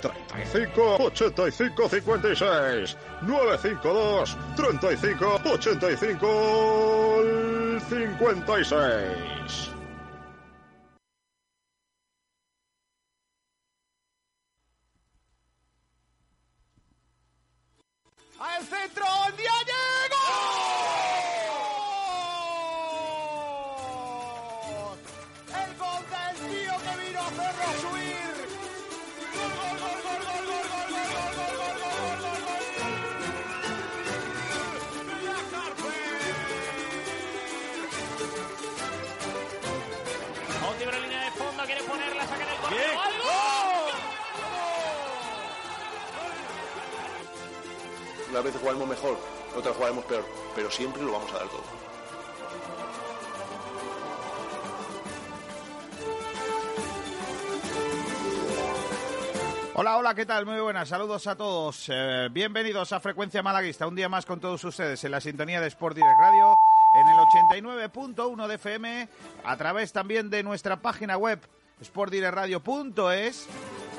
35 85 56 952 35 85 56 ¿qué tal? Muy buenas, saludos a todos. Eh, bienvenidos a Frecuencia Malaguista, un día más con todos ustedes en la sintonía de Sport Direct Radio, en el 89.1 de FM, a través también de nuestra página web sportdirectradio.es,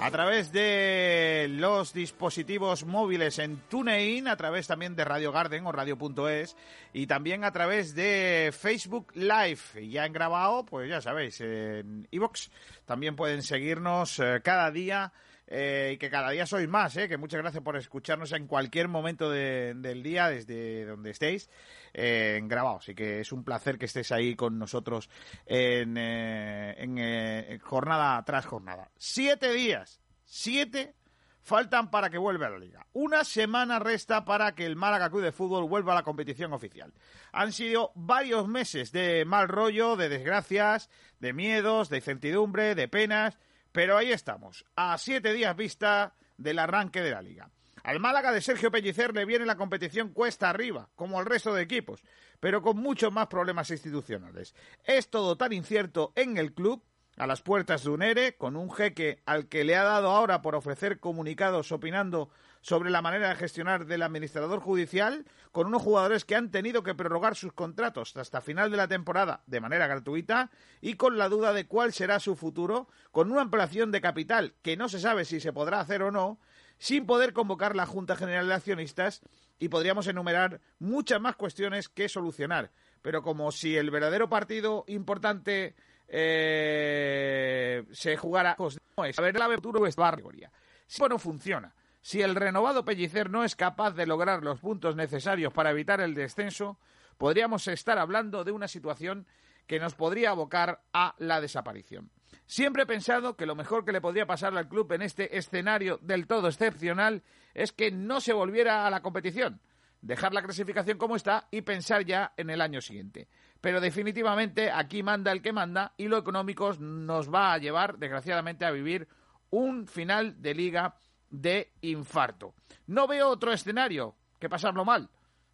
a través de los dispositivos móviles en TuneIn, a través también de Radio Garden o radio.es y también a través de Facebook Live. Ya en grabado, pues ya sabéis, en iVox también pueden seguirnos eh, cada día eh, y que cada día sois más, eh, que muchas gracias por escucharnos en cualquier momento de- del día, desde donde estéis, eh, en. Y que es un placer que estés ahí con nosotros en, eh, en, eh, jornada tras jornada. Siete días, siete faltan para que vuelva a la liga. Una semana resta para que el Málaga Club de Fútbol vuelva a la competición oficial. Han sido varios meses de mal rollo, de desgracias, de miedos, de incertidumbre, de penas, pero ahí estamos, a siete días vista del arranque de la liga. Al Málaga de Sergio Pellicer le viene la competición cuesta arriba, como al resto de equipos, pero con muchos más problemas institucionales. Es todo tan incierto en el club a las puertas de un ERE, con un jeque al que le ha dado ahora por ofrecer comunicados opinando sobre la manera de gestionar del administrador judicial, con unos jugadores que han tenido que prorrogar sus contratos hasta final de la temporada de manera gratuita y con la duda de cuál será su futuro, con una ampliación de capital que no se sabe si se podrá hacer o no, sin poder convocar la Junta General de Accionistas y podríamos enumerar muchas más cuestiones que solucionar. Pero como si el verdadero partido importante eh, se jugara, pues no es. A ver, la futuro es barbaria. Si no funciona, si el renovado Pellicer no es capaz de lograr los puntos necesarios para evitar el descenso, podríamos estar hablando de una situación que nos podría abocar a la desaparición. Siempre he pensado que lo mejor que le podría pasar al club en este escenario del todo excepcional es que no se volviera a la competición, dejar la clasificación como está y pensar ya en el año siguiente. Pero definitivamente aquí manda el que manda y lo económico nos va a llevar, desgraciadamente, a vivir un final de liga de infarto. No veo otro escenario que pasarlo mal.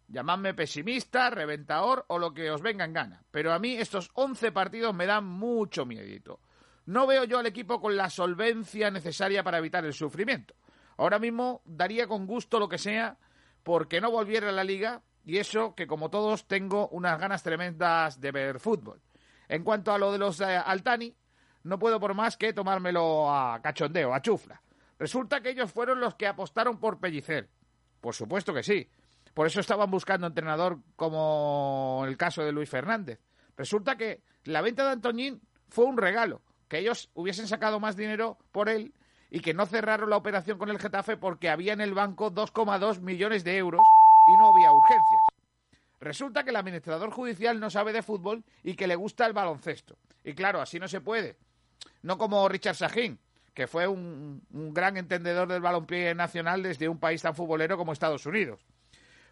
Llamadme pesimista, reventador o lo que os venga en gana. Pero a mí estos 11 partidos me dan mucho miedito. No veo yo al equipo con la solvencia necesaria para evitar el sufrimiento. Ahora mismo daría con gusto lo que sea porque no volviera a la liga y eso que como todos tengo unas ganas tremendas de ver fútbol. En cuanto a lo de los eh, Altani, no puedo por más que tomármelo a cachondeo, a chufla. Resulta que ellos fueron los que apostaron por Pellicer. Por supuesto que sí. Por eso estaban buscando entrenador como el caso de Luis Fernández. Resulta que la venta de Antoñín fue un regalo, que ellos hubiesen sacado más dinero por él y que no cerraron la operación con el Getafe porque había en el banco 2,2 millones de euros y no había urgencias. Resulta que el administrador judicial no sabe de fútbol y que le gusta el baloncesto. Y claro, así no se puede. No como Richard Sahin, que fue un, gran entendedor del balompié nacional desde un país tan futbolero como Estados Unidos.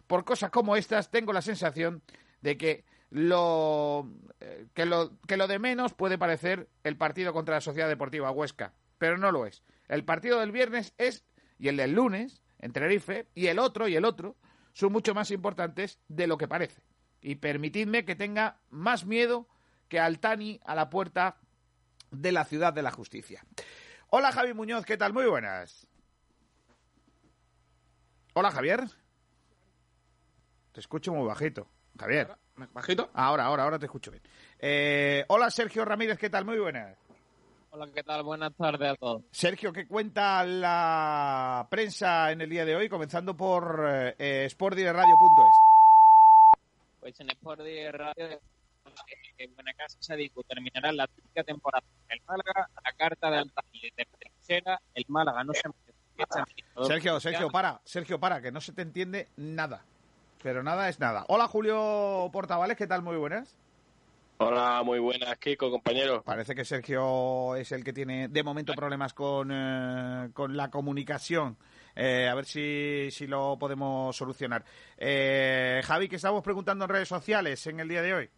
Por cosas como estas tengo la sensación de que lo, eh, que lo que lo de menos puede parecer el partido contra la Sociedad Deportiva Huesca, pero no lo es. El partido del viernes es y el del lunes en Tenerife y el otro y el otro son mucho más importantes de lo que parece. Y permitidme que tenga más miedo que Altani a la puerta de la ciudad de la justicia. Hola Javi Muñoz, ¿qué tal? Muy buenas. Hola Javier. Te escucho muy bajito. Javier. ¿Bajito? Ahora, ahora, ahora te escucho bien. Eh, hola Sergio Ramírez, ¿qué tal? Muy buenas. Hola, ¿qué tal? Buenas tardes a todos. Sergio, ¿qué cuenta la prensa en el día de hoy? Comenzando por eh, sportdireradio.es. Pues en Sport Eh, Buenacasa Sadiku terminará la típica temporada el Málaga, la carta de Altani de trinchera, el Málaga no se Sergio, Sergio, para, Sergio, para, que no se te entiende nada. Pero nada es nada. Hola, Julio Portavales, ¿qué tal? Muy buenas. Hola, muy buenas, Kiko, compañero. Parece que Sergio es el que tiene de momento problemas con, eh, con la comunicación. Eh, a ver si, si lo podemos solucionar. Eh, Javi, que estamos preguntando en redes sociales en el día de hoy.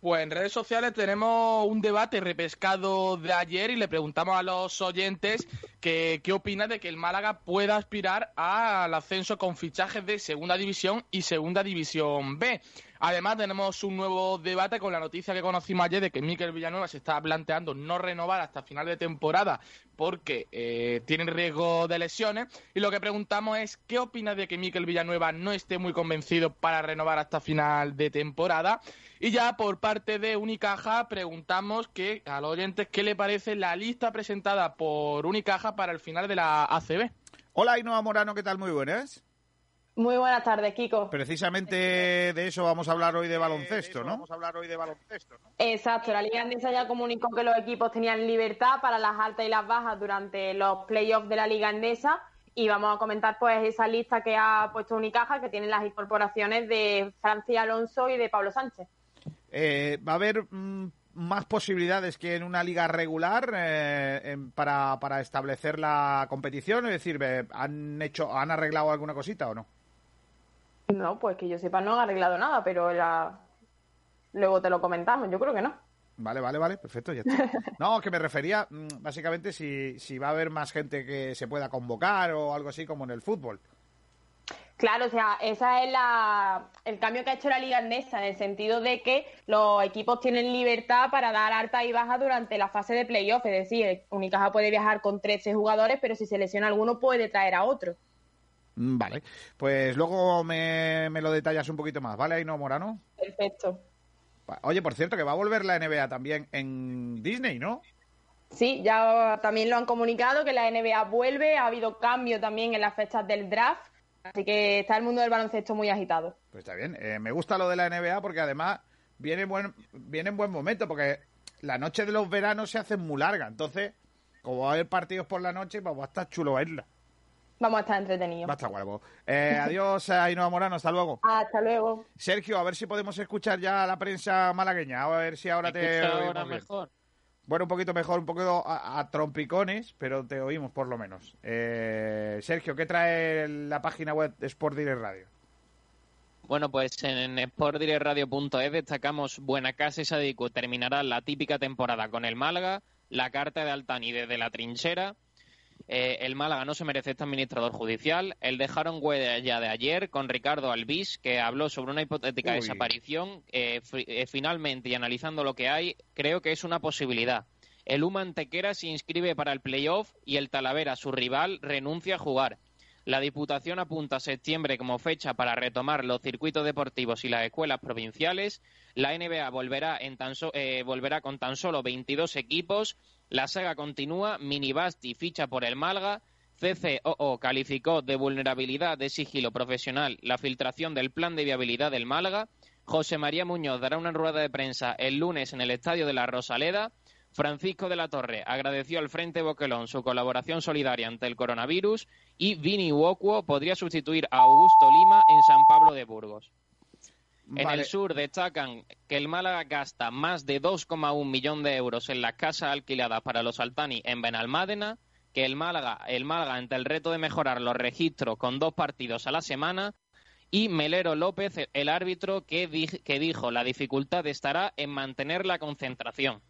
Pues en redes sociales tenemos un debate repescado de ayer y le preguntamos a los oyentes que, qué opina de que el Málaga pueda aspirar al ascenso con fichajes de Segunda División y Segunda División B. Además, tenemos un nuevo debate con la noticia que conocimos ayer de que Miquel Villanueva se está planteando no renovar hasta final de temporada porque eh, tiene riesgo de lesiones. Y lo que preguntamos es, ¿qué opina de que Miquel Villanueva no esté muy convencido para renovar hasta final de temporada? Y ya por parte de Unicaja preguntamos que, a los oyentes qué le parece la lista presentada por Unicaja para el final de la ACB. Hola, Ainhoa Morano, ¿qué tal? Muy buenas. Muy buenas tardes, Kiko. Precisamente de eso vamos a hablar hoy de baloncesto, ¿no? Vamos a hablar hoy de baloncesto, ¿no? Exacto, la Liga Andesa ya comunicó que los equipos tenían libertad para las altas y las bajas durante los playoffs de la Liga Andesa y vamos a comentar pues esa lista que ha puesto Unicaja que tiene las incorporaciones de Francia Alonso y de Pablo Sánchez. Eh, ¿Va a haber mm, más posibilidades que en una liga regular eh, en- para, para establecer la competición? Es decir, ¿han hecho, han arreglado alguna cosita o no? No, pues que yo sepa no han arreglado nada, pero la... luego te lo comentamos, yo creo que no. Vale, vale, vale, perfecto, ya está. No, que me refería mm, básicamente si, si va a haber más gente que se pueda convocar o algo así como en el fútbol. Claro, o sea, ese es la, el cambio que ha hecho la Liga Andesa, en el sentido de que los equipos tienen libertad para dar alta y baja durante la fase de playoff. Es decir, Unicaja puede viajar con 13 jugadores, pero si se lesiona alguno puede traer a otro. Mm, Vale, pues luego me, me lo detallas un poquito más, ¿vale, Ainhoa Morano? Perfecto. Oye, por cierto, que va a volver la NBA también en Disney, ¿no? Sí, ya también lo han comunicado que la NBA vuelve, ha habido cambio también en las fechas del draft, así que está el mundo del baloncesto muy agitado. Pues está bien. Eh, me gusta lo de la NBA porque además viene, buen, viene en buen momento porque la noche de los veranos se hace muy larga. Entonces, como va a haber partidos por la noche, pues va a estar chulo verla. Vamos a estar entretenidos. Va a estar guapo. Eh, adiós, Ainhoa Morano. Hasta luego. Hasta luego. Sergio, a ver si podemos escuchar ya a la prensa malagueña. A ver si ahora te ahora mejor? Bueno, un poquito mejor, un poquito a, a trompicones, pero te oímos por lo menos. Eh, Sergio, ¿qué trae la página web de Sport Direct Radio? Bueno, pues en sportdirectradio.es destacamos Buenacasa y Sadiku terminará la típica temporada con el Málaga, la carta de Altani desde la trinchera. Eh, el Málaga no se merece este administrador judicial. El dejaron huella de ayer con Ricardo Albís, que habló sobre una hipotética Uy. desaparición. Eh, eh, finalmente, y analizando lo que hay, creo que es una posibilidad. El Uma Antequera se inscribe para el playoff y el Talavera, su rival, renuncia a jugar. La Diputación apunta a septiembre como fecha para retomar los circuitos deportivos y las escuelas provinciales. La NBA eh, volverá con tan solo 22 equipos. La saga continúa. Minibasti ficha por el Malga. CCOO calificó de vulnerabilidad de sigilo profesional la filtración del plan de viabilidad del Málaga. José María Muñoz dará una rueda de prensa el lunes en el Estadio de la Rosaleda. Francisco de la Torre agradeció al Frente Boquelón su colaboración solidaria ante el coronavirus y Vini Wokuo podría sustituir a Augusto Lima en San Pablo de Burgos. En el sur destacan que el Málaga gasta más de 2,1 millón de euros en las casas alquiladas para los Altani en Benalmádena, que el Málaga, el Málaga ante el reto de mejorar los registros con dos partidos a la semana, y Melero López, el árbitro, que, di- que dijo la dificultad estará en mantener la concentración.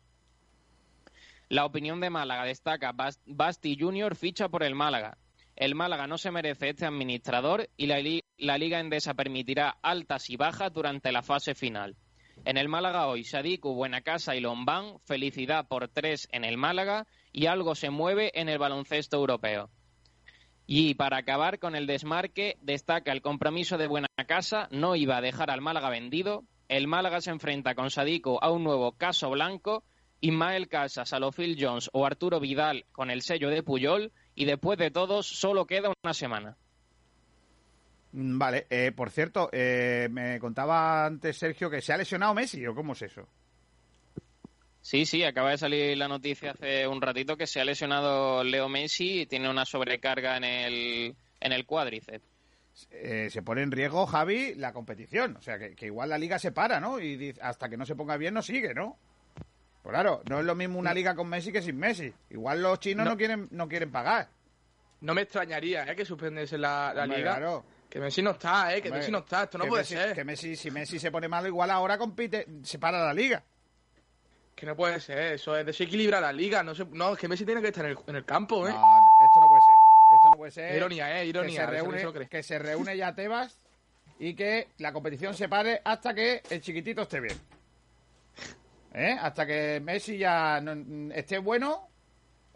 La opinión de Málaga destaca Bas- Basti Junior ficha por el Málaga. El Málaga no se merece este administrador y la Liga Endesa permitirá altas y bajas durante la fase final. En el Málaga hoy, Sadiku, Buenacasa y Lombán, felicidad por tres en el Málaga y algo se mueve en el baloncesto europeo. Y para acabar con el desmarque, destaca el compromiso de Buenacasa, no iba a dejar al Málaga vendido. El Málaga se enfrenta con Sadiku a un nuevo caso blanco Ismael Casas, Alofil Jones o Arturo Vidal con el sello de Puyol y después de todos solo queda una semana. Mm, Vale, eh, por cierto, eh, me contaba antes Sergio que se ha lesionado Messi, ¿o cómo es eso? Sí, sí, acaba de salir la noticia hace un ratito que se ha lesionado Leo Messi y tiene una sobrecarga en el, en el cuádriceps. Eh, se pone en riesgo, Javi, la competición. O sea, que, que igual la liga se para, ¿no? Y hasta que no se ponga bien no sigue, ¿no? Pues claro, no es lo mismo una liga con Messi que sin Messi. Igual los chinos no, No. quieren no quieren pagar. No me extrañaría, ¿eh? Que suspendiese la, la Hombre, liga. claro. Que Messi no está, ¿eh? Que Hombre, Messi no está. Esto no puede Messi- ser. Que Messi, si Messi se pone malo, igual ahora compite, se para la liga. Que no puede ser. Eso es desequilibrar la liga. No, se... no es que Messi tiene que estar en el, en el campo, ¿eh? No, esto no puede ser. Esto no puede ser. Ironía, ¿eh? Ironía. Que se, reúne, se que se reúne ya Tebas y que la competición se pare hasta que el chiquitito esté bien. ¿Eh? Hasta que Messi ya no- esté bueno,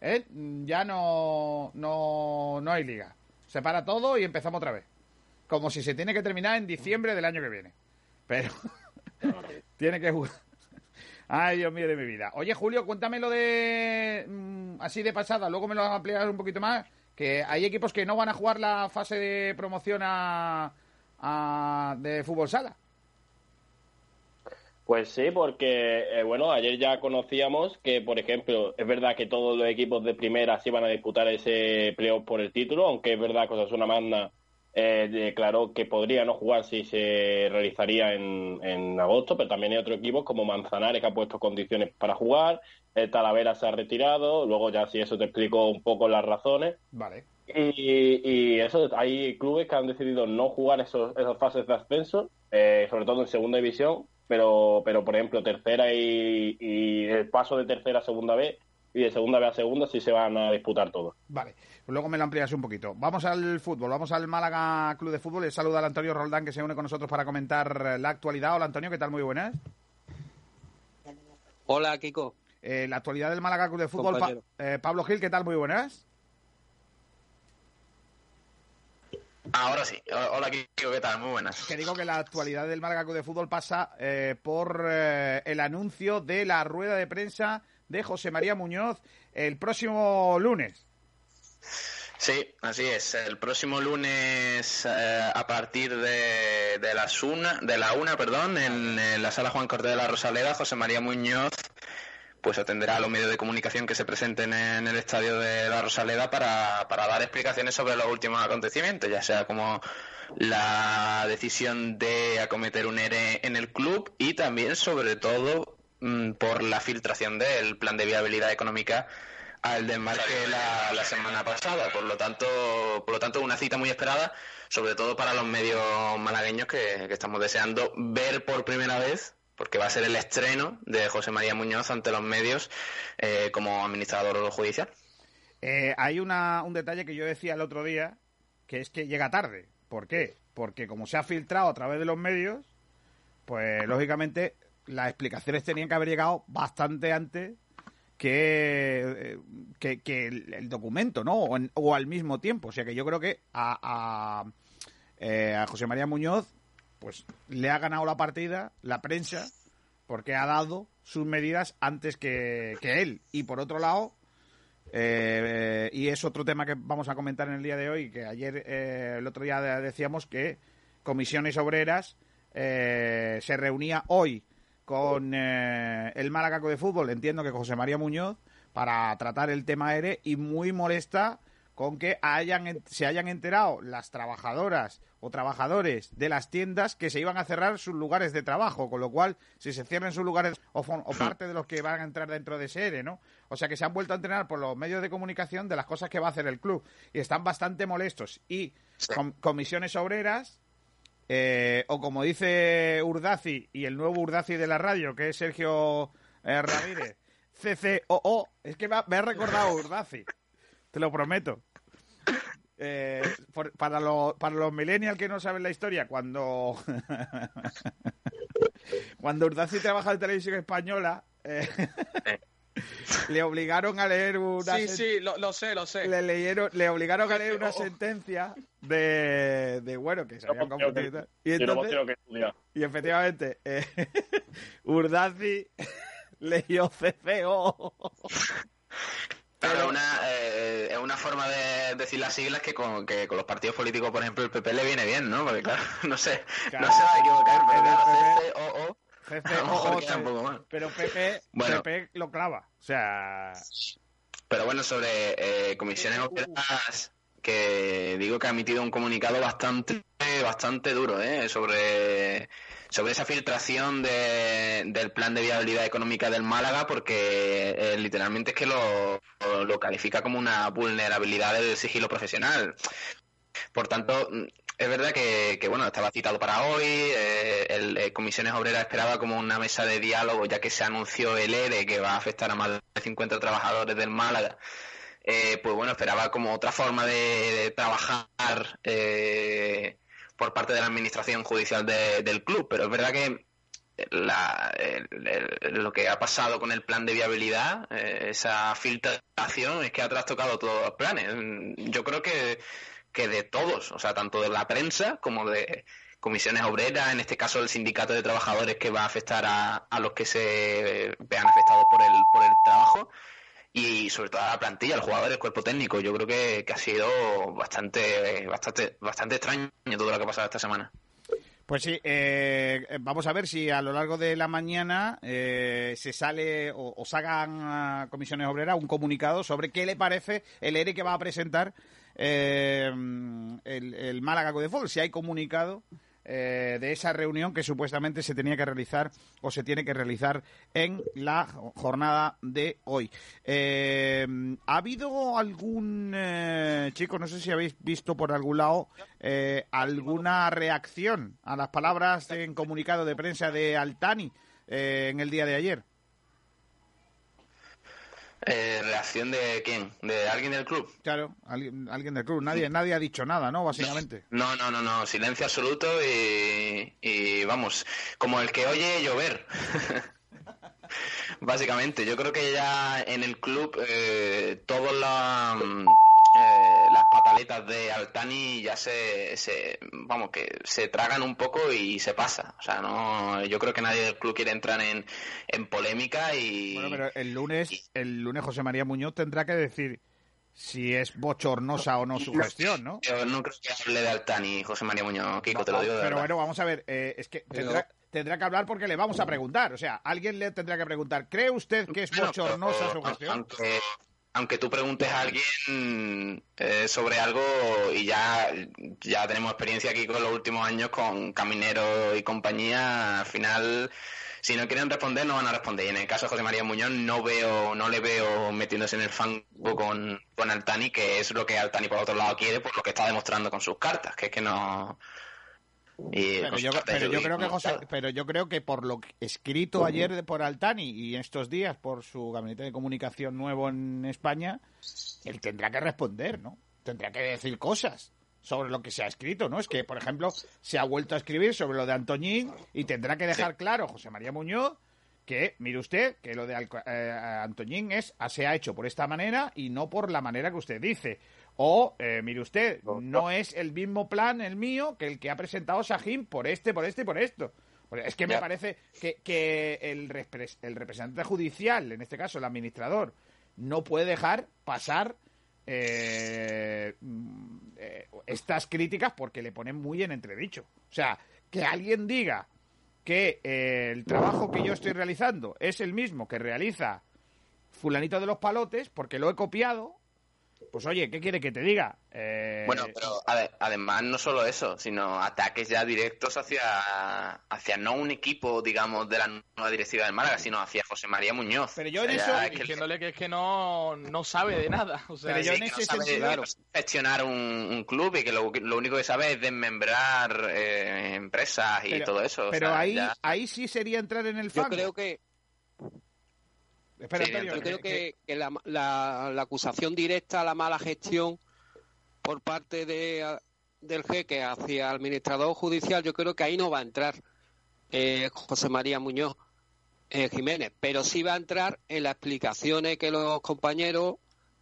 ¿eh? ya no, no, no hay liga. Se para todo y empezamos otra vez. Como si se tiene que terminar en diciembre del año que viene. Pero tiene que jugar. Ay, Dios mío de mi vida. Oye, Julio, cuéntame lo de. mm, así de pasada, luego me lo vas a ampliar un poquito más. Que hay equipos que no van a jugar la fase de promoción a, a- de fútbol sala. Pues sí, porque, eh, bueno, ayer ya conocíamos que, por ejemplo, es verdad que todos los equipos de primera sí van a disputar ese playoff por el título, aunque es verdad que Osasuna Magna eh, declaró que podría no jugar si se realizaría en, en agosto, pero también hay otros equipos como Manzanares que ha puesto condiciones para jugar, el Talavera se ha retirado, luego ya si eso te explico un poco las razones. Vale. Y, y eso, hay clubes que han decidido no jugar esos, esas fases de ascenso, eh, sobre todo en segunda división, pero, pero por ejemplo, tercera y, y el paso de tercera a segunda B y de segunda B a segunda sí se van a disputar todos. Vale. Pues luego me lo amplias un poquito. Vamos al fútbol, vamos al Málaga Club de Fútbol. Le saluda al Antonio Roldán que se une con nosotros para comentar la actualidad. Hola Antonio, ¿qué tal? Muy buenas. Hola, Kiko. Eh, la actualidad del Málaga Club de Fútbol. Pa- eh, Pablo Gil, ¿qué tal? Muy buenas. Ahora sí. Hola, Kiko, ¿qué tal? Muy buenas. Que digo que la actualidad del Málaga de Fútbol pasa eh, por eh, el anuncio de la rueda de prensa de José María Muñoz el próximo lunes. Sí, así es. El próximo lunes, eh, a partir de, de las una, de la una, perdón, en, eh, la sala Juan Cortés de la Rosaleda, José María Muñoz pues atenderá a los medios de comunicación que se presenten en el estadio de la Rosaleda para, para dar explicaciones sobre los últimos acontecimientos, ya sea como la decisión de acometer un ERE en el club y también, sobre todo, mm, por la filtración del plan de viabilidad económica al desmarque la, la semana pasada. Por lo tanto, por lo tanto, una cita muy esperada, sobre todo para los medios malagueños que, que estamos deseando ver por primera vez, porque va a ser el estreno de José María Muñoz ante los medios eh, como administrador judicial. Eh, hay una, un detalle que yo decía el otro día, que es que llega tarde. ¿Por qué? Porque como se ha filtrado a través de los medios, pues lógicamente las explicaciones tenían que haber llegado bastante antes que, eh, que, el, el documento, ¿no? O, en- o al mismo tiempo. O sea que yo creo que a, a, eh, a José María Muñoz pues le ha ganado la partida la prensa porque ha dado sus medidas antes que, que él. Y por otro lado, eh, y es otro tema que vamos a comentar en el día de hoy, que ayer, eh, el otro día de- decíamos que Comisiones Obreras eh, se reunía hoy con eh, el Málaga de Fútbol, entiendo que José María Muñoz, para tratar el tema ERE y muy molesta con que hayan, se hayan enterado las trabajadoras o trabajadores de las tiendas que se iban a cerrar sus lugares de trabajo, con lo cual, si se cierran sus lugares o, o parte de los que van a entrar dentro de ese ERE, ¿no? O sea que se han vuelto a entrenar por los medios de comunicación de las cosas que va a hacer el club y están bastante molestos. Y com- comisiones obreras, eh, o como dice Urdaci y el nuevo Urdaci de la radio, que es Sergio eh, Ramírez, CCOO, es que me ha, me ha recordado Urdaci, te lo prometo. Eh, por- para, los, para los millennials que no saben la historia, cuando cuando Urdaci trabaja en televisión española, eh, le obligaron a leer una Sí, sí, lo, lo sé, lo sé. le leyeron, le obligaron a leer una sentencia de, de bueno que se habían confundido y lo entonces, y efectivamente, eh, Urdaci Leyó CCO. Claro, una, eh, es una forma de decir las siglas que con, que con los partidos políticos, por ejemplo, el PP le viene bien, ¿no? Porque claro, no sé, Claro. no se va a equivocar, pero claro, PP. CCOO, CCO, a lo mejor queda un poco mal. pero Pepe, Bueno. Pepe lo clava. O sea, Pero bueno, sobre eh, comisiones obreras, que digo que ha emitido un comunicado bastante bastante duro ¿eh? sobre, sobre esa filtración de- del plan de viabilidad económica del Málaga, porque eh, literalmente es que lo, lo califica como una vulnerabilidad del sigilo profesional. Por tanto, mm, es verdad que, bueno, estaba citado para hoy. eh, el eh, Comisiones Obreras esperaba como una mesa de diálogo, ya que se anunció el ERE que va a afectar a más de 50 trabajadores del Málaga. Pues bueno, esperaba como otra forma de, trabajar por parte de la administración judicial de- del club. Pero es verdad que la- el- lo que ha pasado con el plan de viabilidad, eh, esa filtración, es que ha trastocado todos los planes. Yo creo que, que de todos, o sea, tanto de la prensa como de comisiones obreras, en este caso el sindicato de trabajadores que va a afectar a, a los que se vean afectados por el, por el trabajo y sobre todo a la plantilla, los jugadores, el cuerpo técnico. Yo creo que, que ha sido bastante, bastante, bastante extraño todo lo que ha pasado esta semana. Pues sí, eh, vamos a ver si a lo largo de la mañana eh, se sale o, o sacan a Comisiones Obreras un comunicado sobre qué le parece el ERE que va a presentar eh, el, el Málaga de Fútbol, si hay comunicado eh, de esa reunión que supuestamente se tenía que realizar o se tiene que realizar en la jornada de hoy. Eh, ¿Ha habido algún, eh, no sé si habéis visto por algún lado eh, alguna reacción a las palabras en comunicado de prensa de Altani eh, en el día de ayer? Eh, ¿Reacción de quién? ¿De alguien del club? Claro, alguien, alguien del club. Nadie, nadie ha dicho nada, ¿no? Básicamente. No, no, no, no, silencio absoluto y, y vamos, como el que oye llover. Básicamente, yo creo que ya en el club eh, todas las, mm, eh, las pataletas de Altani ya se, se, vamos, que se tragan un poco y se pasa. O sea, no, yo creo que nadie del club quiere entrar en, en polémica y... Bueno, pero el lunes, el lunes José María Muñoz tendrá que decir si es bochornosa o no su gestión, ¿no? Yo no creo que hable de Altani, José María Muñoz, Kiko, te lo digo de Pero verdad. bueno, vamos a ver, eh, es que Pero- tendrá, tendrá que hablar porque le vamos a preguntar. O sea, alguien le tendrá que preguntar, ¿cree usted que es Bueno, bochornosa su pero, gestión? Aunque, aunque tú preguntes a alguien eh, sobre algo y ya, ya tenemos experiencia aquí con los últimos años con Caminero y compañía, al final, si no quieren responder, no van a responder. Y en el caso de José María Muñoz, no veo, no le veo metiéndose en el fango con, con Altani, que es lo que Altani por otro lado quiere, por lo que está demostrando con sus cartas, que es que no... Pero yo, pero creo que como José, tal. pero yo creo que por lo escrito ayer de- por Altani y estos días por su gabinete de comunicación nuevo en España, él tendrá que responder, ¿no? Tendrá que decir cosas sobre lo que se ha escrito, ¿no? Es que, por ejemplo, se ha vuelto a escribir sobre lo de Antoñín y tendrá que dejar claro José María Muñoz que, mire usted, que lo de eh, Antoñín es, se ha hecho por esta manera y no por la manera que usted dice. O, eh, mire usted, no es el mismo plan el mío que el que ha presentado Sajín por este, por este y por esto. Pues Es que me parece que, que el, repres- el representante judicial, en este caso el administrador, no puede dejar pasar eh, mm, eh, estas críticas porque le ponen muy en entredicho. O sea, que alguien diga que eh, el trabajo que yo estoy realizando es el mismo que realiza fulanito de los palotes porque lo he copiado, pues oye, ¿qué quiere que te diga? Eh, Bueno, pero ade- además no solo eso, sino ataques ya directos hacia, hacia no un equipo, digamos, de la nueva directiva del Málaga, sino hacia José María Muñoz. Pero yo en O sea, eso- es que- Diciéndole que es que no, no sabe de nada. O sea, Pero yo sí, en que ese no sabe sentido- claro, gestionar un, un club y que lo, lo único que sabe es desmembrar eh, empresas y pero- todo eso. o Pero sea, ahí, ya- ahí sí sería entrar en el Yo fango. creo que, Espera, Sí, Antonio, yo creo que- que, que la, la- la acusación directa a la mala gestión por parte de, del jeque hacia el administrador judicial, yo creo que ahí no va a entrar eh, José María Muñoz eh, Jiménez, pero sí va a entrar en las explicaciones que los compañeros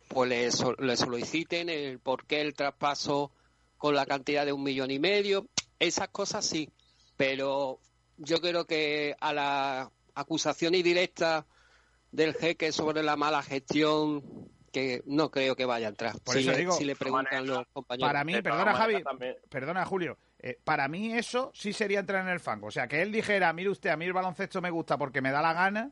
pues le, so- le soliciten el por qué el traspaso con la cantidad de un millón y medio, esas cosas sí, pero yo creo que a la acusación indirecta del jeque sobre la mala gestión que no creo que vaya a entrar. Por si, eso le, digo, si le preguntan los compañeros. Para mí, perdona Javi, también- perdona Julio, eh, para mí eso sí sería entrar en el fango. O sea, que él dijera, mire usted, a mí el baloncesto me gusta porque me da la gana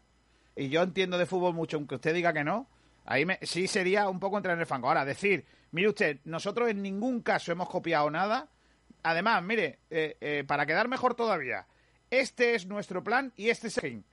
y yo entiendo de fútbol mucho, aunque usted diga que no, ahí me- sí sería un poco entrar en el fango. Ahora, decir, mire usted, nosotros en ningún caso hemos copiado nada. Además, mire, eh, eh, para quedar mejor todavía, este es nuestro plan y este es el fin.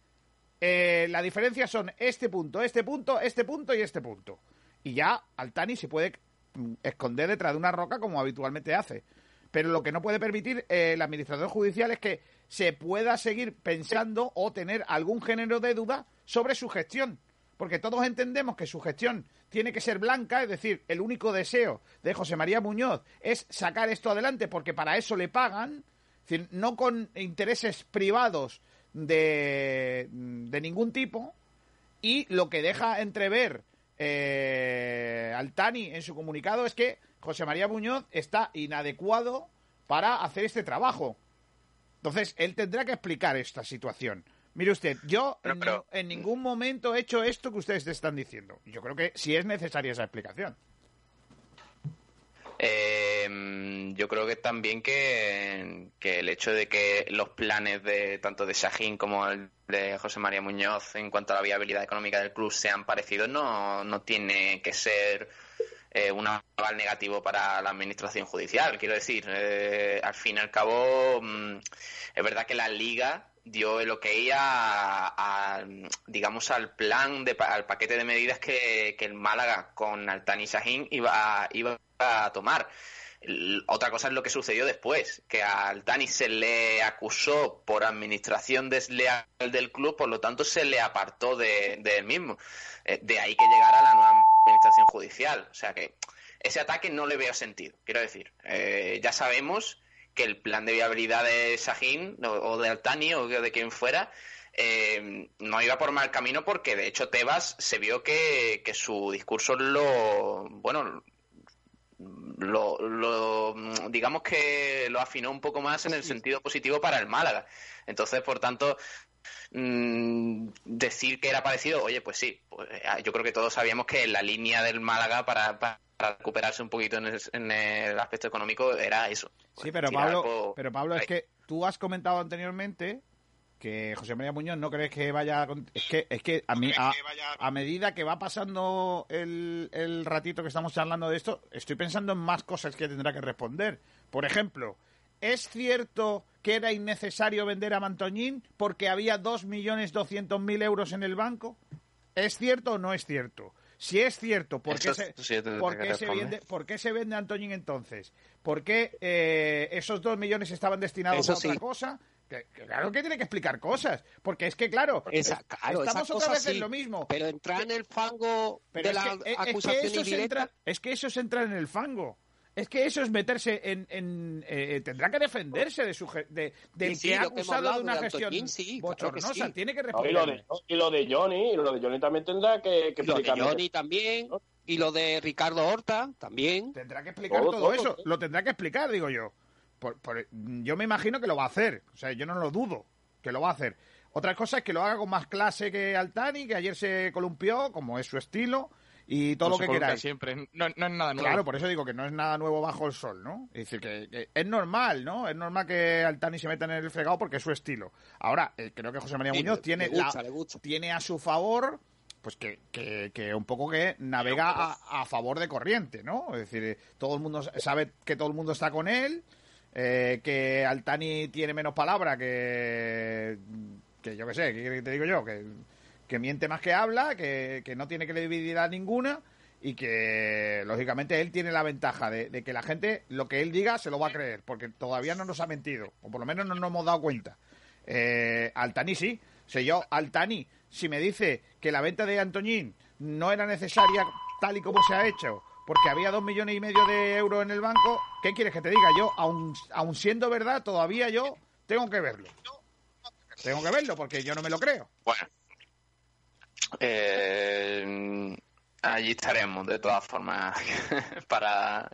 Eh, la diferencia son este punto, este punto, este punto y este punto. Y ya Altani se puede mm, esconder detrás de una roca como habitualmente hace. Pero lo que no puede permitir eh, el administrador judicial es que se pueda seguir pensando o tener algún género de duda sobre su gestión. Porque todos entendemos que su gestión tiene que ser blanca, es decir, el único deseo de José María Muñoz es sacar esto adelante porque para eso le pagan, no con intereses privados de, de ningún tipo, y lo que deja entrever eh, Altani en su comunicado es que José María Muñoz está inadecuado para hacer este trabajo. Entonces, él tendrá que explicar esta situación. Mire usted, yo Pero- en, pero- ni- en ningún momento he hecho esto que ustedes están diciendo. Yo creo que sí es necesaria esa explicación. Eh, yo creo que también que, que el hecho de que los planes de tanto de Shahin como el de José María Muñoz en cuanto a la viabilidad económica del club sean parecidos no, no tiene que ser eh, un aval negativo para la administración judicial. Quiero decir, eh, al fin y al cabo, mm, es verdad que la liga dio el ok a, digamos al plan de al paquete de medidas que, que el Málaga con Altani Sahin iba iba a tomar otra cosa es lo que sucedió después que a Altani se le acusó por administración desleal del club por lo tanto se le apartó de, de él mismo. Eh, de ahí que llegara la nueva administración judicial. O sea que ese ataque no le veo sentido quiero decir. Eh, ya sabemos que el plan de viabilidad de Sahin o, o de Altani o de quien fuera eh, no iba por mal camino porque de hecho Tebas se vio que, que su discurso lo bueno lo, lo, digamos que lo afinó un poco más en el sentido positivo para el Málaga. Entonces por tanto mm, decir que era parecido oye pues sí pues, eh, yo creo que todos sabíamos que la línea del Málaga para, para recuperarse un poquito en el, en el aspecto económico era eso. Sí, pero tirar Pablo, por- pero Pablo, es que tú has comentado anteriormente que José María Muñoz no crees que vaya es que es que a mí a, a medida que va pasando el, el ratito que estamos charlando de esto estoy pensando en más cosas que tendrá que responder por ejemplo ¿Es cierto que era innecesario vender a Mantoñín porque había 2.200.000 euros en el banco? ¿Es cierto o no es cierto? Si es cierto, ¿por qué se, sí por qué se vende, por qué se vende a Antoñín entonces? ¿Por qué eh, esos dos millones estaban destinados Eso a otra sí. cosa? Que, que claro que tiene que explicar cosas. Porque es que, claro, Esa- claro, estamos otra vez en lo mismo. Pero entrar en el fango Pero de es la que, es- es que acusación eso es, indirecta. entrar, es que eso es entrar en el fango. Es que eso es meterse en... en, eh, tendrá que defenderse de su de, del Sí, sí, que ha que acusado de una de gestión sí, claro que bochornosa. sí. Tiene que No, y, lo responder. de, y lo de Johnny, y lo de Johnny también tendrá que, que Y lo de. Johnny también. Y lo de Ricardo Horta también. Tendrá que explicar Todo, todo, todo, eso. todo. Lo tendrá que explicar, digo yo. Por- por- yo me imagino que lo va a hacer. O sea, yo no lo dudo que lo va a hacer. Otra cosa es que lo haga con más clase que Altani, que ayer se columpió, como es su estilo, y todo No lo que queráis. siempre. No, no es nada nuevo. Claro, por eso digo que no es nada nuevo bajo el sol, ¿no? Es decir, que, que es normal, ¿no? Es normal que Altani se meta en el fregado porque es su estilo. Ahora, eh, creo que José María Sí, Muñoz le- tiene, le gusta, la- le gusta. tiene a su favor, pues que, que, que un poco que navega a, a favor de corriente, ¿no? Es decir, eh, todo el mundo sabe que todo el mundo está con él, eh, que Altani tiene menos palabra que, que yo qué sé, ¿qué quiere que te digo yo? Que, que miente más que habla, que, que no tiene credibilidad ninguna y que lógicamente él tiene la ventaja de, de que la gente lo que él diga se lo va a creer, porque todavía no nos ha mentido, o por lo menos no nos hemos dado cuenta. Eh, Altani sí, sé yo, Altani, si me dice que la venta de Antoñín no era necesaria tal y como se ha hecho, porque había dos millones y medio de euros en el banco, ¿qué quieres que te diga? Yo, aun, aun siendo verdad, todavía yo tengo que verlo. Tengo que verlo porque yo no me lo creo. Bueno. Eh, allí estaremos, de todas formas, para,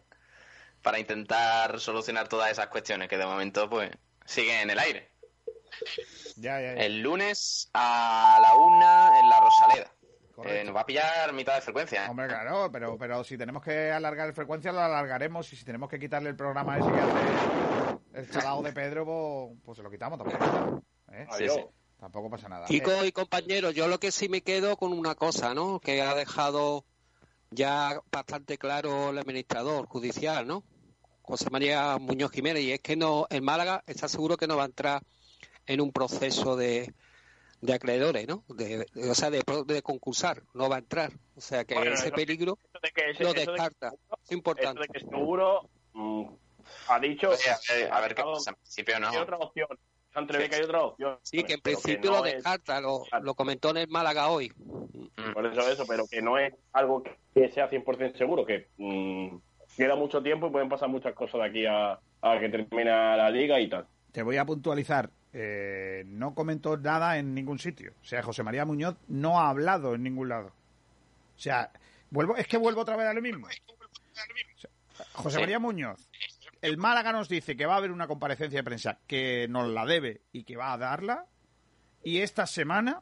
para intentar solucionar todas esas cuestiones que de momento pues siguen en el aire. Ya, ya, ya. El lunes a la una en la Rosaleda. Eh, nos va a pillar mitad de frecuencia. ¿eh? Hombre, claro, pero, pero si tenemos que alargar el frecuencia, lo alargaremos. Y si tenemos que quitarle el programa ese que hace el chalao de Pedro, pues, pues se lo quitamos tampoco. ¿eh? Sí, sí. Tampoco pasa nada. Chicos y compañeros, yo lo que sí me quedo con una cosa, ¿no? Que ha dejado ya bastante claro el administrador judicial, ¿no? José María Muñoz Jiménez, y es que no, el Málaga está seguro que no va a entrar en un proceso de, de acreedores, ¿no? De, de- o sea, de, de concursar, no va a entrar. O sea, que Bueno, ese eso- peligro Eso de que, ese- lo eso de que- descarta. Es eso importante. de que seguro mm, ha dicho Oye, a ver, a ver qué pasa. En principio no. hay otra opción. Se entrevé que hay otra opción. Sí, que en principio no lo es- descarta, lo, lo comentó en el Málaga hoy. Mm. Por eso eso, pero que no es algo que sea 100% seguro, que mm, queda mucho tiempo y pueden pasar muchas cosas de aquí a, a que termina la liga y tal. Te voy a puntualizar. Eh, no comentó nada en ningún sitio. O sea, José María Muñoz no ha hablado en ningún lado. O sea, vuelvo, es que vuelvo otra vez a lo mismo. O sea, José. María Muñoz, el Málaga nos dice que va a haber una comparecencia de prensa que nos la debe y que va a darla. Y esta semana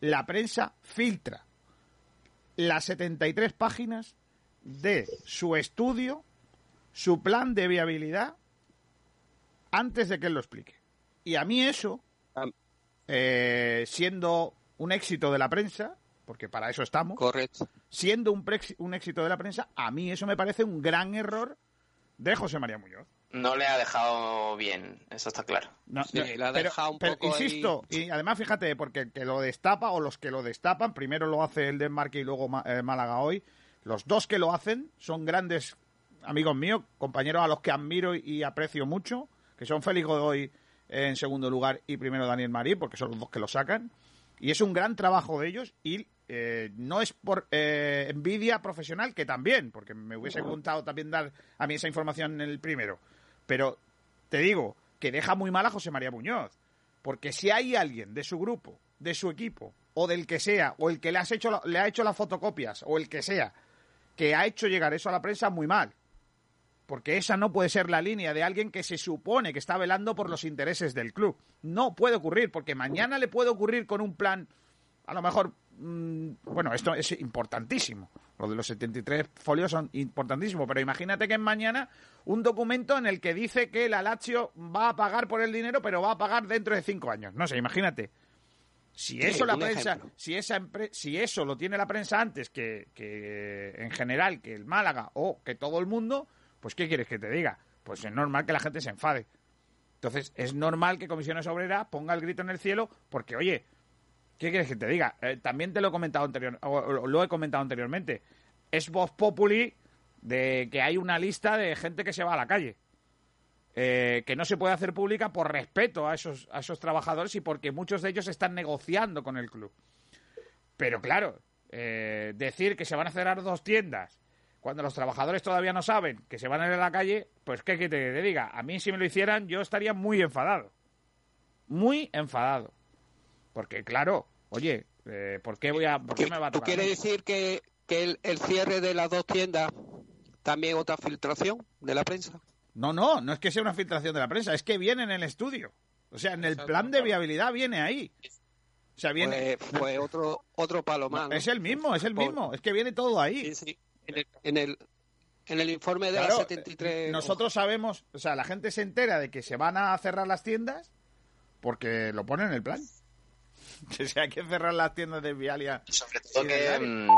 la prensa filtra las 73 páginas de su estudio, su plan de viabilidad, antes de que él lo explique. Y a mí eso, eh, siendo un éxito de la prensa, porque para eso estamos, Correcto. siendo un, un éxito de la prensa, a mí eso me parece un gran error de José María Muñoz. No le ha dejado bien, eso está claro. No, Sí, no, le ha pero- dejado un pero poco ahí- insisto, y además fíjate, porque el que lo destapa o los que lo destapan, primero lo hace el Denmark y luego eh, Málaga hoy, los dos que lo hacen son grandes amigos míos, compañeros a los que admiro y aprecio mucho, que son Félix Godoy en segundo lugar y primero Daniel Marí, porque son los dos que lo sacan, y es un gran trabajo de ellos y eh, no es por eh, envidia profesional, que también, porque me hubiese gustado también dar a mí esa información en el primero, pero te digo que deja muy mal a José María Muñoz. Porque si hay alguien de su grupo, de su equipo, o del que sea, o el que le, has hecho le ha hecho las fotocopias, o el que sea, que ha hecho llegar eso a la prensa, muy mal. Porque esa no puede ser la línea de alguien que se supone que está velando por los intereses del club. No puede ocurrir, porque mañana le puede ocurrir con un plan, a lo mejor, mm, bueno, esto es importantísimo. Lo de los 73 folios son importantísimos, pero imagínate que es mañana un documento en el que dice que la Lazio va a pagar por el dinero, pero va a pagar dentro de cinco años. No sé, imagínate. Si eso la prensa, ejemplo. si esa si eso lo tiene la prensa antes que, que en general que el Málaga o que todo el mundo, pues ¿qué quieres que te diga? Pues es normal que la gente se enfade. Entonces, es normal que Comisiones Obreras ponga el grito en el cielo porque, oye, ¿qué quieres que te diga? Eh, también te lo he comentado anterior, lo he comentado anteriormente. Es voz populi de que hay una lista de gente que se va a la calle. Eh, que no se puede hacer pública por respeto a esos, a esos trabajadores y porque muchos de ellos están negociando con el club. Pero claro, eh, decir que se van a cerrar dos tiendas cuando los trabajadores todavía no saben que se van a ir a la calle, pues qué que te, te diga. A mí si me lo hicieran yo estaría muy enfadado. Muy enfadado. Porque claro, oye, eh, ¿por qué voy a, por qué me va a ¿Tú tocar? a quieres decir que, que el, el cierre de las dos tiendas también otra filtración de la prensa? No, no, no es que sea una filtración de la prensa, es que viene en el estudio. O sea, en el plan de viabilidad viene ahí. O sea, viene. Pues, pues otro, otro palo más. ¿no? Es el mismo, es el mismo. Es que viene todo ahí. Sí, sí. En el, en el, en el informe de Claro, la 73. Nosotros sabemos, o sea, la gente se entera de que se van a cerrar las tiendas porque lo ponen en el plan. Que si hay que cerrar las tiendas de Vialia. Sobre todo que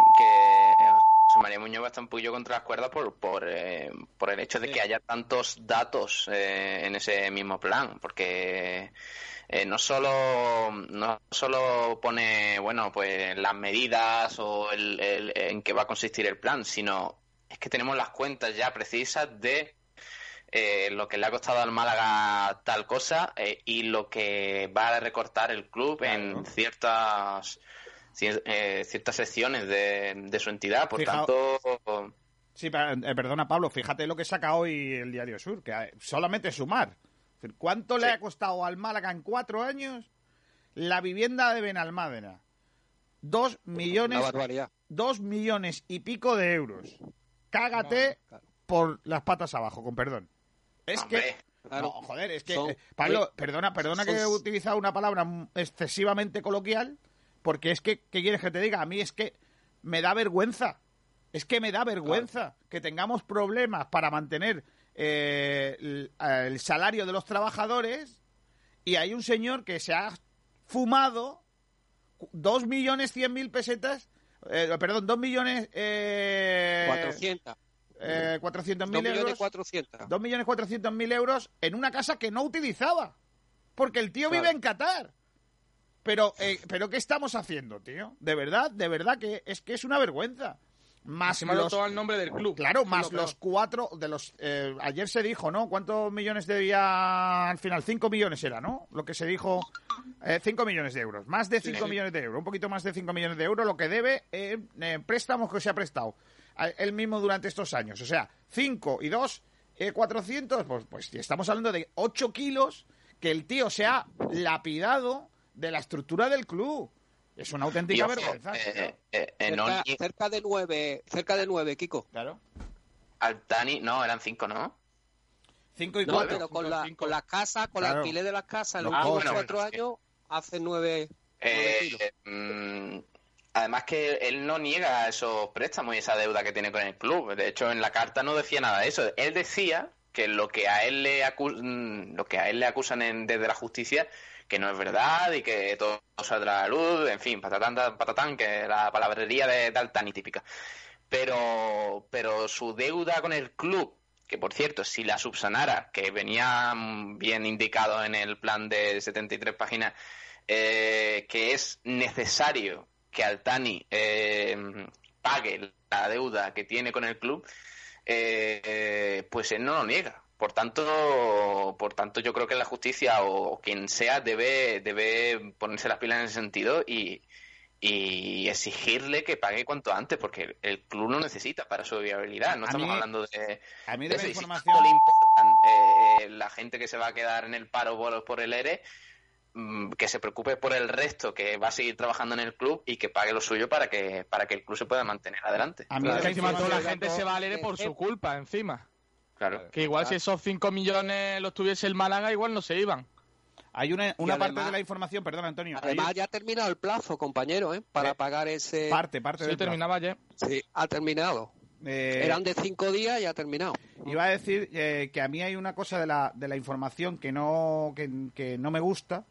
José María Muñoz va a estar un poquillo contra las cuerdas por, por, eh, por el hecho de que haya tantos datos eh, en ese mismo plan, porque eh, no solo no solo pone bueno pues las medidas o el, el- en qué va a consistir el plan, sino es que tenemos las cuentas ya precisas de eh, lo que le ha costado al Málaga tal cosa eh, y lo que va a recortar el club en ciertas cier- eh, ciertas secciones de, de su entidad. Por Fijaos- tanto, Sí, eh, perdona, Pablo, fíjate lo que saca hoy el Diario Sur, que eh, solamente sumar. ¿Cuánto le ha costado al Málaga en cuatro años la vivienda de Benalmádena? Dos millones, dos millones y pico de euros. Cágate por las patas abajo, con perdón. Es que hombre, Claro. no, joder, es que Son- Pablo, perdona, perdona que he utilizado una palabra excesivamente coloquial, porque es que, ¿qué quieres que te diga? A mí es que me da vergüenza. Es que me da vergüenza que tengamos problemas para mantener eh, el, el salario de los trabajadores y hay un señor que se ha fumado dos millones cien mil pesetas, eh, perdón, dos millones... Eh, 400. eh, 400 mil 2 millones euros. 400. 2 millones 400 mil euros en una casa que no utilizaba. Porque el tío Claro. vive en Qatar. Pero, eh, pero ¿qué estamos haciendo, tío? De verdad, de verdad que es que es una vergüenza. Más los, todo al nombre del club. claro, más lo los cuatro de los. eh, ayer se dijo, ¿no? ¿Cuántos millones debía al final? Cinco millones era, ¿no? Lo que se dijo. eh, cinco millones de euros. Más de cinco sí. millones de euros. Un poquito más de cinco millones de euros lo que debe eh, eh, préstamos que se ha prestado él mismo durante estos años. O sea, 5 y 2, 400, pues, pues estamos hablando de 8 kilos que el tío se ha lapidado de la estructura del club. Es una auténtica vergüenza. eh, eh, eh, Cerca, de nueve, cerca de nueve, Kiko. Claro. al Dani, no, eran cinco, ¿no? 5 y No, 4. pero con, cinco, la, cinco. con las casas, con Claro. el alquiler de las casas, Los los últimos cuatro Ah, bueno, años hace nueve, nueve Eh, kilos. mm, además que él no niega esos préstamos y esa deuda que tiene con el club. De hecho, en la carta no decía nada de eso. Él decía que lo que a él le, acu- mm, lo que a él le acusan en- desde la justicia que no es verdad y que todo saldrá a la luz, en fin, patatán, patatán, que la palabrería de, de Altani típica. Pero, pero su deuda con el club, que por cierto, si la subsanara, que venía bien indicado en el plan de 73 páginas, eh, que es necesario que Altani eh, pague la deuda que tiene con el club, eh, pues él no lo niega. Por tanto, por tanto, yo creo que la justicia o quien sea debe, debe ponerse las pilas en ese sentido y, y exigirle que pague cuanto antes, porque el club lo necesita para su viabilidad. No A estamos mí- hablando de, A mí de de eso. la si información. le importan eh, eh, la gente que se va a quedar en el paro por, por el ERE, mm, que se preocupe por el resto, que va a seguir trabajando en el club y que pague lo suyo para que, para que el club se pueda mantener adelante. A mí Claro, de la encima toda la gente se va al ERE por su culpa, encima. Claro. Que igual si esos 5 millones los tuviese el Málaga, igual no se iban. Hay una, una parte de la información, perdón, Antonio. hay Además, ya ha terminado el plazo, compañero, ¿eh? para Eh, pagar ese. parte, parte Sí, del plazo. terminaba ayer. Sí, ha terminado. Eh, Eran de cinco días y ha terminado. Iba a decir eh, que a mí hay una cosa de la, de la información que no, que, que no me gusta,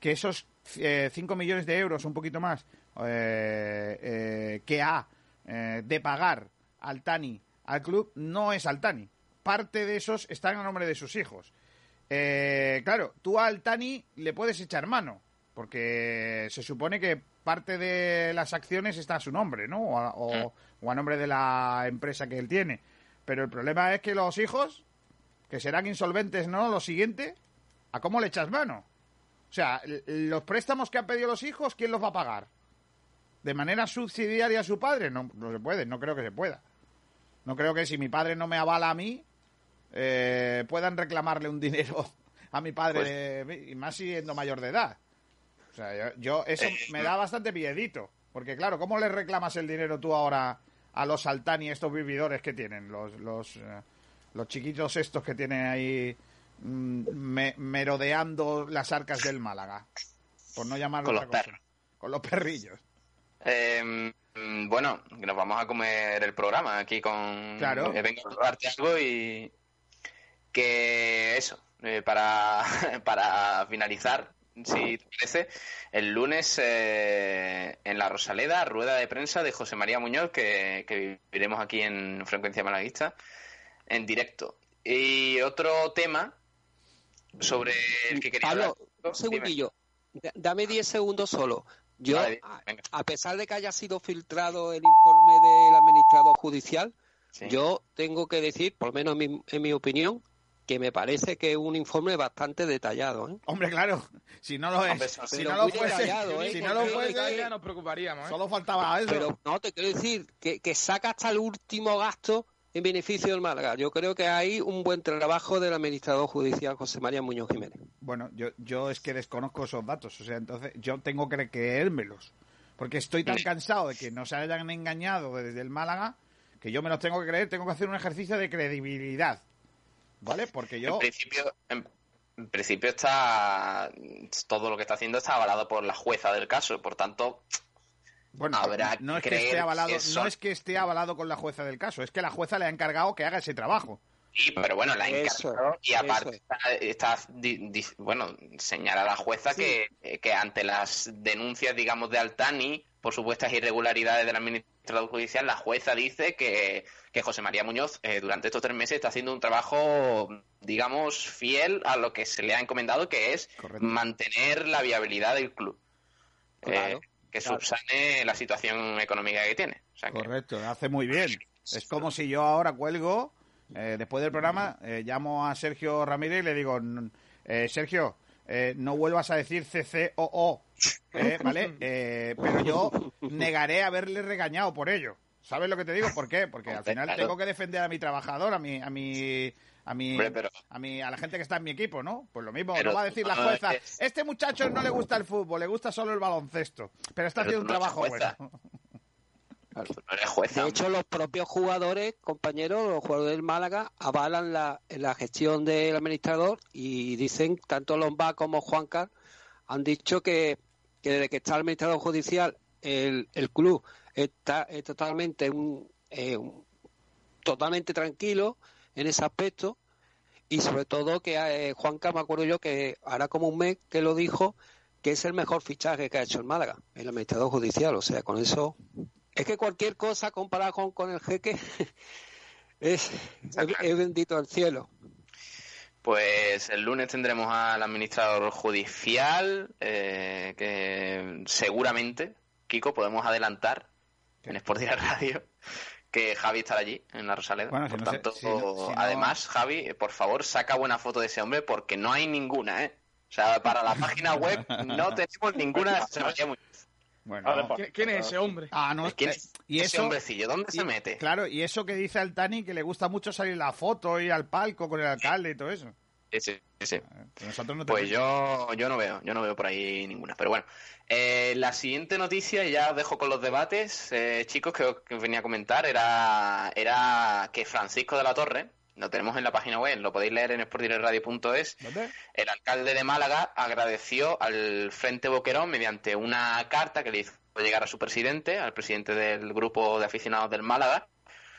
que esos 5 millones de euros, un poquito más, eh, eh, que ha eh, de pagar al Tani al club, no es al Tani. Parte de esos están a nombre de sus hijos. Eh, claro, tú al Tani le puedes echar mano, porque se supone que parte de las acciones está a su nombre, ¿no? O a, o- o a nombre de la empresa que él tiene. Pero el problema es que los hijos, que serán insolventes, ¿no? Lo siguiente, ¿a cómo le echas mano? O sea, los préstamos que han pedido los hijos, ¿quién los va a pagar? ¿De manera subsidiaria a su padre? No, no se puede, no creo que se pueda. No creo que si mi padre no me avala a mí, eh, puedan reclamarle un dinero a mi padre, y más siendo mayor de edad. O sea, yo, yo- eso me da bastante miedito. Porque claro, ¿cómo le reclamas el dinero tú ahora a los Altani, estos vividores que tienen? Los, los, eh, los chiquitos estos que tienen ahí mm, me- merodeando las arcas del Málaga. Por no llamarlo Con los perros. Con los perrillos. Eh, bueno, nos vamos a comer el programa aquí con... Claro. eh, vengo a probarte algo y... Que eso, eh, para, para finalizar, si te parece, el lunes eh, en la Rosaleda, rueda de prensa de José María Muñoz, que, que viviremos aquí en Frecuencia Malaguista, en directo. Y otro tema sobre el que quería Pablo, hablar. un segundillo. Da- Dame 10 segundos solo. Yo, Vale, a- pesar de que haya sido filtrado el informe del administrador judicial, Sí. yo tengo que decir, por lo menos en mi, en mi opinión, que me parece que es un informe bastante detallado. ¿eh? Hombre, claro, si no lo es, eso si no lo fuese, detallado, ¿eh? si no lo es fuese, Ya nos preocuparíamos, ¿eh? solo faltaba eso. Pero no, te quiero decir que, que saca hasta el último gasto en beneficio del Málaga. Yo creo que hay un buen trabajo del administrador judicial José María Muñoz Jiménez. Bueno, yo, yo es que desconozco esos datos, o sea, entonces yo tengo que creérmelos, porque estoy tan cansado de que nos hayan engañado desde el Málaga que yo me los tengo que creer, tengo que hacer un ejercicio de credibilidad, ¿vale? Porque yo, En principio, en, en principio está todo lo que está haciendo está avalado por la jueza del caso, por tanto Bueno, habrá no es que esté avalado, que son- no es que esté avalado con la jueza del caso, es que la jueza le ha encargado que haga ese trabajo. Sí, pero bueno, la encargó y aparte es. está, está di- di- bueno, señala la jueza que, que ante las denuncias, digamos, de Altani por supuestas irregularidades del administrador judicial, la jueza dice que, que José María Muñoz eh, durante estos tres meses está haciendo un trabajo, digamos, fiel a lo que se le ha encomendado, que es mantener la viabilidad del club. Claro, Eh, que claro. subsane la situación económica que tiene. O sea que- Correcto, hace muy bien. Es como si yo ahora cuelgo, eh, después del programa, eh, llamo a Sergio Ramírez y le digo, "N- eh, Sergio, eh, no vuelvas a decir CCOO, eh, ¿vale? Eh, pero yo negaré haberle regañado por ello. ¿Sabes lo que te digo? ¿Por qué? Porque al final tengo que defender a mi trabajador, a mi, a mi, a mi, Hombre, pero- a mi, a la gente que está en mi equipo, ¿no? Pues lo mismo, Pero no va a decir la jueza, es- este muchacho no le gusta el fútbol, le gusta solo el baloncesto, pero está Pero haciendo un no trabajo jueza. Bueno. Tú no eres jueza. De hecho, los propios jugadores, compañeros, los jugadores del Málaga, avalan la, la gestión del administrador y dicen, tanto Lombá como Juancar, han dicho que, que desde que está el administrador judicial, el, el club está, es totalmente un, eh, un- totalmente tranquilo en ese aspecto y sobre todo que eh, Juancar, me acuerdo yo que hará como un mes que lo dijo, que es el mejor fichaje que ha hecho el Málaga, el administrador judicial. O sea, con eso es que cualquier cosa comparada con, con el jeque es, bendito al cielo. Pues el lunes tendremos al administrador judicial, eh, que seguramente, Kiko, podemos adelantar en Sport Radio que Javi estará allí en la Rosaleda. Bueno, si por no se- tanto, si no- si no- además, Javi, por favor, saca buena foto de ese hombre porque no hay ninguna, ¿eh? O sea, para la página web no tenemos ninguna Muñoz. Bueno, Vale, pues. ¿Quién, es ese hombre? Ah, no, ¿Quién eh, es y ese eso, hombrecillo? ¿Dónde y- se mete? Claro, y eso que dice Altani, que le gusta mucho salir la foto y al palco con el alcalde y todo eso. Sí, sí, sí. Que Nosotros no Pues yo, yo no veo, yo no veo por ahí ninguna. Pero bueno, eh, la siguiente noticia, y ya os dejo con los debates, eh, chicos, que os, que os venía a comentar, era, era que Francisco de la Torre, lo tenemos en la página web, lo podéis leer en sportdirectradio.es, el alcalde de Málaga agradeció al Frente Boquerón mediante una carta que le hizo llegar a su presidente, al presidente del grupo de aficionados del Málaga,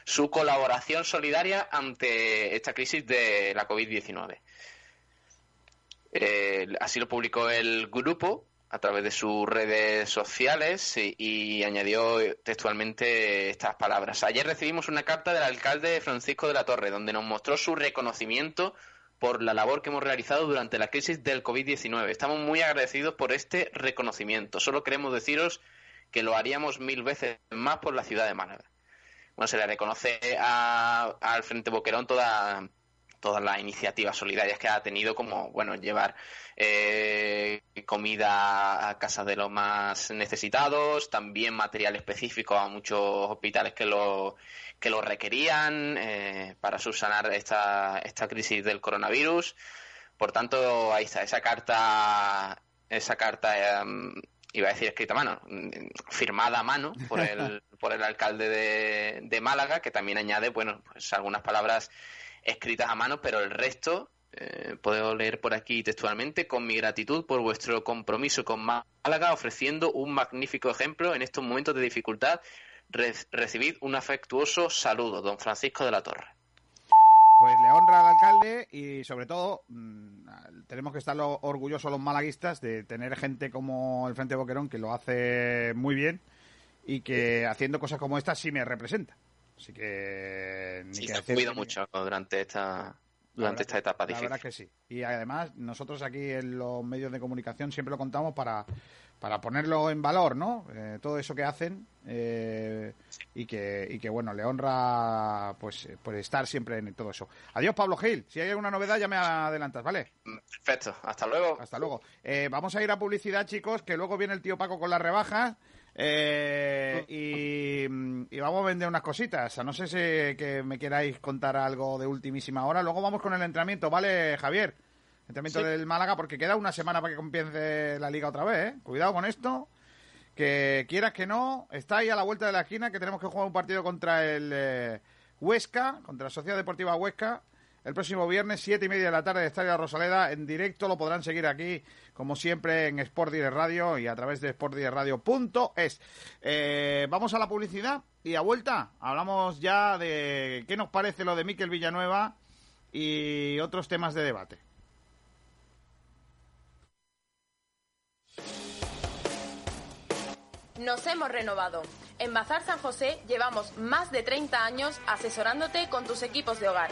su colaboración solidaria ante esta crisis de la COVID-19. Eh, así lo publicó el grupo a través de sus redes sociales y, añadió textualmente estas palabras. Ayer recibimos una carta del alcalde Francisco de la Torre donde nos mostró su reconocimiento por la labor que hemos realizado durante la crisis del COVID-19. Estamos muy agradecidos por este reconocimiento. Solo queremos deciros que lo haríamos mil veces más por la ciudad de Málaga. Bueno, se le reconoce al Frente Boquerón toda todas las iniciativas solidarias que ha tenido, como bueno llevar eh, comida a casa de los más necesitados, también material específico a muchos hospitales que lo que lo requerían eh, para subsanar esta esta crisis del coronavirus. Por tanto, ahí está esa carta esa carta em, iba a decir escrita a mano, firmada a mano por el por el alcalde de, de Málaga, que también añade bueno pues algunas palabras escritas a mano, pero el resto, eh, puedo leer por aquí textualmente, con mi gratitud por vuestro compromiso con Málaga, ofreciendo un magnífico ejemplo en estos momentos de dificultad, re- recibid un afectuoso saludo, don Francisco de la Torre. Pues le honra al alcalde y sobre todo mm, tenemos que estar lo- orgullosos los malaguistas de tener gente como el Frente Boquerón que lo hace muy bien y que haciendo cosas como esta sí me representa. Así que ni Sí, que se decir que- mucho durante esta La durante esta etapa La difícil. verdad que sí. Y además, nosotros aquí en los medios de comunicación siempre lo contamos para, para ponerlo en valor, ¿no? Eh, todo eso que hacen eh, y, que, y que, bueno, le honra pues por estar siempre en todo eso. Adiós, Pablo Gil. Si hay alguna novedad, ya me adelantas, ¿vale? Perfecto, hasta luego. Hasta luego. Eh, vamos a ir a publicidad, chicos, que luego viene el tío Paco con las rebajas. Eh, y, y vamos a vender unas cositas. No sé si que me queráis contar algo de ultimísima hora. Luego vamos con el entrenamiento, ¿vale, Javier? Entrenamiento Sí. del Málaga, porque queda una semana para que comience la liga otra vez, ¿eh? Cuidado con esto. Que quieras que no, está ahí a la vuelta de la esquina, que tenemos que jugar un partido contra el eh, Huesca, contra la Sociedad Deportiva Huesca. El próximo viernes, siete y media de la tarde, de Estadio Rosaleda, en directo. Lo podrán seguir aquí, como siempre, en Sport Direct Radio y a través de sportdirectradio.es. Eh, vamos a la publicidad y a vuelta hablamos ya de qué nos parece lo de Miquel Villanueva y otros temas de debate. Nos hemos renovado. En Bazar San José llevamos más de 30 años asesorándote con tus equipos de hogar.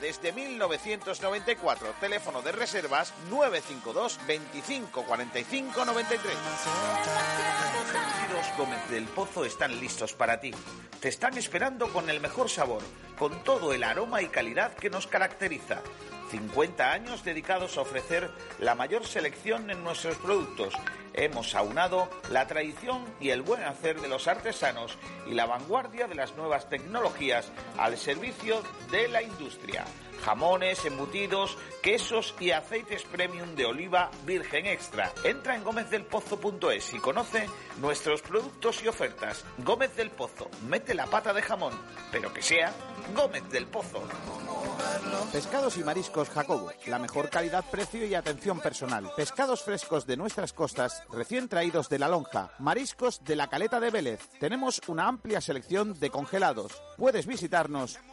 desde 1994. Teléfono de reservas 952 25 45 93. Los Gómez del Pozo están listos para ti. Te están esperando con el mejor sabor, con todo el aroma y calidad que nos caracteriza. 50 años dedicados a ofrecer la mayor selección en nuestros productos. Hemos aunado la tradición y el buen hacer de los artesanos y la vanguardia de las nuevas tecnologías al servicio de la industria. Jamones, embutidos, quesos y aceites premium de oliva virgen extra. Entra en gómezdelpozo.es y conoce nuestros productos y ofertas. Gómez del Pozo, mete la pata de jamón, pero que sea Gómez del Pozo. Pescados y mariscos Jacobo, la mejor calidad, precio y atención personal. Pescados frescos de nuestras costas, recién traídos de la lonja. Mariscos de la caleta de Vélez. Tenemos una amplia selección de congelados. Puedes visitarnos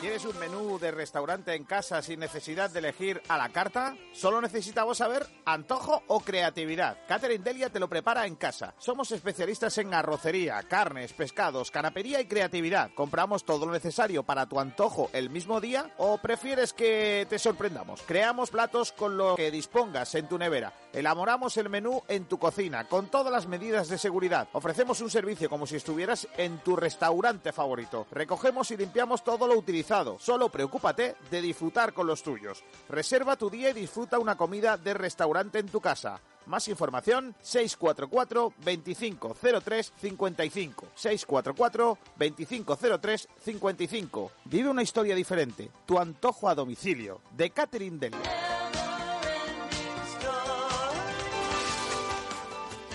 ¿Quieres un menú de restaurante en casa sin necesidad de elegir a la carta? Solo necesitamos saber antojo o creatividad. Catherine Delia te lo prepara en casa. Somos especialistas en arrocería, carnes, pescados, canapería y creatividad. Compramos todo lo necesario para tu antojo el mismo día o prefieres que te sorprendamos. Creamos platos con lo que dispongas en tu nevera. Elaboramos el menú en tu cocina con todas las medidas de seguridad. Ofrecemos un servicio como si estuvieras en tu restaurante favorito. Recogemos y limpiamos todo lo utilizado. Solo preocúpate de disfrutar con los tuyos. Reserva tu día y disfruta una comida de restaurante en tu casa. Más información 644 2503 55 644 2503 55. Vive una historia diferente. Tu antojo a domicilio de Catherine Delia.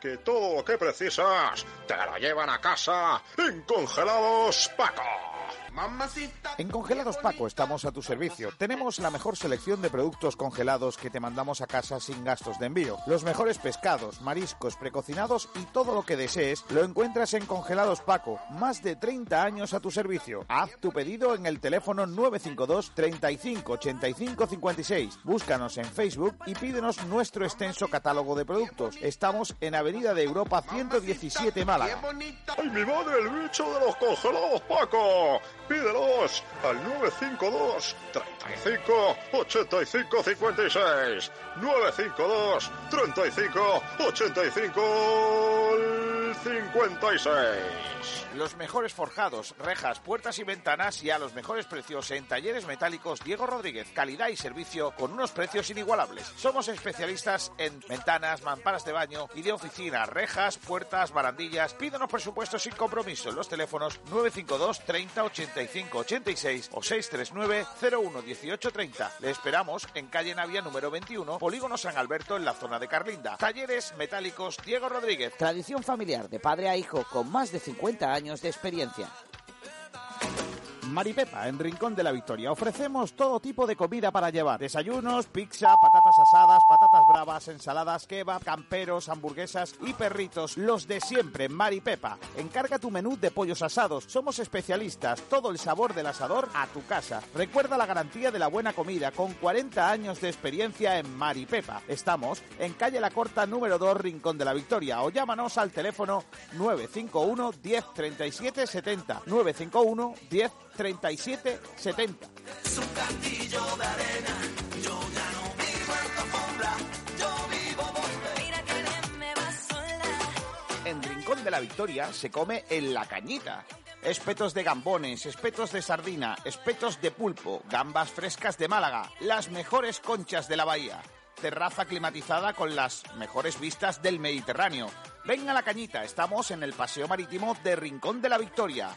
que todo lo que precisas te lo llevan a casa en Congelados Paco. En Congelados Paco estamos a tu servicio. Tenemos la mejor selección de productos congelados que te mandamos a casa sin gastos de envío. Los mejores pescados, mariscos, precocinados y todo lo que desees lo encuentras en Congelados Paco. Más de 30 años a tu servicio. Haz tu pedido en el teléfono 952 35 85 56. Búscanos en Facebook y pídenos nuestro extenso catálogo de productos. Estamos en Avenida de Europa 117 Málaga. ¡Ay, mi madre, el bicho de los congelados, Paco! Pídelos al 952 35 85 56. 952 35 85 56. Los mejores forjados, rejas, puertas y ventanas y a los mejores precios en talleres metálicos Diego Rodríguez. Calidad y servicio con unos precios inigualables. Somos especialistas en ventanas, mamparas de baño y de oficina, rejas, puertas, barandillas. Pídenos presupuestos sin compromiso en los teléfonos 952 30 85 86 o 639 01 18 30. Le esperamos en calle Navia número 21, Polígono San Alberto en la zona de Carlinda. Talleres metálicos Diego Rodríguez. Tradición familiar de padre a hijo con más de 50 años de experiencia. Maripepa, en Rincón de la Victoria. Ofrecemos todo tipo de comida para llevar. Desayunos, pizza, patatas asadas, patatas bravas, ensaladas, kebab, camperos, hamburguesas y perritos. Los de siempre, Maripepa. Encarga tu menú de pollos asados. Somos especialistas. Todo el sabor del asador a tu casa. Recuerda la garantía de la buena comida con 40 años de experiencia en Maripepa. Estamos en calle La Corta número 2, Rincón de la Victoria. O llámanos al teléfono 951 10 37 70. 951 10 37 70. Es un castillo de arena. Yo ya no vivo en Rincón de la Victoria se come en la cañita. Espetos de gambones, espetos de sardina, espetos de pulpo, gambas frescas de Málaga, las mejores conchas de la bahía. Terraza climatizada con las mejores vistas del Mediterráneo. Ven a la cañita, estamos en el Paseo Marítimo de Rincón de la Victoria.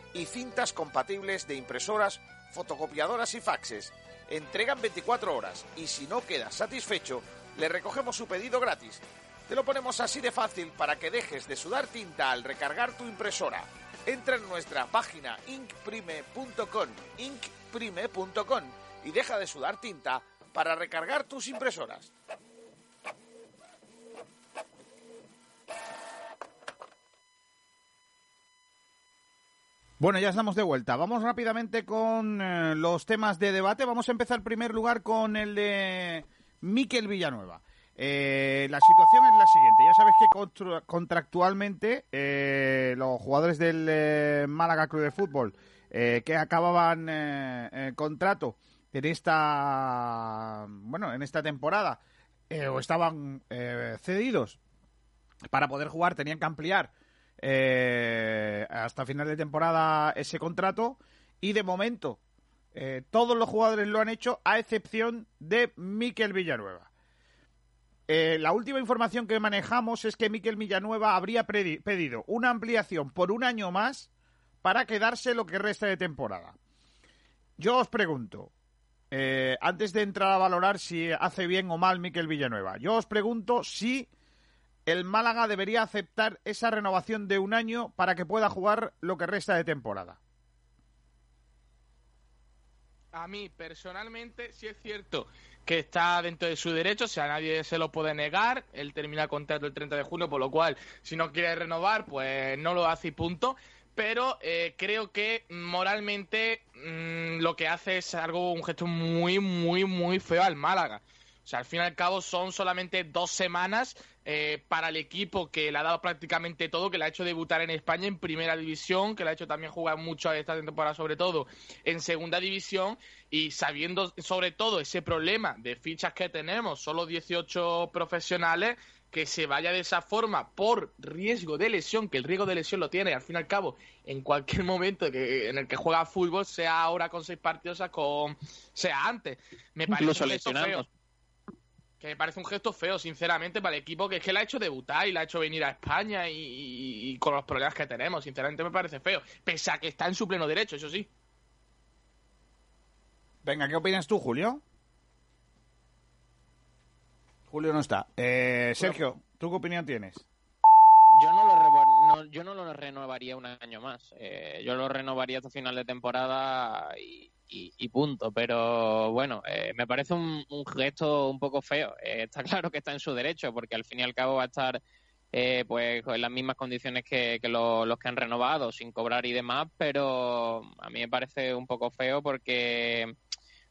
y cintas compatibles de impresoras, fotocopiadoras y faxes. Entregan 24 horas y si no quedas satisfecho, le recogemos su pedido gratis. Te lo ponemos así de fácil para que dejes de sudar tinta al recargar tu impresora. Entra en nuestra página inkprime.com, inkprime.com y deja de sudar tinta para recargar tus impresoras. Bueno, ya estamos de vuelta. Vamos rápidamente con eh, los temas de debate. Vamos a empezar en primer lugar con el de Miquel Villanueva. Eh, la situación es la siguiente. Ya sabes que contra- contractualmente eh, los jugadores del eh, Málaga Club de Fútbol eh, que acababan eh, contrato en esta bueno en esta temporada o estaban cedidos para poder jugar tenían que ampliar eh, hasta final de temporada ese contrato y de momento eh, todos los jugadores lo han hecho a excepción de Miquel Villanueva. Eh, la última información que manejamos es que Miquel Villanueva habría pedido una ampliación por un año más para quedarse lo que resta de temporada. Yo os pregunto, antes de entrar a valorar si hace bien o mal Miquel Villanueva, yo os pregunto si el Málaga debería aceptar esa renovación de un año para que pueda jugar lo que resta de temporada. A mí, personalmente, sí es cierto que está dentro de su derecho, o sea, nadie se lo puede negar. Él termina el contrato el 30 de junio, por lo cual, si no quiere renovar, pues no lo hace y punto. Pero eh, creo que moralmente mm, lo que hace es algo, un gesto muy, muy, muy feo al Málaga. O sea, al fin y al cabo son solamente dos semanas eh, para el equipo que le ha dado prácticamente todo, que le ha hecho debutar en España en primera división, que le ha hecho también jugar mucho esta temporada, sobre todo en segunda división, y sabiendo sobre todo ese problema de fichas que tenemos, solo 18 profesionales, que se vaya de esa forma por riesgo de lesión, que el riesgo de lesión lo tiene, al fin y al cabo, en cualquier momento que, en el que juega fútbol, sea ahora con seis partidos, sea, con, sea antes. Me parece Incluso. Que me parece un gesto feo, sinceramente, para el equipo que es que le ha hecho debutar y le ha hecho venir a España y, y- y con los problemas que tenemos. Sinceramente me parece feo. Pese a que está en su pleno derecho, eso sí. Venga, ¿qué opinas tú, Julio? Julio no está. Eh, Sergio, ¿tú qué opinión tienes? Yo no lo, no- yo no lo renovaría un año más. Eh, yo lo renovaría hasta final de temporada y, y- y punto. Pero bueno, eh, me parece un, gesto un poco feo. Eh, está claro que está en su derecho, porque al fin y al cabo va a estar eh, pues en las mismas condiciones que, que lo- los que han renovado, sin cobrar y demás. Pero a mí me parece un poco feo porque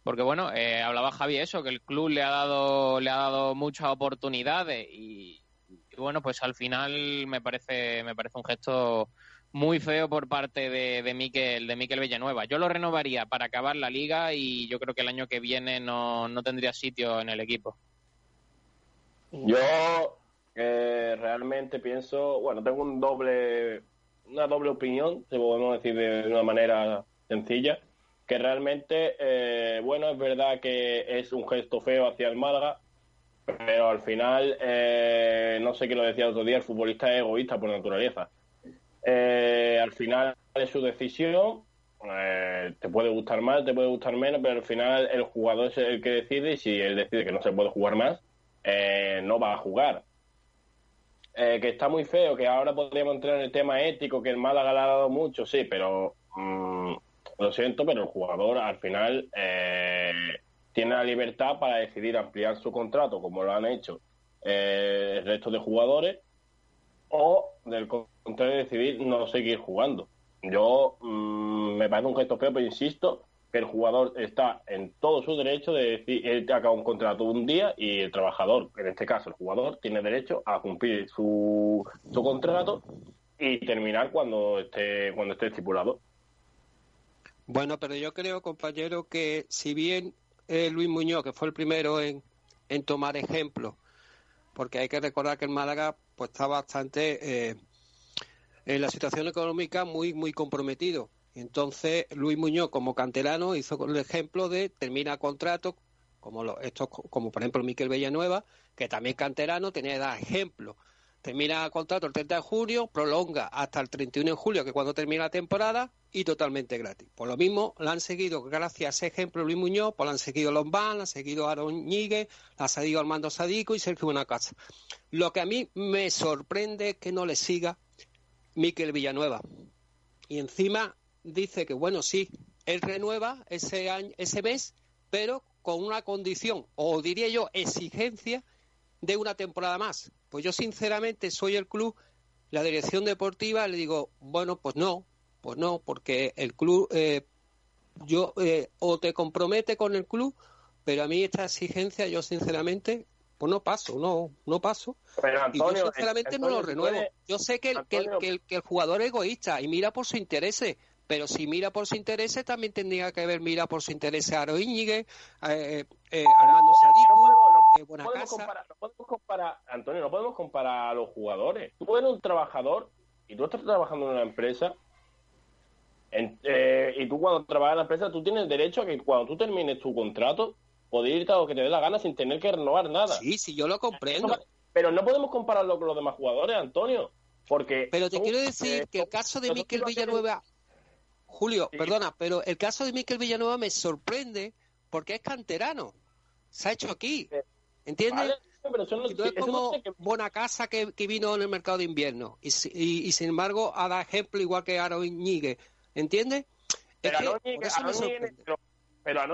porque bueno, eh, hablaba Javi eso, que el club le ha dado, le ha dado muchas oportunidades y, y bueno, pues al final me parece, me parece un gesto muy feo por parte de, de Miquel, de Miquel Villanueva. Yo lo renovaría para acabar la liga y yo creo que el año que viene no, no tendría sitio en el equipo. Yo eh, realmente pienso, bueno, tengo un doble, una doble opinión, si podemos decir de una manera sencilla, que realmente, eh, bueno, es verdad que es un gesto feo hacia el Málaga, pero al final, eh, no sé qué lo decía el otro día, el futbolista es egoísta por naturaleza. Eh, al final es su decisión, eh, te puede gustar más, te puede gustar menos, pero al final el jugador es el que decide y si él decide que no se puede jugar más, eh, no va a jugar. Eh, que está muy feo, que ahora podríamos entrar en el tema ético, que el Málaga le ha dado mucho, sí, pero mm, lo siento, pero el jugador al final tiene la libertad para decidir ampliar su contrato, como lo han hecho el resto de jugadores, o del contrario decidir no seguir jugando. Yo mm, me parece un gesto feo, pero insisto que el jugador está en todo su derecho de decir, él acaba un contrato un día y el trabajador, en este caso el jugador, tiene derecho a cumplir su, su contrato y terminar cuando esté, cuando esté estipulado. Bueno, pero yo creo, compañero, que si bien eh, Luis Muñoz, que fue el primero en, en tomar ejemplo, porque hay que recordar que el Málaga pues está bastante eh, en la situación económica muy muy comprometido. Entonces Luis Muñoz como canterano hizo el ejemplo de termina contrato como lo, estos como por ejemplo Miquel Villanueva, que también canterano, tenía que dar ejemplo. Termina contrato el 30 de junio, prolonga hasta el 31 de julio, que es cuando termina la temporada, y totalmente gratis. Por lo mismo, la han seguido, gracias a ese ejemplo, Luis Muñoz, pues la han seguido Lombán, la han seguido Aaron Ñigue, la ha seguido Armando Sadico y Sergio Buenacasa. Lo que a mí me sorprende es que no le siga Miquel Villanueva. Y encima dice que, bueno, sí, él renueva ese, año, ese mes, pero con una condición, o diría yo, exigencia de una temporada más. Pues yo sinceramente soy el club, la dirección deportiva, le digo, bueno, pues no, pues no, porque el club, eh, yo, eh, o te compromete con el club, pero a mí esta exigencia, yo sinceramente, pues no paso, no, no paso. Pero y yo Antonio, sinceramente no lo ¿se renuevo. Yo sé que el, que, el, que, el, que el jugador es egoísta y mira por su intereses, pero si mira por su intereses también tendría que haber mira por su intereses a Aro Íñiguez, eh, eh, Armando Podemos comparar, no podemos comparar, Antonio, no podemos comparar a los jugadores. Tú eres un trabajador y tú estás trabajando en una empresa. en- eh, y tú cuando trabajas en la empresa, tú tienes derecho a que cuando tú termines tu contrato, poder irte a lo que te dé la gana sin tener que renovar nada. Sí, sí, yo lo comprendo. Pero no podemos compararlo con los demás jugadores, Antonio. Porque Pero te son- quiero decir eh, que el caso de Miquel Villanueva, Julio, perdona, pero el caso de Miquel Villanueva me sorprende porque es canterano. Se ha hecho aquí. ¿Entiendes? Vale, pero no- Y no es no como tiene que- Bonacasa que, que vino en el mercado de invierno y, y, y sin embargo ha dado ejemplo igual que Aaron Ñigue. ¿Entiendes? Pero Aaron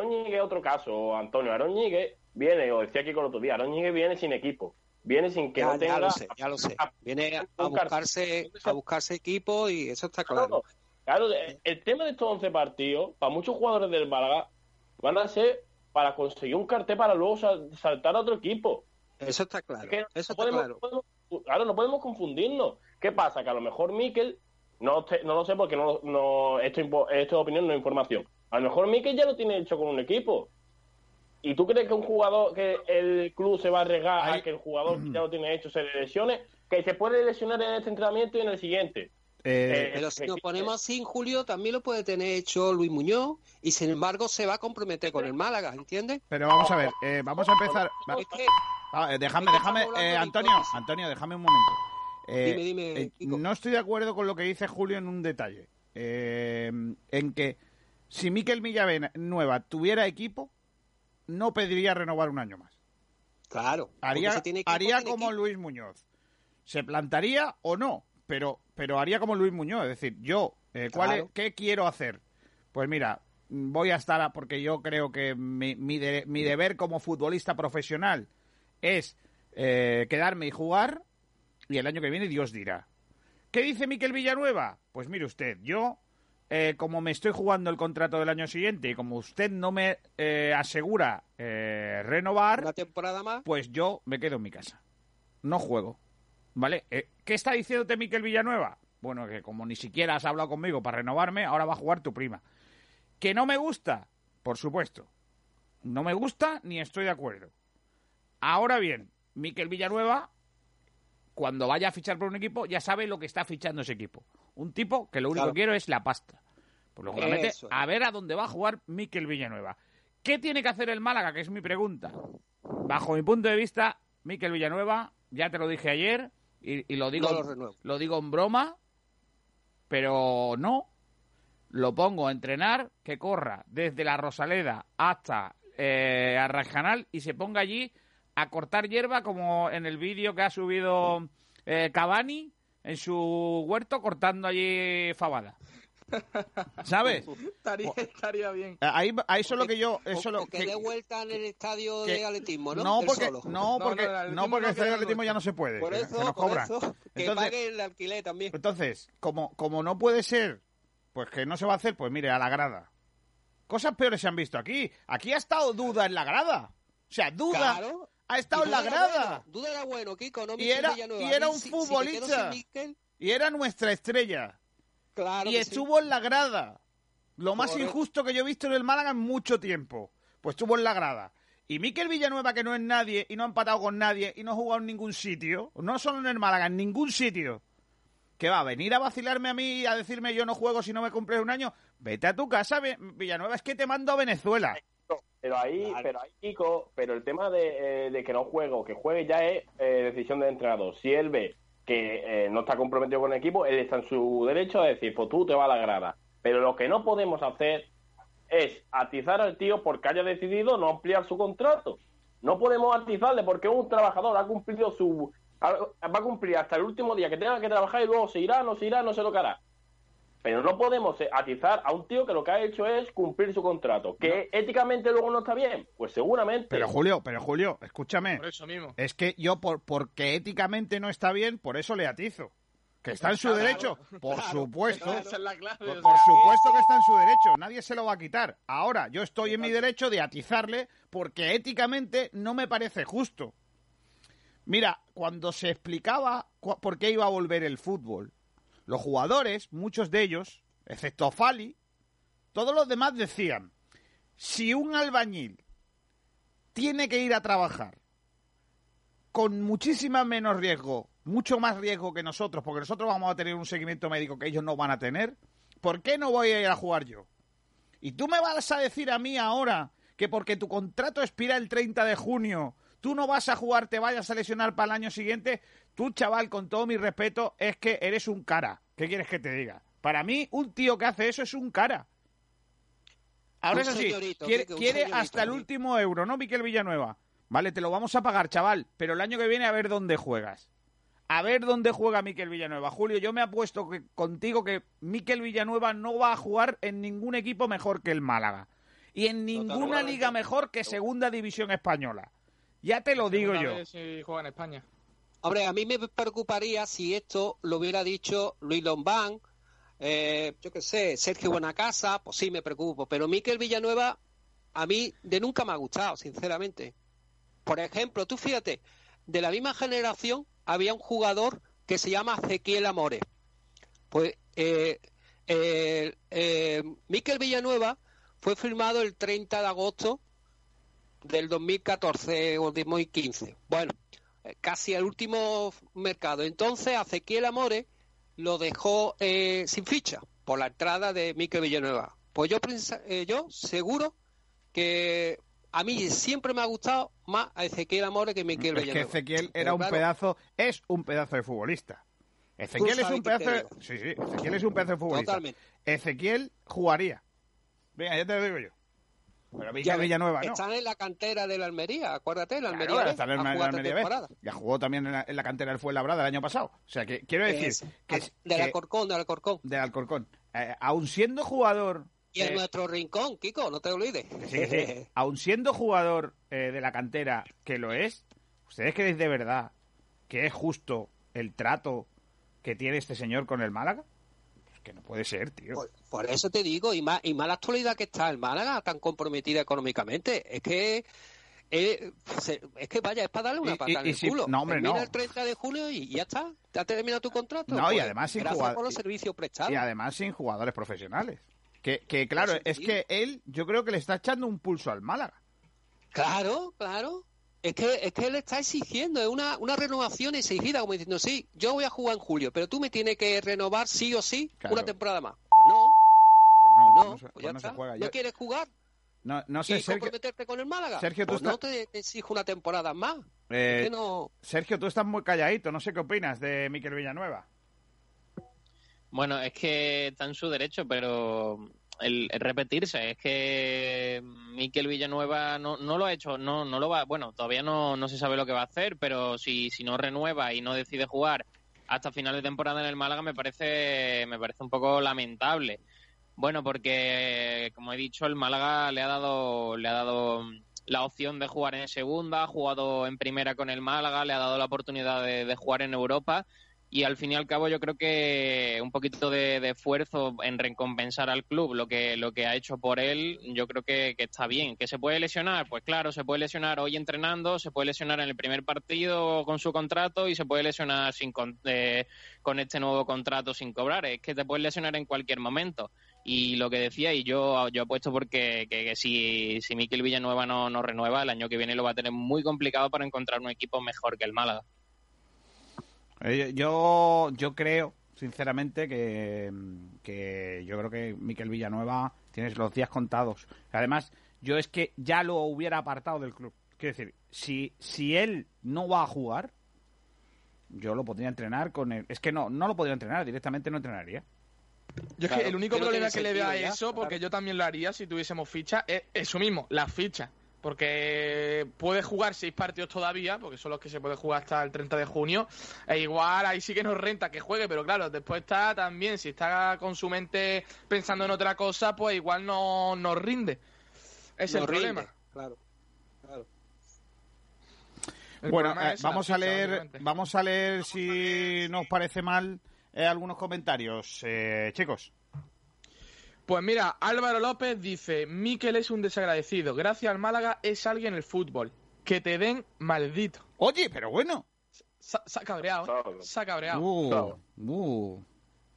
Ñigue- es otro caso, Antonio. Aaron Ñigue viene, o decía aquí con el otro día, Aaron Ñigue viene sin equipo. Viene sin que Ya, no ya tenga... lo sé, ya lo sé. Viene a, a buscarse, a buscarse equipo y eso está claro. Claro, el el tema de estos 11 partidos, para muchos jugadores del Málaga, van a ser para conseguir un cartel para luego sal- saltar a otro equipo. Eso está claro. Es que Eso no está podemos- claro. podemos- claro, no podemos confundirnos. ¿Qué pasa? Que a lo mejor Mikel, no, te- no lo sé porque no, no esto, esto es opinión, no es información. A lo mejor Mikel ya lo tiene hecho con un equipo. ¿Y tú crees que un jugador, que el club se va a arriesgar a que el jugador que ya lo tiene hecho se le lesione? Que se puede lesionar en este entrenamiento y en el siguiente. Eh, Pero si nos ponemos así en Julio, también lo puede tener hecho Luis Muñoz y sin embargo se va a comprometer con el Málaga, ¿entiendes? Pero vamos a ver, eh, vamos a empezar. va- Es que Ah, eh, déjame, déjame, eh, Antonio. Antonio, déjame un momento. Eh, Dime, dime, eh, no estoy de acuerdo con lo que dice Julio en un detalle. Eh, en que si Miquel Villanueva tuviera equipo, no pediría renovar un año más. Claro. Haría, si tiene equipo, haría tiene como equipo. Luis Muñoz. Se plantaría o no, pero, pero haría como Luis Muñoz. Es decir, yo, eh, ¿cuál Claro. es- ¿qué quiero hacer? Pues mira, voy a estar, a- porque yo creo que mi, mi de- mi deber como futbolista profesional es eh, quedarme y jugar, y el año que viene Dios dirá. ¿Qué dice Miquel Villanueva? Pues mire usted, yo, eh, como me estoy jugando el contrato del año siguiente y como usted no me eh, asegura eh, renovar, Una temporada más. pues yo me quedo en mi casa. No juego. ¿Vale? Eh, ¿Qué está diciéndote Miquel Villanueva? Bueno, que como ni siquiera has hablado conmigo para renovarme, ahora va a jugar tu prima. ¿Que no me gusta? Por supuesto. No me gusta ni estoy de acuerdo. Ahora bien, Miquel Villanueva, cuando vaya a fichar por un equipo, ya sabe lo que está fichando ese equipo. Un tipo que lo único Claro. que quiero es la pasta. Pues lógicamente, Eso es. a ver a dónde va a jugar Miquel Villanueva. ¿Qué tiene que hacer el Málaga? Que es mi pregunta. Bajo mi punto de vista, Miquel Villanueva, ya te lo dije ayer, y, y lo digo, No lo renuevo. lo digo en broma, pero no. Lo pongo a entrenar, que corra desde la Rosaleda hasta eh, Arrajanal y se ponga allí a cortar hierba como en el vídeo que ha subido eh, Cavani en su huerto cortando allí fabada. ¿Sabes? Estaría, estaría bien. Ahí, ahí eso es lo que yo... Eso es lo o que dé vuelta en el estadio que- de atletismo, ¿no? No, porque, solo. no, porque, No, no, el no, porque no el queda atletismo ya no se puede. Por que- eso, que nos por cobran. eso, que Entonces, pague el alquiler también. entonces como, como no puede ser, pues que no se va a hacer, pues mire, a la grada. Cosas peores se han visto aquí. Aquí ha estado duda en la grada. O sea, duda Claro. ha estado en la grada. bueno, Duda era bueno, Kiko, no Y era, y era un si- si futbolista. sin Miquel, Y era nuestra estrella. Claro y sí. estuvo en la grada. Lo más injusto que yo he visto en el Málaga en mucho tiempo. Pues estuvo en la grada. Y Miquel Villanueva, que no es nadie, y no ha empatado con nadie, y no ha jugado en ningún sitio, no solo en el Málaga, en ningún sitio, que va a venir a vacilarme a mí y a decirme yo no juego si no me cumples un año, vete a tu casa, Vi- Villanueva, es que te mando a Venezuela. Pero ahí, pero ahí, Kiko, pero el tema de, eh, de que no juegue o que juegue ya es eh, decisión del entrenador. Si él ve que eh, no está comprometido con el equipo, él está en su derecho a decir, pues tú te vas a la grada. Pero lo que no podemos hacer es atizar al tío porque haya decidido no ampliar su contrato. No podemos atizarle porque un trabajador ha cumplido su... va a cumplir hasta el último día que tenga que trabajar y luego se irá, no se irá, no se lo hará. Pero no podemos atizar a un tío que lo que ha hecho es cumplir su contrato. ¿Que éticamente luego no está bien? Pues seguramente. Pero Julio, pero Julio, escúchame. Por eso mismo. Es que yo, por, porque éticamente no está bien, por eso le atizo. Que está en su Claro, derecho, por claro. supuesto. Por, por supuesto que está en su derecho, nadie se lo va a quitar. Ahora, yo estoy en mi derecho de atizarle porque éticamente no me parece justo. Mira, cuando se explicaba por qué iba a volver el fútbol, los jugadores, muchos de ellos, excepto Fali, todos los demás decían, si un albañil tiene que ir a trabajar con muchísima menos riesgo, mucho más riesgo que nosotros, porque nosotros vamos a tener un seguimiento médico que ellos no van a tener, ¿por qué no voy a ir a jugar yo? Y tú me vas a decir a mí ahora que porque tu contrato expira el 30 de junio, tú no vas a jugar, te vayas a lesionar para el año siguiente, tú, chaval, con todo mi respeto, es que eres un cara. ¿Qué quieres que te diga? Para mí, un tío que hace eso es un cara. Ahora Un eso sí, señorito, quiere, hasta el último euro, ¿no, Miquel Villanueva? Vale, te lo vamos a pagar, chaval, pero el año que viene a ver dónde juegas. A ver dónde juega Miquel Villanueva. Julio, yo me apuesto que, contigo que Miquel Villanueva no va a jugar en ningún equipo mejor que el Málaga. Y en ninguna liga mejor que Segunda División Española. Ya te lo digo Segunda yo. Si juega en España. Hombre, a mí me preocuparía si esto lo hubiera dicho Luis Lombán, eh, yo qué sé, Sergio Buenacasa, pues sí me preocupo. Pero Miquel Villanueva, a mí de nunca me ha gustado, sinceramente. Por ejemplo, tú fíjate, de la misma generación había un jugador que se llama Ezequiel Amores. Pues eh, eh, eh, Miquel Villanueva fue firmado el 30 de agosto del 2014 o 2015. Bueno, eh, casi el último mercado. Entonces, Ezequiel Amores lo dejó eh, sin ficha por la entrada de Miquel Villanueva. Pues yo, eh, yo seguro que a mí siempre me ha gustado más a Ezequiel Amores que Miquel Es que Villanueva. Ezequiel era un pedazo, es un pedazo de futbolista. Ezequiel es un pedazo de... Sí, sí, Ezequiel es un pedazo de futbolista. Totalmente. Ezequiel jugaría. Venga, ya te lo digo yo. Pero Ya, Villanueva no. Están en la cantera de la Almería, acuérdate, la Almería Claro, en la Almería B. temporada. Ya jugó también en la, en la cantera del Fuenlabrada el año pasado. O sea, que quiero decir Es- que, del que- Alcorcón, del Alcorcón. del Alcorcón. Eh, aun siendo jugador... Y en eh, nuestro rincón, Kiko, no te olvides. que sí, que sí. aun siendo jugador eh, de la cantera que lo es, ¿ustedes creéis de verdad que es justo el trato que tiene este señor con el Málaga? Que no puede ser, tío. Por, por eso te digo, y más, y más la actualidad que está el Málaga, tan comprometida económicamente. Es que, eh, es que vaya, es para darle una Y- patada y- en y el si- culo. no, hombre, Termina no. el 30 de junio y ya está. Ya termina tu contrato. No, y Pues, además sin los servicios prestados. Y además sin jugadores profesionales. Que, que claro, es que él, yo creo que le está echando un pulso al Málaga. Claro, claro. Es que, es que él está exigiendo, es una, una renovación exigida, como diciendo, sí, yo voy a jugar en julio, pero tú me tienes que renovar sí o sí Claro. una temporada más. Pues no, Pues no, no, pues no se- pues pues ya no se está. juega. ¿No quieres jugar no, no sé, y Sergio, comprometerte con el Málaga? Sergio, tú pues no te, te exijo una temporada más. eh, Es que no... Sergio, tú estás muy calladito. No sé qué opinas de Miquel Villanueva. Bueno, es que está en su derecho, pero el, repetirse, es que Miquel Villanueva no, no lo ha hecho, no, no lo va, bueno, todavía no, no se sabe lo que va a hacer, pero si, si no renueva y no decide jugar hasta final de temporada en el Málaga me parece, me parece un poco lamentable. Bueno, porque como he dicho, el Málaga le ha dado, le ha dado la opción de jugar en segunda, ha jugado en primera con el Málaga, le ha dado la oportunidad de jugar en Europa y al fin y al cabo yo creo que un poquito de, esfuerzo en recompensar al club lo que lo que ha hecho por él yo creo que, que está bien. Que se puede lesionar pues claro se puede lesionar hoy entrenando se puede lesionar en el primer partido con su contrato y se puede lesionar sin con, eh, con este nuevo contrato sin cobrar. Es que te puedes lesionar en cualquier momento. Y lo que decía y yo yo apuesto porque que, que si si Miquel Villanueva no, no renueva el año que viene lo va a tener muy complicado para encontrar un equipo mejor que el Málaga Eh, yo, yo creo, sinceramente, que, que yo creo que Miquel Villanueva tienes los días contados. Además, yo es que ya lo hubiera apartado del club. Quiero decir, si, si él no va a jugar, yo lo podría entrenar con él. Es que no, no lo podría entrenar, directamente no entrenaría. Yo es Claro, que el único problema que le veo a eso, porque claro. yo también lo haría si tuviésemos ficha, es eso mismo, las fichas. Porque puede jugar seis partidos todavía, porque son los que se puede jugar hasta el 30 de junio. E igual ahí sí que nos renta que juegue, pero claro, después está también, si está con su mente pensando en otra cosa, pues igual no nos rinde. Es No el rinde, problema. Claro, claro. El bueno, problema eh, vamos a leer, vamos a leer si nos parece mal eh, algunos comentarios, eh, chicos. Pues mira, Álvaro López dice, Miquel es un desagradecido, gracias al Málaga es alguien en el fútbol. Que te den maldito. Oye, pero bueno. Se ha cabreado, ¿eh? se ha cabreado. Uh, uh,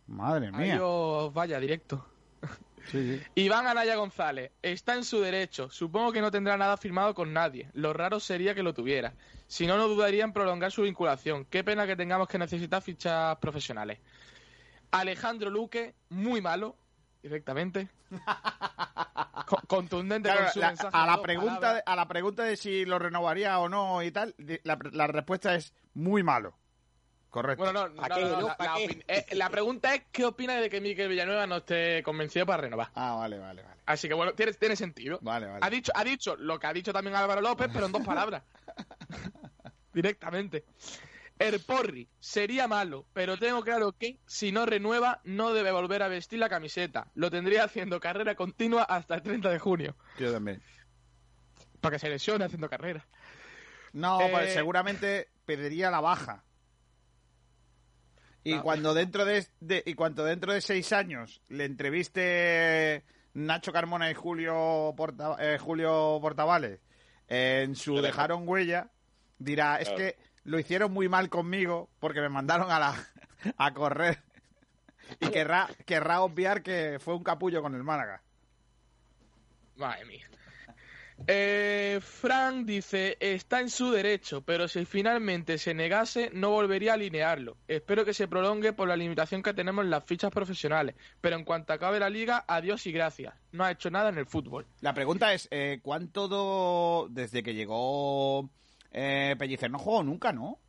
madre mía. Adiós, vaya, directo. Sí, sí. Iván Anaya González, está en su derecho. Supongo que no tendrá nada firmado con nadie. Lo raro sería que lo tuviera. Si no, no dudaría en prolongar su vinculación. Qué pena que tengamos que necesitar fichas profesionales. Alejandro Luque, muy malo, directamente. Co- contundente Claro, con su la- mensaje. a, la pregunta, palabras. a la pregunta de si lo renovaría o no y tal, la, la respuesta es muy malo. Correcto. Bueno, no, no, eh, la pregunta es ¿qué opina de que Miquel Villanueva no esté convencido para renovar? Ah, vale, vale, vale. Así que bueno, tiene, tiene sentido. Vale, vale. Ha dicho, ha dicho lo que ha dicho también Álvaro López, pero en dos palabras. Directamente. El Porri sería malo, pero tengo claro que si no renueva no debe volver a vestir la camiseta. Lo tendría haciendo carrera continua hasta el 30 de junio. Yo también. Para que se lesione haciendo carrera. No, Eh, pues seguramente pediría la baja. Y No. cuando dentro de, de- y cuando dentro de seis años le entreviste Nacho Carmona y Julio, Porta- eh, Julio Portavales en su dejaron huella, dirá, es que lo hicieron muy mal conmigo porque me mandaron a, la, a correr. Y querrá, querrá obviar que fue un capullo con el Málaga. Madre mía. Eh, Frank dice, está en su derecho, pero si finalmente se negase, no volvería a alinearlo. Espero que se prolongue por la limitación que tenemos en las fichas profesionales. Pero en cuanto acabe la liga, adiós y gracias. No ha hecho nada en el fútbol. La pregunta es, eh, ¿cuánto do- desde que llegó eh, Pellicer no jugó nunca, no?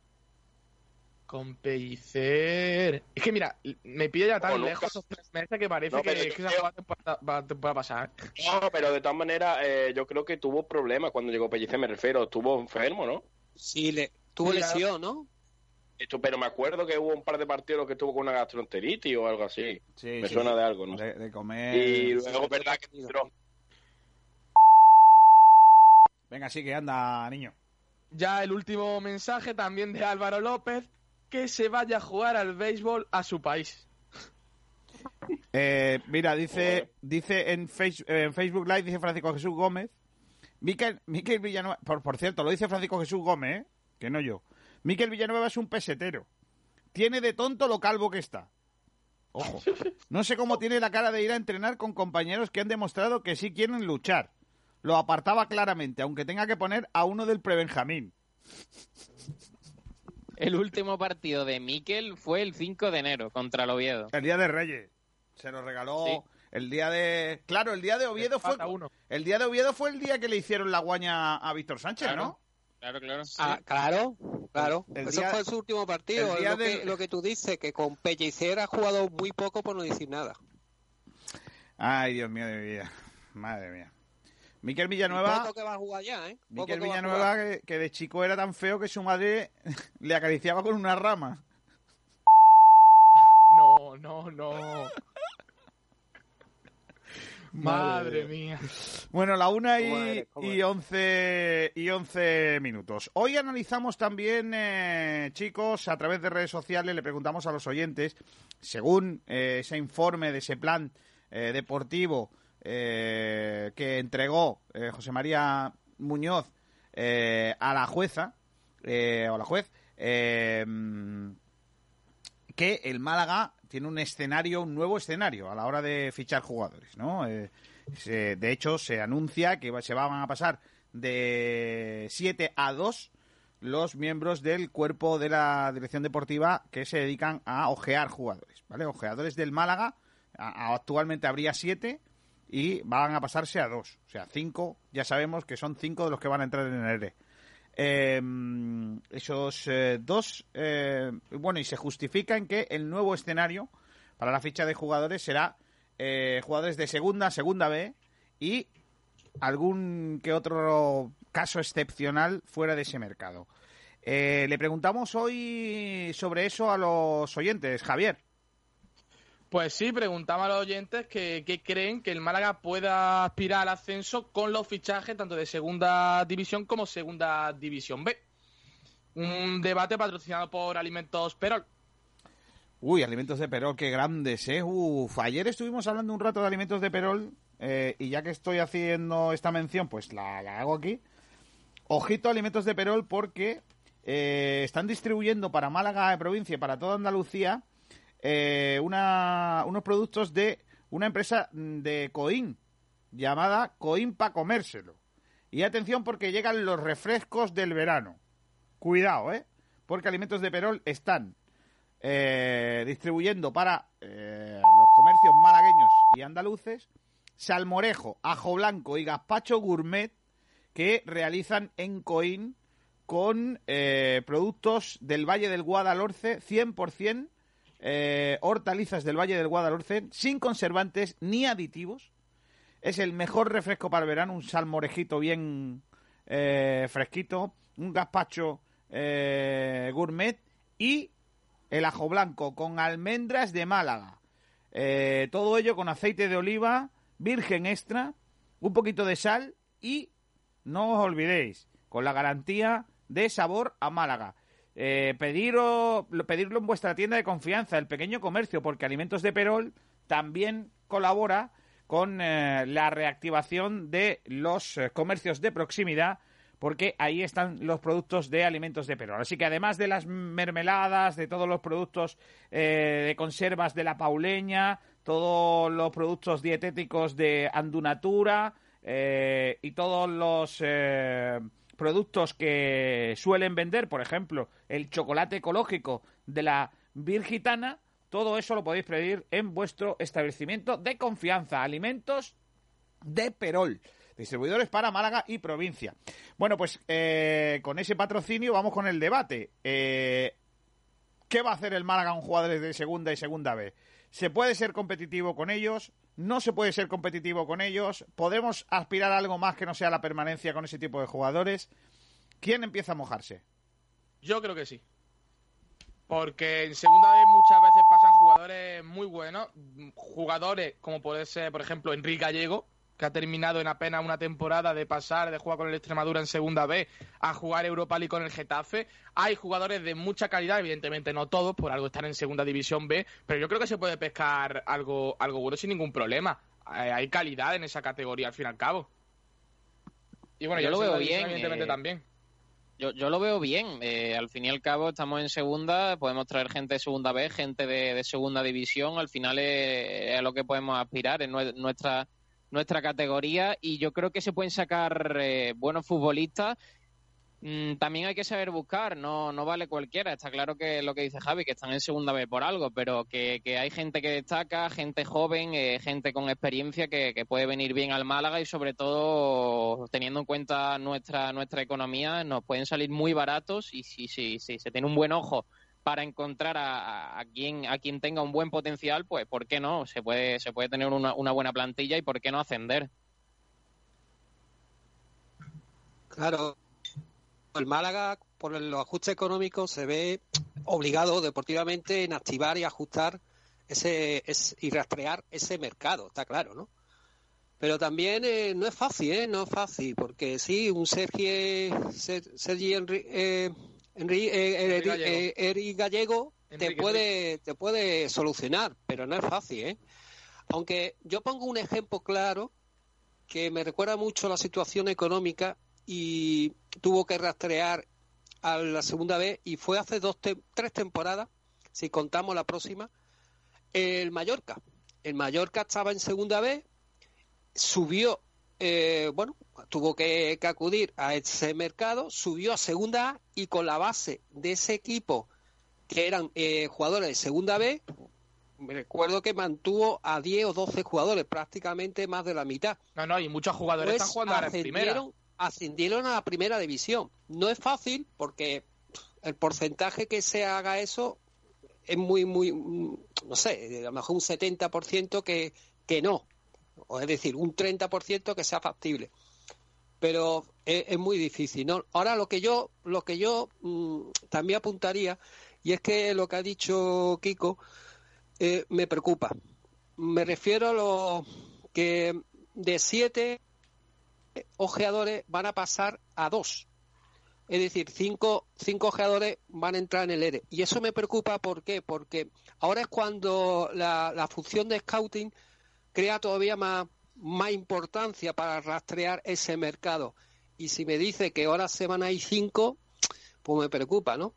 Con Pellicer... Es que mira, me pide ya tan lejos meses que parece No, que, que creo- va- temporada pasada. No, pero de todas maneras, eh, yo creo que tuvo problemas cuando llegó Pellicer, me refiero. Estuvo enfermo, ¿no? Sí, le, tuvo lesión, ¿no? Esto- pero me acuerdo que hubo un par de partidos que estuvo con una gastroenteritis o algo así. me sí, suena sí. de algo, ¿no? De, de comer... Y luego, verdad que entró. Venga, sí, que anda, niño. Ya el último mensaje también de Álvaro López, que se vaya a jugar al béisbol a su país. Eh, mira, dice, dice en, Face- en Facebook Live, dice Francisco Jesús Gómez. Miquel, Miquel Villanueva, por, por cierto, lo dice Francisco Jesús Gómez, ¿eh? que no yo. Miquel Villanueva es un pesetero. Tiene de tonto lo calvo que está. Ojo. No sé cómo tiene la cara de ir a entrenar con compañeros que han demostrado que sí quieren luchar. Lo apartaba claramente, aunque tenga que poner a uno del prebenjamín. El último partido de Mikel fue el 5 de enero contra el Oviedo. El día de Reyes. Se lo regaló Sí. el día de. Claro, el día de Oviedo fue. El día de Oviedo fue el día que le hicieron la guaña a Víctor Sánchez, Claro. ¿no? Claro, claro. Ah, claro, claro. El Eso día- fue su último partido. el día lo, que, del- lo que tú dices, que con Pellicer ha jugado muy poco por no decir nada. Ay, Dios mío de mi vida. Madre mía. Miquel Villanueva. poco que va a jugar ya, ¿eh? Poco Miquel que va a Villanueva, que, que de chico era tan feo que su madre le acariciaba con una rama. No, no, no. Madre mía. Bueno, la una ¿Cómo y, once, y once minutos. Hoy analizamos también, eh, chicos, a través de redes sociales, le preguntamos a los oyentes, según eh, ese informe de ese plan eh, deportivo eh, que entregó eh, José María Muñoz eh, a la jueza, eh, o la juez, que el Málaga tiene un escenario, un nuevo escenario a la hora de fichar jugadores, ¿no? De hecho, se anuncia que se van a pasar de 7 a 2 los miembros del cuerpo de la dirección deportiva que se dedican a ojear jugadores, ¿vale? Ojeadores del Málaga, actualmente habría 7 y van a pasarse a 2, o sea, 5, ya sabemos que son 5 de los que van a entrar en el ERE. Eh, esos eh, dos, eh, bueno, y se justifica en que el nuevo escenario para la ficha de jugadores será eh, jugadores de segunda, segunda B y algún que otro caso excepcional fuera de ese mercado. Le preguntamos hoy sobre eso a los oyentes, Javier. Pues sí, preguntaba a los oyentes que, creen que el Málaga pueda aspirar al ascenso con los fichajes tanto de segunda división como segunda división B. Un debate patrocinado por Alimentos Perol. Uy, alimentos de Perol, qué grandes, ¿eh? Uf, ayer estuvimos hablando un rato de alimentos de Perol eh, y ya que estoy haciendo esta mención, pues la, hago aquí. Ojito alimentos de Perol porque eh, están distribuyendo para Málaga de provincia y para toda Andalucía eh, unos productos de una empresa de Coín llamada Coín para comérselo. Y atención porque llegan los refrescos del verano. Cuidado, ¿eh? Porque alimentos de Perol están eh, distribuyendo para eh, los comercios malagueños y andaluces salmorejo, ajo blanco y gazpacho gourmet que realizan en Coín con productos del Valle del Guadalhorce 100% eh, hortalizas del Valle del Guadalhorce sin conservantes ni aditivos. Es el mejor refresco para el verano, un salmorejito bien eh, fresquito, un gazpacho eh, gourmet y el ajo blanco con almendras de Málaga. Todo ello con aceite de oliva, virgen extra, un poquito de sal y, no os olvidéis, con la garantía de sabor a Málaga. Eh, pediros- pedirlo en vuestra tienda de confianza, el pequeño comercio, porque Alimentos de Perol también colabora con eh, la reactivación de los eh, comercios de proximidad porque ahí están los productos de alimentos de Perol. Así que además de las mermeladas, de todos los productos eh, de conservas de la pauleña, todos los productos dietéticos de Andunatura y todos los productos que suelen vender, por ejemplo, el chocolate ecológico de la Virgitana, todo eso lo podéis pedir en vuestro establecimiento de confianza. Alimentos de Perol. Distribuidores para Málaga y provincia. Bueno, pues eh, con ese patrocinio vamos con el debate. Eh, ¿Qué va a hacer el Málaga con jugadores de segunda y segunda B? ¿Se puede ser competitivo con ellos? ¿No se puede ser competitivo con ellos? ¿Podemos aspirar a algo más que no sea la permanencia con ese tipo de jugadores? ¿Quién empieza a mojarse? Yo creo que sí. Porque en segunda vez muchas veces pasan jugadores muy buenos. Jugadores como puede ser, por ejemplo, Enrique Gallego, que ha terminado en apenas una temporada de pasar de jugar con el Extremadura en segunda B a jugar Europa League con el Getafe. Hay jugadores de mucha calidad, evidentemente no todos, por algo están en segunda división B, pero yo creo que se puede pescar algo, algo bueno sin ningún problema. Eh, Hay calidad en esa categoría al fin y al cabo. Y bueno, Yo lo veo bien, Evidentemente eh, también. Yo, yo lo veo bien. Eh, al fin y al cabo estamos en segunda, podemos traer gente de segunda B, gente de, de segunda división. Al final es, es a lo que podemos aspirar en nue- nuestra nuestra categoría y yo creo que se pueden sacar eh, buenos futbolistas. Mm, también hay que saber buscar, no, no vale cualquiera. Está claro que lo que dice Javi, que están en segunda B por algo, pero que, que hay gente que destaca, gente joven, eh, gente con experiencia que, que puede venir bien al Málaga y sobre todo teniendo en cuenta nuestra, nuestra economía, nos pueden salir muy baratos y si, si, si se tiene un buen ojo para encontrar a, a- quien a quien tenga un buen potencial, pues ¿por qué no? Se puede se puede tener una, una buena plantilla y ¿por qué no ascender? Claro, el Málaga, por los ajustes económicos, se ve obligado deportivamente en activar y ajustar ese, es- y rastrear ese mercado, está claro, ¿no? Pero también eh, no es fácil, ¿eh? No es fácil, porque sí, un Sergio, Ser- Sergi Henry, eh, Eh, Gallego. eh, Eri Gallego te Enrique, puede, te puede solucionar, pero no es fácil, ¿eh? Aunque yo pongo un ejemplo claro que me recuerda mucho la situación económica y tuvo que rastrear a la segunda vez y fue hace dos te- tres temporadas, si contamos la próxima, el Mallorca. El Mallorca estaba en segunda vez, subió, eh, bueno, tuvo que, que acudir a ese mercado, subió a segunda A y con la base de ese equipo, que eran eh, jugadores de segunda B, me recuerdo que mantuvo a 10 o 12 jugadores, prácticamente más de la mitad. No, no, y muchos jugadores Pues están jugando ahora en primera. ascendieron, a la primera división. No es fácil porque el porcentaje que se haga eso es muy, muy, no sé, a lo mejor un 70% que, que no. O es decir, un 30% que sea factible. Pero es, muy difícil, ¿no? Ahora lo que yo, lo que yo mm, también apuntaría, y es que lo que ha dicho Kiko, eh, me preocupa. Me refiero a lo que de siete ojeadores van a pasar a dos. Es decir, cinco, cinco ojeadores van a entrar en el ERE. Y eso me preocupa, ¿por qué? Porque ahora es cuando la función de scouting crea todavía más, más importancia para rastrear ese mercado. Y si me dice que ahora se van a ir cinco, pues me preocupa, ¿no?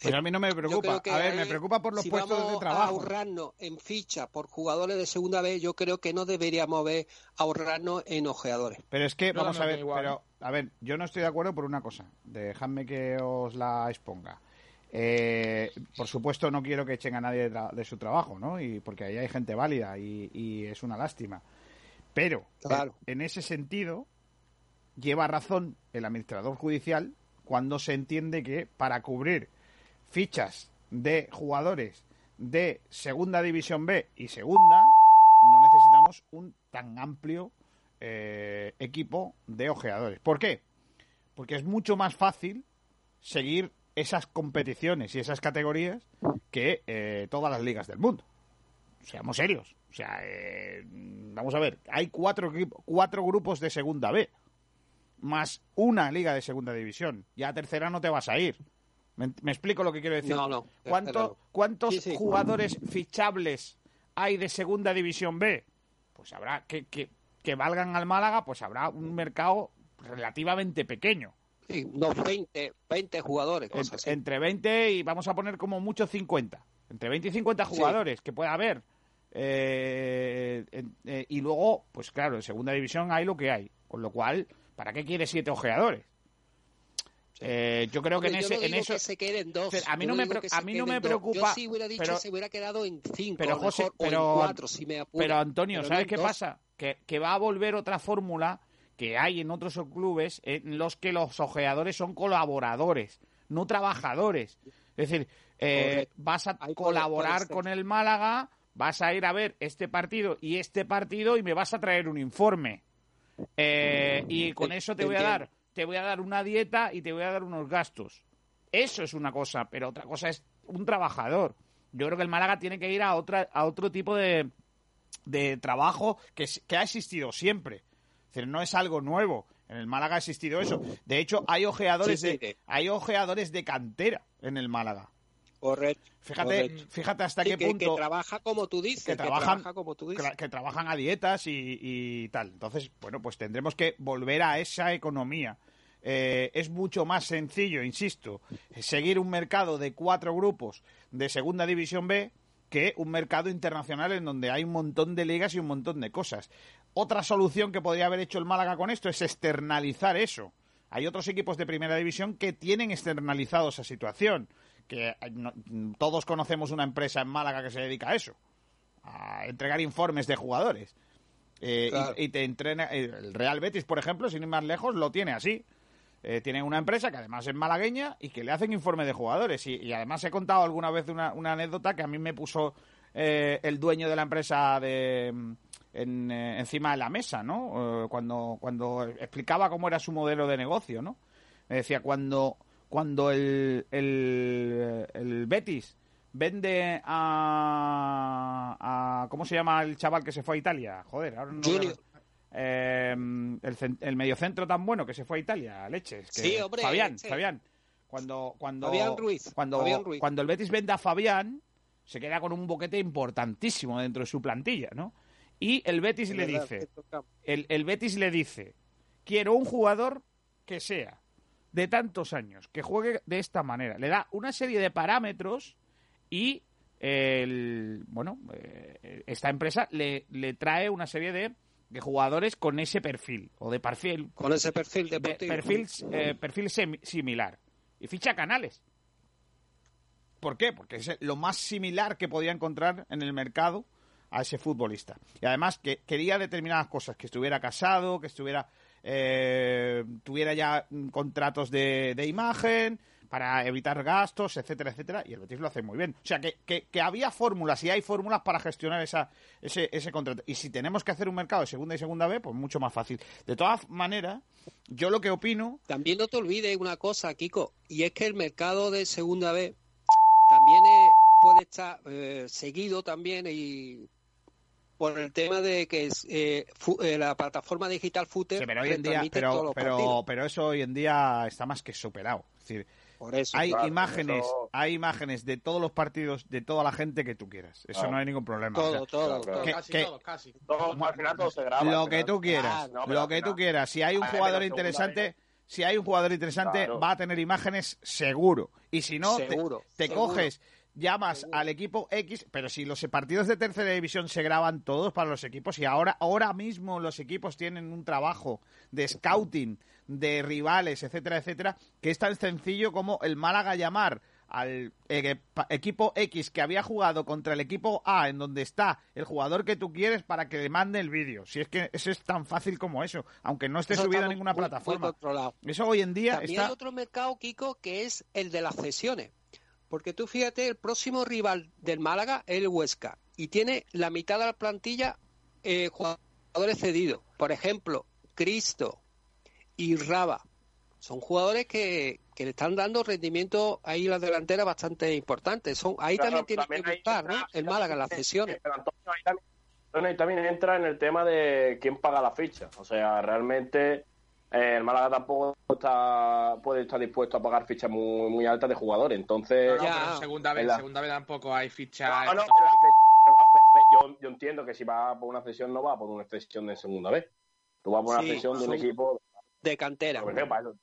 Pues a mí no me preocupa. A ver, me preocupa por los si puestos vamos de A trabajo. ahorrarnos en ficha por jugadores de segunda vez, yo creo que no deberíamos ver ahorrarnos en ojeadores. Pero es que, vamos a ver, igual. pero, a ver, yo no estoy de acuerdo por una cosa. Dejadme que os la exponga. Eh, por supuesto, no quiero que echen a nadie de, su trabajo, ¿no? Y porque ahí hay gente válida y, y es una lástima. Pero, Claro. en, en ese sentido, lleva razón el administrador judicial cuando se entiende que para cubrir fichas de jugadores de segunda división B y segunda no necesitamos un tan amplio eh, equipo de ojeadores. ¿Por qué? Porque es mucho más fácil seguir esas competiciones y esas categorías que eh, todas las ligas del mundo. Seamos serios. O sea, eh, vamos a ver, hay cuatro, cuatro grupos de segunda B, más una liga de segunda división. Ya a tercera no te vas a ir. ¿Me, me explico lo que quiero decir? No, no, ¿Cuánto- tercera no. ¿Cuántos Sí, sí. jugadores fichables hay de segunda división B? pues habrá que, que, que valgan al Málaga, pues habrá un mercado relativamente pequeño. Sí, unos 20, 20 jugadores, cosas Entre, entre 20 y vamos a poner como mucho 50. Entre 20 y 50 Sí. jugadores que pueda haber. Eh, eh, y luego, pues claro, en segunda división hay lo que hay. Con lo cual, ¿para qué quiere siete ojeadores? Eh, yo creo que en ese, no en eso, que se queden dos. A mí yo no me a mí no me preocupa, Yo sí hubiera dicho pero- se hubiera quedado en cinco, pero José, mejor, o pero, en cuatro, si me apura. pero Antonio, Pero no ¿sabes qué dos. pasa? Que, que va a volver otra fórmula que hay en otros clubes en los que los ojeadores son colaboradores, no trabajadores. Es decir, eh, vas a colaborar con el Málaga, vas a ir a ver este partido y este partido y me vas a traer un informe. Eh, y con eso te voy a dar, te voy a dar una dieta y te voy a dar unos gastos. Eso es una cosa, pero otra cosa es un trabajador. Yo creo que el Málaga tiene que ir a otra, a otro tipo de, de trabajo que ha existido siempre. Es decir, no es algo nuevo. En el Málaga ha existido eso. De hecho, hay ojeadores Sí, sí, de, hay ojeadores de cantera en el Málaga. Correcto. Fíjate, correcto. fíjate hasta qué que, punto que trabaja como tú dices. que Que, trabajan- trabaja como tú dices. que trabajan a dietas y, y tal. Entonces, bueno, pues tendremos que volver a esa economía. Eh, es mucho más sencillo, insisto, seguir un mercado de cuatro grupos de Segunda División B que un mercado internacional en donde hay un montón de ligas y un montón de cosas. Otra solución que podría haber hecho el Málaga con esto es externalizar eso. Hay otros equipos de primera división que tienen externalizado esa situación. Que eh, no- todos conocemos una empresa en Málaga que se dedica a eso a entregar informes de jugadores. Eh, y- Claro. y, te entrena. eh, El Real Betis, por ejemplo, sin ir más lejos, lo tiene así. Eh, tiene una empresa que además es malagueña y que le hacen informe de jugadores. Y, y además he contado alguna vez una, una anécdota que a mí me puso eh, el dueño de la empresa de, en, eh, encima de la mesa, ¿no? Eh, cuando, cuando explicaba cómo era su modelo de negocio, ¿no? Me decía, cuando, cuando el, el, el Betis vende a, a- ¿Cómo se llama el chaval que se fue a Italia? Joder, ahora no... Junior. Eh, el, el mediocentro tan bueno que se fue a Italia, leches. que- Sí, hombre, Fabián. Fabián. Cuando, cuando, Fabián Ruiz, Cuando, Fabián Ruiz. cuando el Betis vende a Fabián, se queda con un boquete importantísimo dentro de su plantilla, ¿no? Y el Betis Es le verdad, dice, el, el Betis le dice, quiero un jugador que sea de tantos años, que juegue de esta manera. Le da una serie de parámetros y el, bueno, eh, esta empresa le, le trae una serie de, de jugadores con ese perfil o de perfil, Con ese perfil de perfil, eh, perfil similar. Y ficha Canales. ¿Por qué? Porque es lo más similar que podía encontrar en el mercado a ese futbolista. Y además que quería determinadas cosas, que estuviera casado, que estuviera eh, tuviera ya contratos de, de imagen para evitar gastos, etcétera, etcétera, y el Betis lo hace muy bien. O sea, que, que, que había fórmulas y hay fórmulas para gestionar esa, ese, ese contrato. Y si tenemos que hacer un mercado de segunda y segunda B, pues mucho más fácil. De todas maneras, yo lo que opino También no te olvides una cosa, Kiko, y es que el mercado de segunda B también es- puede estar eh, seguido también y por el tema de que es, eh, fu- eh, la plataforma digital Footer Sí, pero hoy en día, pero, pero, eso hoy en día está más que superado. Es decir, Por eso. hay claro, imágenes, eso- hay imágenes de todos los partidos, de toda la gente que tú quieras. Eso Claro. no hay ningún problema. todo, O sea, todo, todo. que- casi que- todo, casi. Todo, al final todo se graba. lo que tú quieras, Ah, no, lo que tú quieras. Si hay un Ah, jugador interesante, si hay un jugador interesante, Claro. va a tener imágenes seguro. Y si no, te- Seguro, te, seguro. coges, llamas al equipo X, pero si los partidos de tercera división se graban todos para los equipos y ahora, ahora mismo los equipos tienen un trabajo de scouting de rivales, etcétera, etcétera, que es tan sencillo como el Málaga llamar al eh, equipo X que había jugado contra el equipo A en donde está el jugador que tú quieres para que le mande el vídeo. Si es que eso es tan fácil como eso, aunque no esté Eso subido a ninguna muy- plataforma. Eso hoy en día También está hay otro mercado, Kiko, que es el de las cesiones. Porque tú fíjate, el próximo rival del Málaga es el Huesca. Y tiene la mitad de la plantilla eh, jugadores cedidos. Por ejemplo, Cristo y Raba. Son jugadores que, que le están dando rendimiento ahí la delantera bastante importante. Son, ahí Claro, también tiene que buscar, ¿no? El Málaga, las cesiones. Pero Antonio, ahí también, Antonio, ahí también entra en el tema de quién paga la ficha. O sea, realmente eh, el Málaga tampoco está, puede estar dispuesto a pagar fichas muy, muy altas de jugadores. Entonces, No, no, pero en segunda vez, la- segunda vez tampoco hay ficha. No, no, estratosférica. pero la fe- pero, no, ve- ve- yo, yo entiendo que si va por una cesión no va por una cesión de segunda vez. Tú vas por una Sí, cesión de un equipo de cantera.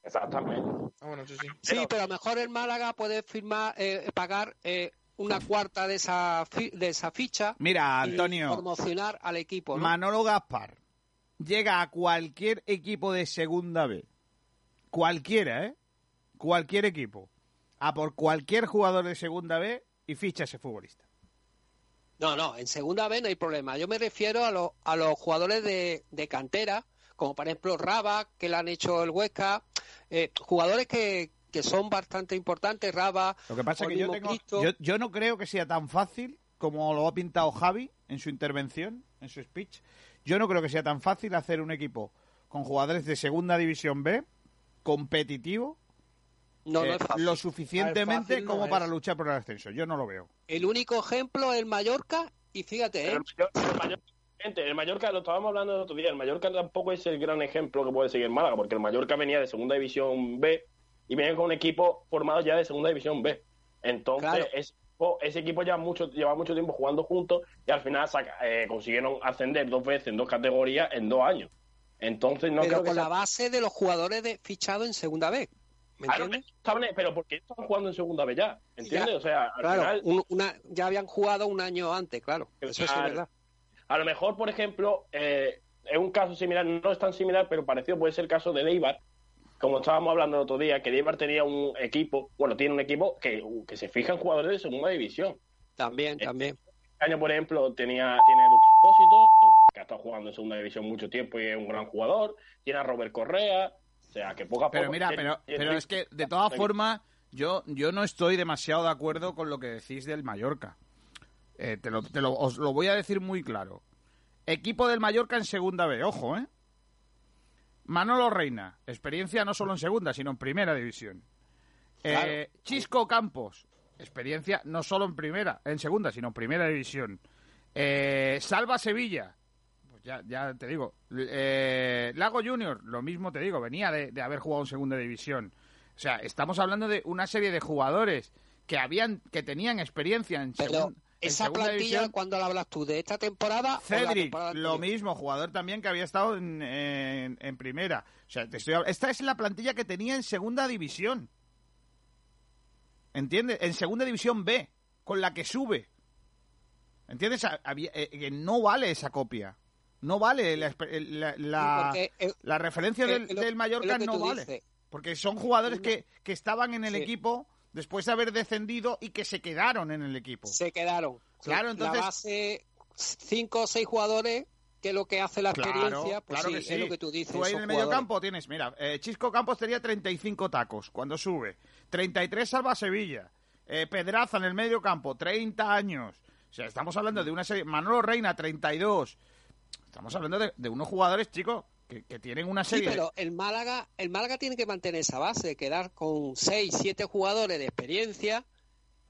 Exactamente. Sí, pero a lo mejor el Málaga puede firmar, eh, pagar eh, una cuarta de esa, fi- de esa ficha. Mira, y Antonio. promocionar al equipo, ¿no? Manolo Gaspar llega a cualquier equipo de segunda B. Cualquiera, ¿eh? Cualquier equipo. A por cualquier jugador de segunda B y ficha a ese futbolista. No, no, en segunda vez no hay problema. Yo me refiero a, los a los jugadores de, de cantera, como por ejemplo Raba, que le han hecho el Huesca, eh, jugadores que, que son bastante importantes, Raba. Lo que pasa es que yo, tengo, yo, yo no creo que sea tan fácil como lo ha pintado Javi en su intervención, en su speech. Yo no creo que sea tan fácil hacer un equipo con jugadores de segunda división B, competitivo, No, no eh, es fácil. lo suficientemente fácil no como es. para luchar por el ascenso. Yo no lo veo. El único ejemplo es el Mallorca, y fíjate, ¿eh? Pero el Mallorca, gente, el Mallorca, lo estábamos hablando el otro día, el Mallorca tampoco es el gran ejemplo que puede seguir Málaga, porque el Mallorca venía de segunda división B y venía con un equipo formado ya de segunda división B. Entonces, Claro. ese, ese equipo ya mucho, lleva mucho tiempo jugando juntos y al final saca- eh, consiguieron ascender dos veces en dos categorías en dos años. Entonces, no pero creo que con sea- la base de los jugadores de, fichados en segunda vez. ¿Me Claro, entiendes? pero porque están jugando en segunda vez ya, ¿entiendes? Ya, o sea, al claro, final... un- una, ya habían jugado un año antes, claro. Eso sí es Claro. verdad. A lo mejor, por ejemplo, eh, es un caso similar, no es tan similar, pero parecido puede ser el caso de Deibar, como estábamos hablando el otro día, que Deibar tenía un equipo, bueno, tiene un equipo que, que se fija en jugadores de segunda división. También, también. Este año, por ejemplo, tenía, tiene a Luke Expósito, que ha estado jugando en segunda división mucho tiempo y es un gran jugador, tiene a Robert Correa, o sea, que poco a poco... Pero mira, pero, pero es que de todas formas, yo, yo no estoy demasiado de acuerdo con lo que decís del Mallorca. Eh, te lo, te lo- os lo voy a decir muy claro. Equipo del Mallorca en segunda B, ojo, ¿eh? Manolo Reina, experiencia no solo en segunda, sino en primera división. Eh, Chisco Campos, experiencia no solo en primera, en segunda, sino en primera división. Eh, Salva Sevilla, pues ya, ya te digo. Eh, Lago Junior, lo mismo te digo, venía de, de haber jugado en segunda división. O sea, estamos hablando de una serie de jugadores que habían, que tenían experiencia en, Pero segun- en esa plantilla, división. cuando la hablas tú, de esta temporada. o la Cedric, temporada lo mismo, jugador también que había estado en, en- en primera. O sea, te estoy esta es la plantilla que tenía en segunda división. ¿Entiendes? En segunda división B, con la que sube. ¿Entiendes? Había- eh, no vale esa copia. No vale la, la, la- porque, la referencia del, del Mallorca no vale. dices. Porque son jugadores que, que estaban en el Sí. equipo después de haber descendido y que se quedaron en el equipo. Se quedaron. Claro, La entonces- base, cinco o seis jugadores, que es lo que hace la experiencia, pues claro sí, que sí. es lo que tú dices. ahí en el medio campo tienes, mira, eh, Chisco Campos tenía 35 tacos cuando sube, 33 salva Sevilla, eh, Pedraza en el medio campo, 30 años. O sea, estamos hablando de una serie, Manolo Reina, 32. Estamos hablando de, de unos jugadores, chicos, que, que tienen una Sí, serie... pero el Málaga, el Málaga tiene que mantener esa base, quedar con seis, siete jugadores de experiencia,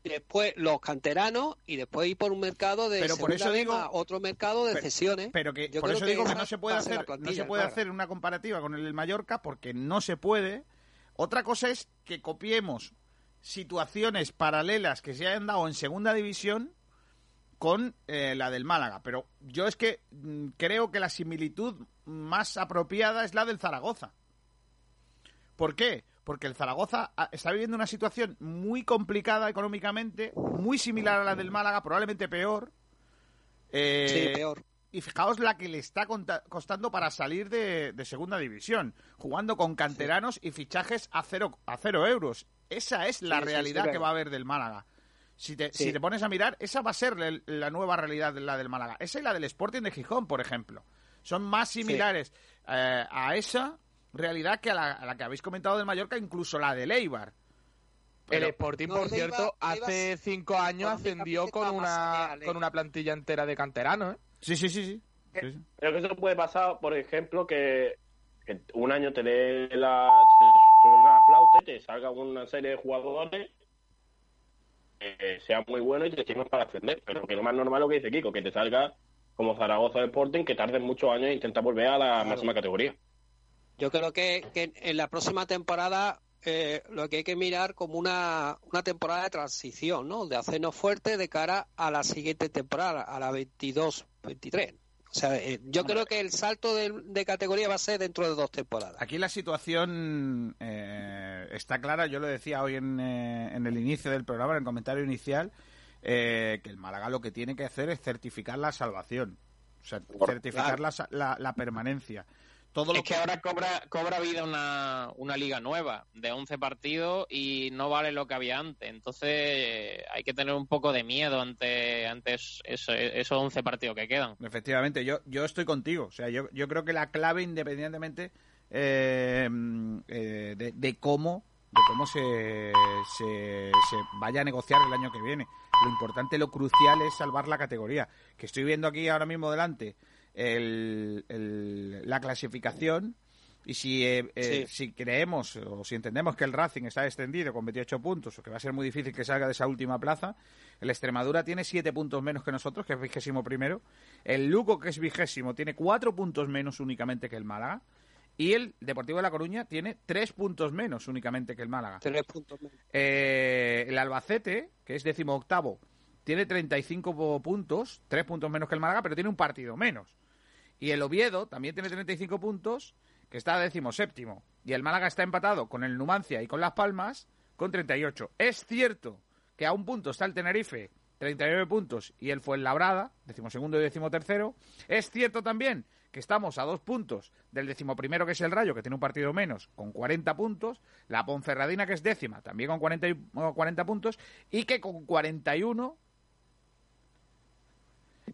después los canteranos y después ir por un mercado de Pero por eso digo- más otro mercado de Pero- cesiones. Pero que Yo por eso que digo que no se puede a hacer, no se puede claro. hacer una comparativa con el Mallorca porque no se puede. Otra cosa es que copiemos situaciones paralelas que se hayan dado en segunda división con eh, la del Málaga. Pero yo es que mm, creo que la similitud más apropiada es la del Zaragoza. ¿Por qué? Porque el Zaragoza ah, está viviendo una situación muy complicada económicamente, muy similar a la del Málaga, probablemente peor. Eh, Sí, peor. Y fijaos la que le está costando para salir de, de segunda división, jugando con canteranos y fichajes a cero, a cero euros. Esa es la Sí, sí, sí, realidad que va a haber del Málaga. Si te, si te pones a mirar, esa va a ser la, la nueva realidad de la del Málaga. Esa y la del Sporting de Gijón, por ejemplo. Son más similares eh, a esa realidad que a la, a la que habéis comentado del Mallorca, incluso la del Eibar. El Pero- Sporting, No, por cierto, hace cinco años ascendió con una, eh. con una plantilla entera de canteranos, ¿eh? Sí, sí, sí, sí. Sí, sí. Creo que eso puede pasar, por ejemplo, que, que un año te dé la, la flauta y te salga una serie de jugadores que sea muy bueno y te sirvan para ascender. Pero que lo más normal es lo que dice Kiko, que te salga como Zaragoza de Sporting, que tarden muchos años en intentar volver a la máxima categoría. Yo creo que, que en la próxima temporada eh, lo que hay que mirar como una, una temporada de transición, ¿no? De hacernos fuerte de cara a la siguiente temporada, a la 22-23. O sea, eh, yo creo que el salto de, de categoría va a ser dentro de dos temporadas. Aquí la situación eh, está clara, yo lo decía hoy en, eh, en el inicio del programa, en el comentario inicial, eh, que el Málaga lo que tiene que hacer es certificar la salvación, o sea, certificar la, la- la permanencia. Todo lo Es que ahora cobra, cobra vida una, una liga nueva de 11 partidos y no vale lo que había antes. Entonces hay que tener un poco de miedo ante, ante es- eso- esos 11 partidos que quedan. Efectivamente, yo, yo estoy contigo. O sea, yo, yo creo que la clave, independientemente eh, mm, eh, de, de cómo de cómo se, se, se vaya a negociar el año que viene. Lo importante, lo crucial es salvar la categoría. Que estoy viendo aquí ahora mismo delante el, el- la clasificación y si, eh, eh, si creemos o si entendemos que el Racing está extendido con 28 puntos o que va a ser muy difícil que salga de esa última plaza, el Extremadura tiene 7 puntos menos que nosotros, que es vigésimo primero. El Lugo, que es vigésimo, tiene 4 puntos menos únicamente que el Málaga. Y el Deportivo de La Coruña tiene 3 puntos menos únicamente que el Málaga. Tres puntos menos. Eh, el Albacete, que es décimo octavo, tiene 35 puntos, 3 puntos menos que el Málaga, pero tiene un partido menos. Y el Oviedo también tiene 35 puntos, que está décimo séptimo. Y el Málaga está empatado con el Numancia y con Las Palmas con 38. Es cierto que a un punto está el Tenerife, 39 puntos, y el Fuenlabrada, decimosegundo y decimotercero. Es cierto también que estamos a dos puntos del decimoprimero, que es el Rayo, que tiene un partido menos, con 40 puntos. La Ponferradina, que es décima, también con 40, y- con 40 puntos. Y que con 41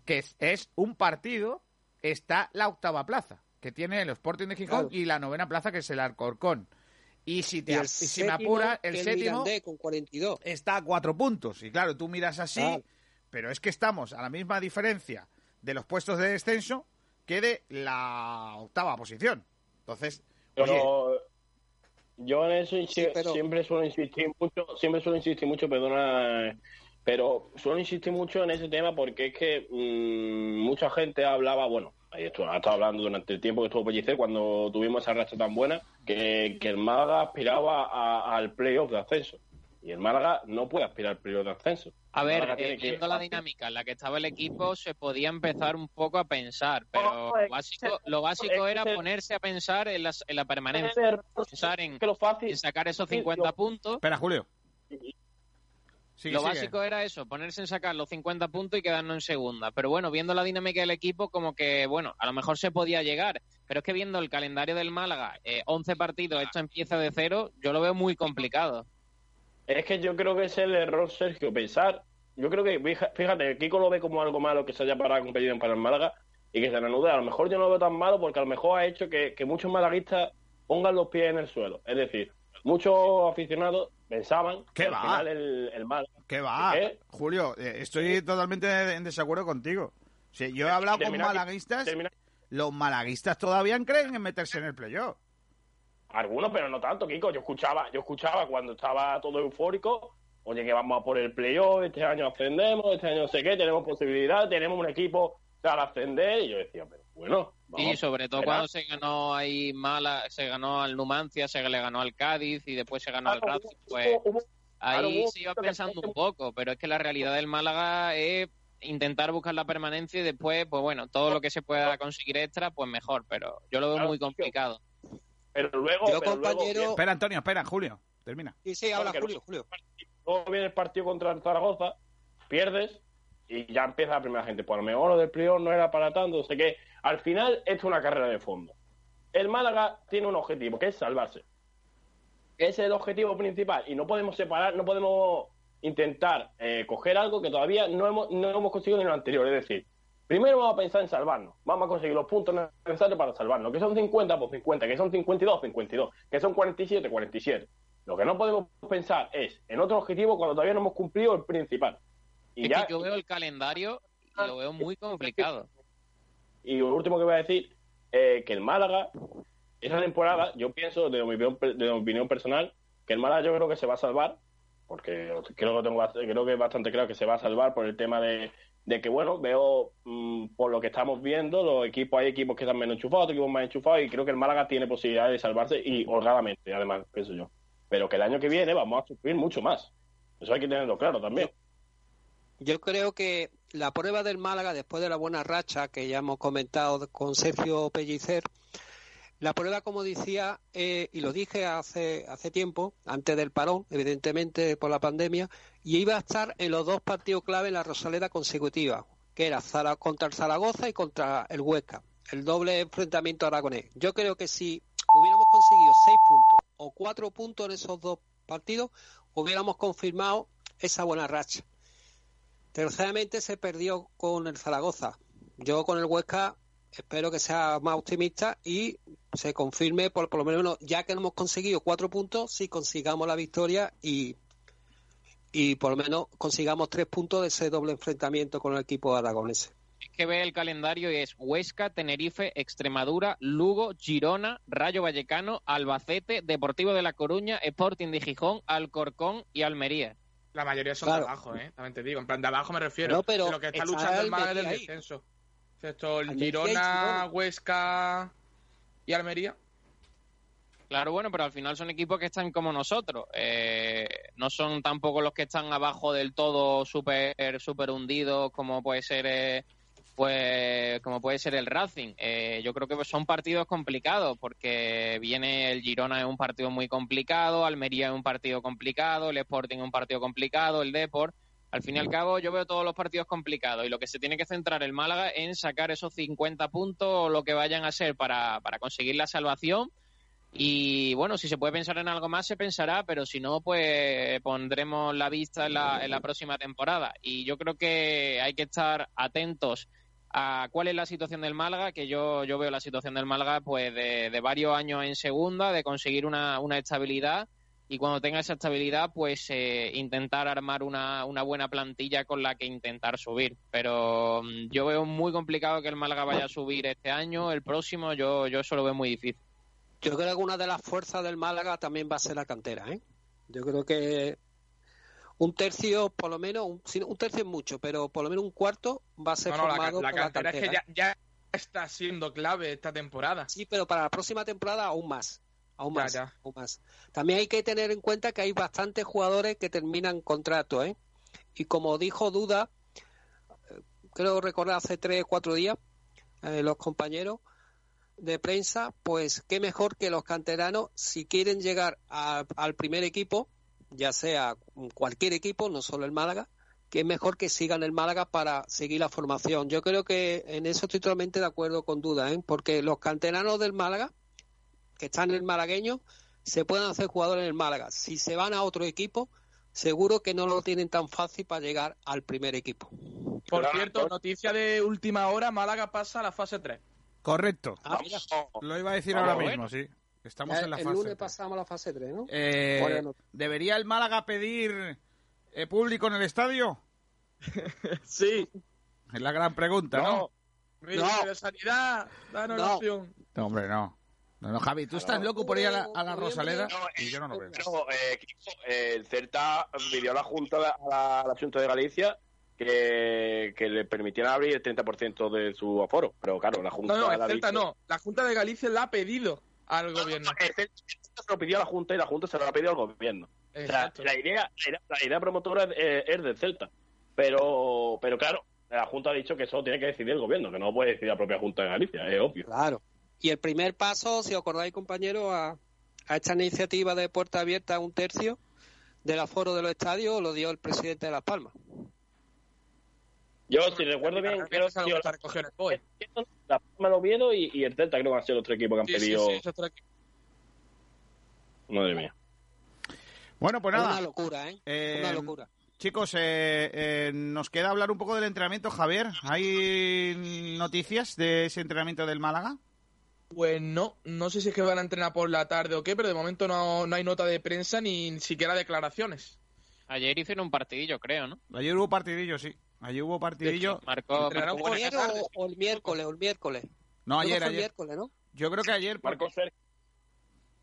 que es, es un partido, está la octava plaza, que tiene el Sporting de Gijón Claro. y la novena plaza, que es el Alcorcón. Y si, te, Y el y si me séptimo, apura, el séptimo Mirandés con 42. está a cuatro puntos. Y claro, tú miras así, pero es que estamos a la misma diferencia de los puestos de descenso que de la octava posición. Entonces, oye, Pero yo en eso Sí, pero- siempre suelo insistir mucho, siempre suelo insistir mucho, perdona, pero suelo insistir mucho en ese tema porque es que mm, mucha gente hablaba, bueno, esto, ha estado hablando durante el tiempo que estuvo Pellicer cuando tuvimos esa racha tan buena, que, que el Málaga aspiraba al playoff de ascenso. Y el Málaga no puede aspirar al playoff de ascenso. A El ver, eh, que- viendo la dinámica en la que estaba el equipo, se podía empezar un poco a pensar, pero lo básico, lo básico era ponerse a pensar en, las- en la permanencia, pensar en, que lo fácil, en sacar esos sí, 50 lo- puntos. espera, Julio. Sigue, lo sigue. básico era eso, ponerse en sacar los 50 puntos y quedarnos en segunda. Pero bueno, viendo la dinámica del equipo, como que, bueno, a lo mejor se podía llegar. Pero es que viendo el calendario del Málaga, eh, 11 partidos, esto empieza de cero, yo lo veo muy complicado. Es que yo creo que es el error, Sergio, pensar. Yo creo que, fíjate, Kiko lo ve como algo malo que se haya parado competido para el Málaga y que se reanude. A lo mejor yo no lo veo tan malo porque a lo mejor ha hecho que, que muchos malaguistas pongan los pies en el suelo. Es decir, muchos aficionados pensaban ¿Qué que al va? final el, el Málaga. ¿Qué va? ¿Qué? Julio, eh, estoy totalmente en desacuerdo contigo. Sí, yo he hablado con malaguistas, los malaguistas todavía creen en meterse en el playoff. Algunos, pero no tanto, Kiko. Yo escuchaba, yo escuchaba cuando estaba todo eufórico, oye, que vamos a por el playoff, este año ascendemos, este año no sé qué, tenemos posibilidad, tenemos un equipo para ascender, y yo decía, pero bueno, vamos, y sobre todo cuando se ganó ahí Mala, se ganó al Numancia, se le ganó al Cádiz y después se ganó al Racing, pues ahí se iba pensando un poco, pero es que la realidad del Málaga es intentar buscar la permanencia y después, pues bueno, todo lo que se pueda conseguir extra, pues mejor, pero yo lo veo Claro, muy complicado. Pero luego, Yo, pero luego compañero- Espera, Antonio, espera, Julio, termina. Sí, sí, habla Julio, Julio. luego viene el partido contra el Zaragoza, pierdes y ya empieza la primera gente. Pues a lo mejor lo del playoff no era para tanto, no sé qué. Al final, esto es una carrera de fondo. El Málaga tiene un objetivo, que es salvarse. Ese es el objetivo principal y no podemos separar, no podemos intentar eh, coger algo que todavía no hemos, no hemos conseguido en lo anterior. Es decir, primero vamos a pensar en salvarnos, vamos a conseguir los puntos necesarios para salvarnos. Que son 50, pues 50, que son 52, 52, que son 47, 47. Lo que no podemos pensar es en otro objetivo cuando todavía no hemos cumplido el principal. Y Es ya, que yo veo el calendario y lo veo muy complicado. y lo último que voy a decir, eh, que el Málaga, esa temporada, yo pienso, de mi, opinión, de mi opinión personal, que el Málaga yo creo que se va a salvar, porque creo que, tengo, creo que es bastante claro que se va a salvar por el tema de, de que, bueno, veo, mm, por lo que estamos viendo, los equipos, hay equipos que están menos enchufados, otros equipos más enchufados, y creo que el Málaga tiene posibilidades de salvarse, y holgadamente, además, pienso yo. pero que el año que viene vamos a sufrir mucho más. Eso hay que tenerlo claro también. Yo creo que la prueba del Málaga, después de la buena racha que ya hemos comentado con Sergio Pellicer, la prueba, como decía, eh, y lo dije hace, hace tiempo, antes del parón, evidentemente por la pandemia, y iba a estar en los dos partidos clave en la Rosaleda consecutiva, que era Zara- contra el Zaragoza y contra el Huesca, el doble enfrentamiento aragonés. Yo creo que si hubiéramos conseguido seis puntos o cuatro puntos en esos dos partidos, hubiéramos confirmado esa buena racha. Terceramente se perdió con el Zaragoza. Yo con el Huesca espero que sea más optimista y se confirme por, por lo menos ya que hemos conseguido cuatro puntos, si consigamos la victoria y, y por lo menos consigamos tres puntos de ese doble enfrentamiento con el equipo aragonés. Es que ve el calendario y es Huesca, Tenerife, Extremadura, Lugo, Girona, Rayo Vallecano, Albacete, Deportivo de La Coruña, Sporting de Gijón, Alcorcón y Almería. La mayoría son Claro. de abajo, ¿eh? También te digo. En plan, de abajo me refiero. No, pero lo que está luchando el Málaga es ahí. descenso. Esto, el Girona. Huesca y Almería. Claro, bueno, pero al final son equipos que están como nosotros. Eh, no son tampoco los que están abajo del todo súper super hundidos como puede ser eh, pues como puede ser el Racing. Eh, yo creo que son partidos complicados porque viene el Girona es un partido muy complicado, Almería es un partido complicado, el Sporting es un partido complicado, el Deport. Al fin y al cabo, yo veo todos los partidos complicados y lo que se tiene que centrar el Málaga en sacar esos 50 puntos o lo que vayan a ser para, para conseguir la salvación. Y bueno, si se puede pensar en algo más, se pensará, pero si no, pues pondremos la vista en la, en la próxima temporada. Y yo creo que hay que estar atentos a cuál es la situación del Málaga, que yo, yo veo la situación del Málaga pues de, varios años en segunda, de conseguir una, una estabilidad y cuando tenga esa estabilidad, pues eh, intentar armar una, una buena plantilla con la que intentar subir. Pero mm, yo veo muy complicado que el Málaga vaya a subir este año, el próximo, yo, yo eso lo veo muy difícil. Yo creo que una de las fuerzas del Málaga también va a ser la cantera, ¿eh? Yo creo que un tercio, por lo menos, un, un tercio es mucho, pero por lo menos un cuarto va a ser No, formado la por la cantera es que ya, ya está siendo clave esta temporada. Sí, pero para la próxima temporada aún más. Aún más, ya. aún más. También hay que tener en cuenta que hay bastantes jugadores que terminan contrato, ¿eh? Y como dijo Duda, eh, creo recordar hace tres o cuatro días, eh, los compañeros de prensa, pues qué mejor que los canteranos, si quieren llegar a- al primer equipo, ya sea cualquier equipo, no solo el Málaga, que es mejor que sigan el Málaga para seguir la formación. Yo creo que en eso estoy totalmente de acuerdo con Duda, ¿eh? porque los canteranos del Málaga, que están en el malagueño, se pueden hacer jugadores en el Málaga. Si se van a otro equipo, seguro que no lo tienen tan fácil para llegar al primer equipo. Por cierto, noticia de última hora, Málaga pasa a la fase 3. Correcto. Ah. Lo iba a decir Vamos, ahora bueno. mismo, sí. Estamos Ya en la el fase. lunes pasamos a la fase 3, ¿no? Eh, Bueno, ¿Debería el Málaga pedir eh, público en el estadio? sí. Es la gran pregunta, ¿no? Ministerio de Sanidad, danos la No. opción. No, hombre, no. No, no, Javi, tú estás loco por ir a la, a la Rosaleda y yo no lo veo. No, eh, Kiko, eh, el Celta pidió a la Junta, de- a la, al Asunto de Galicia, que, que le permitieran abrir el 30% de su aforo. Pero claro, la Junta No, no, el Celta dicho- no. La Junta de Galicia la ha pedido al gobierno. El Celta se lo pidió a la Junta y la Junta se lo ha pedido al gobierno. O sea, la idea, la idea, la idea promotora es, es del Celta. Pero, pero claro, la Junta ha dicho que eso tiene que decidir el gobierno, que no puede decidir la propia Junta de Galicia, es obvio. Claro. Y el primer paso, si os acordáis, compañeros, a, a esta iniciativa de puerta abierta a un tercio del aforo de los estadios lo dio el presidente de Las Palmas. Yo, si recuerdo bien, creo que recoger el BOE. la Palma lo Oviedo y, y el Celta creo que han sido el otro equipo que han Sí, sí, pedido. sí, es otro equipo. Madre mía. Bueno, pues Es nada. Una locura, ¿eh? Eh, Una locura. Chicos, eh, eh, nos queda hablar un poco del entrenamiento, Javier. ¿Hay noticias de ese entrenamiento del Málaga? Pues no, no sé si es que van a entrenar por la tarde o qué, pero de momento no, no hay nota de prensa ni siquiera declaraciones. Ayer hicieron un partidillo, creo, ¿no? Ayer hubo partidillo, sí. Ayer hubo partidillo. Marcó, Entrenaron marcó Ayer o, o el miércoles, o el miércoles. No, ayer, el ayer. miércoles, ¿no? Yo creo que ayer, Fer-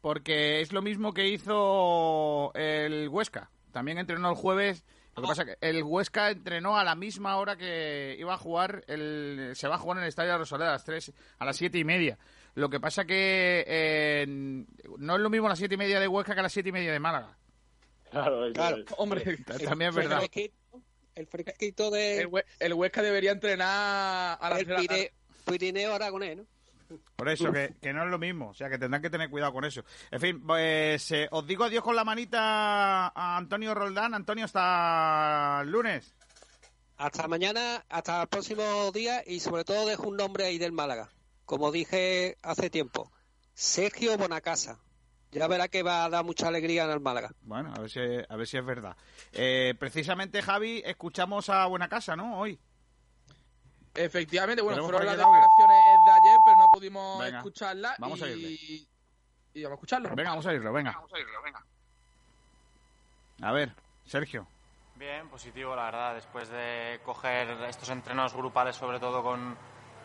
porque es lo mismo que hizo el Huesca. También entrenó el jueves. Lo que pasa que el Huesca entrenó a la misma hora que iba a jugar, el, se va a jugar en el Estadio de Rosaleda a las 3, a las siete y media. Lo que pasa que eh, no es lo mismo las siete y media de Huesca que las siete y media de Málaga. Claro, Claro, es. hombre. También es verdad. El fresquito de... El, Hue- el Huesca debería entrenar a la El Pire- Pirineo Aragonés, ¿no? Por eso, que, que no es lo mismo. O sea, que tendrán que tener cuidado con eso. En fin, pues eh, os digo adiós con la manita a Antonio Roldán. Antonio, hasta el lunes. Hasta mañana, hasta el próximo día y sobre todo dejo un nombre ahí del Málaga. Como dije hace tiempo, Sergio Bonacasa. Ya verá que va a dar mucha alegría en el Málaga. Bueno, a ver si, a ver si es verdad. Eh, precisamente, Javi, escuchamos a Buena Casa, ¿no? Hoy. Efectivamente, bueno, fueron las declaraciones de ayer, pero no pudimos Venga, escucharlas. vamos a irle. y vamos a escucharlo. Venga, vamos a irlo, venga. A ver, Sergio. Bien, positivo, la verdad, después de coger estos entrenos grupales, sobre todo con,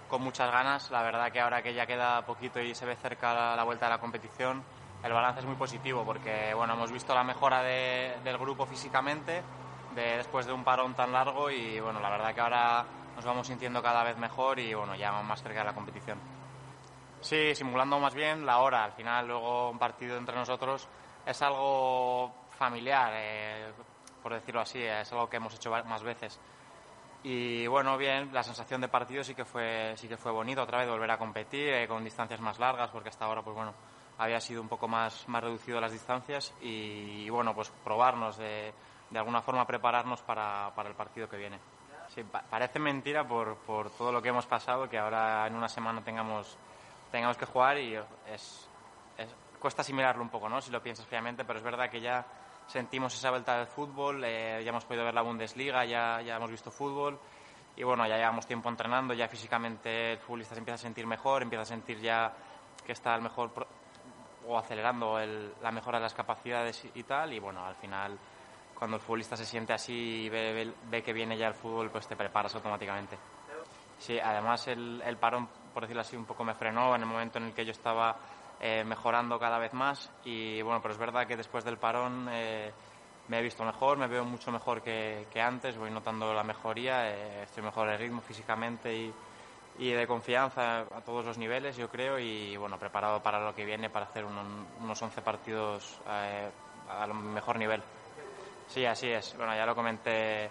con muchas ganas, la verdad que ahora que ya queda poquito y se ve cerca la, la vuelta de la competición, el balance es muy positivo porque bueno, hemos visto la mejora de- del grupo físicamente de, después de un parón tan largo y bueno, la verdad que ahora nos vamos sintiendo cada vez mejor y bueno, ya más cerca de la competición. Sí, simulando más bien la hora. Al final, luego un partido entre nosotros es algo familiar, eh, por decirlo así, es algo que hemos hecho más veces. Y bueno, bien, la sensación de partido sí que fue, sí que fue bonito otra vez volver a competir eh, con distancias más largas, porque hasta ahora, pues bueno, había sido un poco más, más reducido las distancias y, bueno, pues probarnos de, de alguna forma prepararnos para, para el partido que viene. Sí, pa- parece mentira por, por todo lo que hemos pasado que ahora en una semana tengamos, tengamos que jugar y es, es- cuesta asimilarlo un poco, ¿no? Si lo piensas fríamente, pero es verdad que ya sentimos esa vuelta del fútbol, eh, ya hemos podido ver la Bundesliga, ya, ya hemos visto fútbol y bueno, ya llevamos tiempo entrenando, ya físicamente el futbolista se empieza a sentir mejor, empieza a sentir ya que está el mejor o acelerando el- la mejora de las capacidades y, tal y bueno, al final cuando el futbolista se siente así y ve, que viene ya el fútbol, pues te preparas automáticamente. Sí, además el, parón, por decirlo así, un poco me frenó en el momento en el que yo estaba eh, mejorando cada vez más y bueno, pero es verdad que después del parón eh, me he visto mejor, me veo mucho mejor que, antes, voy notando la mejoría, eh, estoy mejor de ritmo físicamente y, y de confianza a todos los niveles, yo creo, y bueno, preparado para lo que viene, para hacer unos, unos 11 partidos eh, a lo mejor nivel. Sí, así es. Bueno, ya lo comenté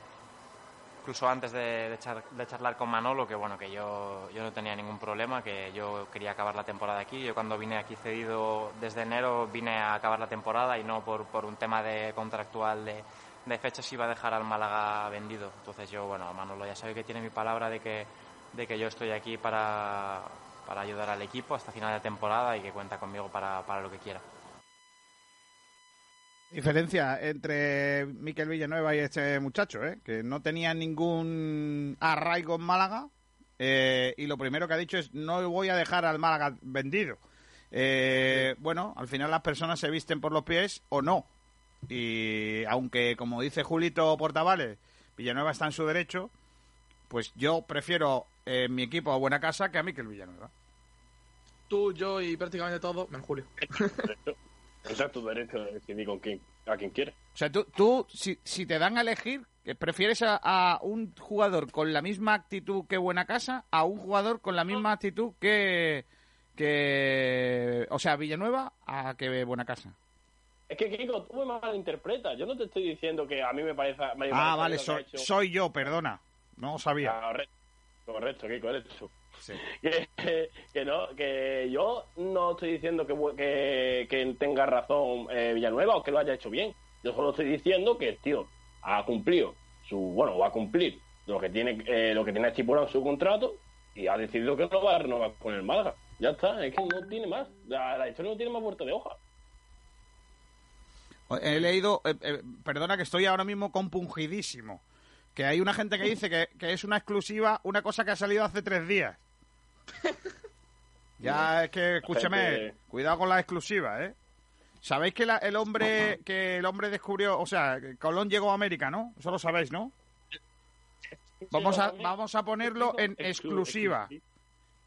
incluso antes de, de char- de charlar con Manolo, que bueno, que yo, yo no tenía ningún problema, que yo quería acabar la temporada aquí. Yo cuando vine aquí cedido desde enero vine a acabar la temporada y no por, por un tema de contractual de, de fechas iba a dejar al Málaga vendido. Entonces yo, bueno, Manolo ya sabe que tiene mi palabra de que, de que yo estoy aquí para, para ayudar al equipo hasta final de temporada y que cuenta conmigo para, para lo que quiera. Diferencia entre Miquel Villanueva y este muchacho, ¿eh? que no tenía ningún arraigo en Málaga eh, y lo primero que ha dicho es no voy a dejar al Málaga vendido. Eh, bueno, al final las personas se visten por los pies o no. Y aunque, como dice Julito Portavales, Villanueva está en su derecho, pues yo prefiero eh, mi equipo a Buena Casa que a Miquel Villanueva. Tú, yo y prácticamente todo, menos Julio. Ese es tu derecho de decidir con quién, a quien quieres. O sea, tú, tú si, si te dan a elegir, que ¿prefieres a, a un jugador con la misma actitud que Buena Casa a un jugador con la misma actitud que, que o sea, Villanueva a que Buena Casa? Es que, Kiko, tú me malinterpretas. Yo no te estoy diciendo que a mí me parece... me Ah, parece vale, que ha soy, hecho- soy yo, perdona. No sabía. Correcto, correcto, Kiko, eres tú. Que, que no, que yo no estoy diciendo que, que, que tenga razón eh, Villanueva o que lo haya hecho bien. Yo solo estoy diciendo que el tío ha cumplido su, bueno, va a cumplir lo que tiene, eh, lo que tiene estipulado en su contrato y ha decidido que no va a renovar con el Málaga. Ya está, es que no tiene más. La, la historia no tiene más vuelta de hoja. He leído, eh, eh, perdona que estoy ahora mismo compungidísimo, que hay una gente que dice que, que es una exclusiva, una cosa que ha salido hace tres días. Ya es que, escúchame, cuidado con la exclusiva, ¿eh? ¿Sabéis que la- el hombre que el hombre descubrió, o sea, Colón llegó a América, ¿no? Eso lo sabéis, ¿no? Vamos a, vamos a ponerlo en exclusiva.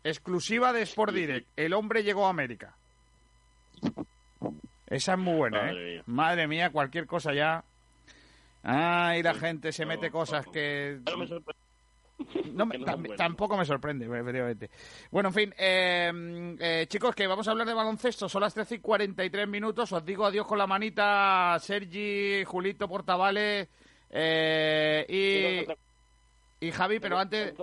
Exclusiva de Sport Direct. El hombre llegó a América. Esa es muy buena, ¿eh? Madre mía, cualquier cosa ya. Ay, la gente se mete cosas que... No me- tampoco me sorprende, efectivamente. Bueno, en fin, eh, eh, chicos, que vamos a hablar de baloncesto. Son las 13 y 43 minutos. Os digo adiós con la manita, Sergi, Julito, Portavales eh, y, y Javi, pero antes...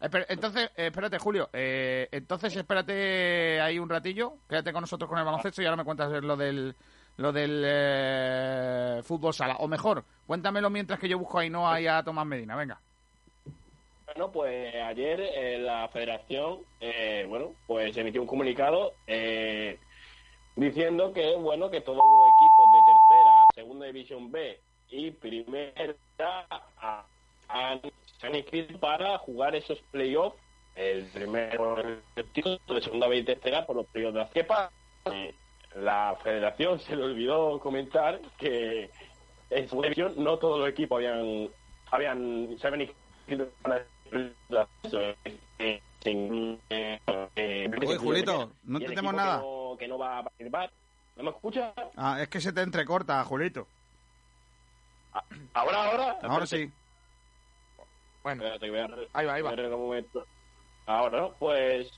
Espe- Entonces, eh, espérate, Julio. eh, entonces, espérate ahí un ratillo. Quédate con nosotros con el baloncesto y ahora me cuentas lo del lo del eh, fútbol sala. O mejor, cuéntamelo mientras que yo busco a Ainhoa y a Tomás Medina. Venga. Bueno, pues ayer eh, la federación, eh, bueno, pues emitió un comunicado eh, diciendo que, bueno, que todos los equipos de tercera, segunda división B y primera ah, han, se han inscrito para jugar esos playoffs, el primero el de segunda B y tercera por los playoffs de. Eh, la federación se le olvidó comentar que en segunda división no todos los equipos habían, habían se habían. Eh, eh, eh, Oye, Julito, no equipo nada. Que no, que no va a participar. ¿No me escucha? Ah, es que se te entrecorta, Julito. Ahora, ahora. Ahora sí. Bueno, Espérate, que voy a re- ahí va, ahí va. voy a arreglar un momento. Ahora, ¿no? Pues.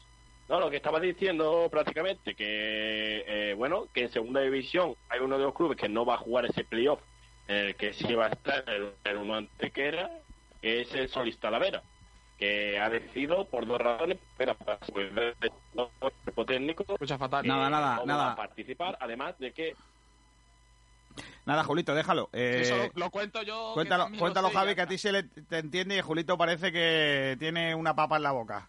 No, lo que estaba diciendo prácticamente, que, eh, bueno, que en segunda división hay uno de los clubes que no va a jugar ese playoff, en el que sí va a estar el, el uno antequera, que es el Solís Talavera, que ha decidido por dos razones, pero para su cuerpo técnico, fatal. que Nada, nada, no nada. va a participar, además de que Nada, Julito, déjalo. Eh, Eso lo, lo cuento yo. cuéntalo, cuéntalo sé, Javi, que a ti se le te entiende y Julito parece que tiene una papa en la boca.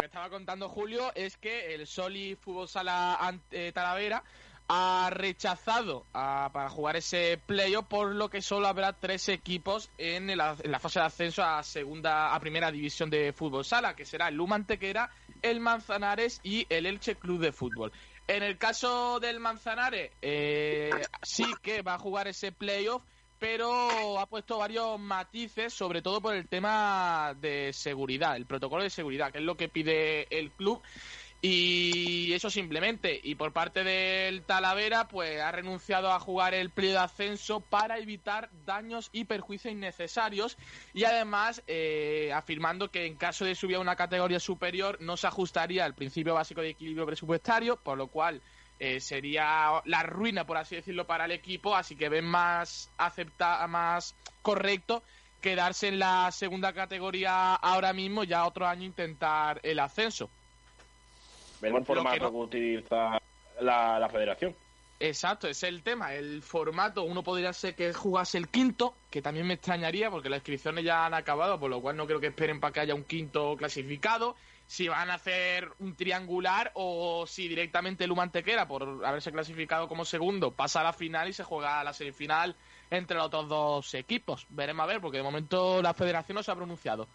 Que estaba contando Julio es que el Soli Fútbol Sala Ant- eh, Talavera ha rechazado a- para jugar ese playoff, por lo que solo habrá tres equipos en, la fase de ascenso a segunda, a primera división de fútbol sala, que será el Luma Antequera, el Manzanares y el Elche Club de Fútbol. En el caso del Manzanares, eh, sí que va a jugar ese playoff, pero ha puesto varios matices, sobre todo por el tema de seguridad, el protocolo de seguridad, que es lo que pide el club. Y eso simplemente. Y por parte del Talavera, pues ha renunciado a jugar el periodo de ascenso para evitar daños y perjuicios innecesarios. Y además, eh, afirmando que en caso de subir a una categoría superior, no se ajustaría al principio básico de equilibrio presupuestario, por lo cual eh, sería la ruina, por así decirlo, para el equipo. Así que ven más acepta más correcto quedarse en la segunda categoría ahora mismo, ya otro año intentar el ascenso. ver el formato que, utiliza la, la federación. Exacto, ese es el tema. El formato, uno podría ser que jugase el quinto, que también me extrañaría porque las inscripciones ya han acabado, por lo cual no creo que esperen para que haya un quinto clasificado. Si van a hacer un triangular o si directamente el Humantequera, por haberse clasificado como segundo, pasa a la final y se juega la semifinal entre los otros dos equipos. Veremos a ver, porque de momento la federación no se ha pronunciado.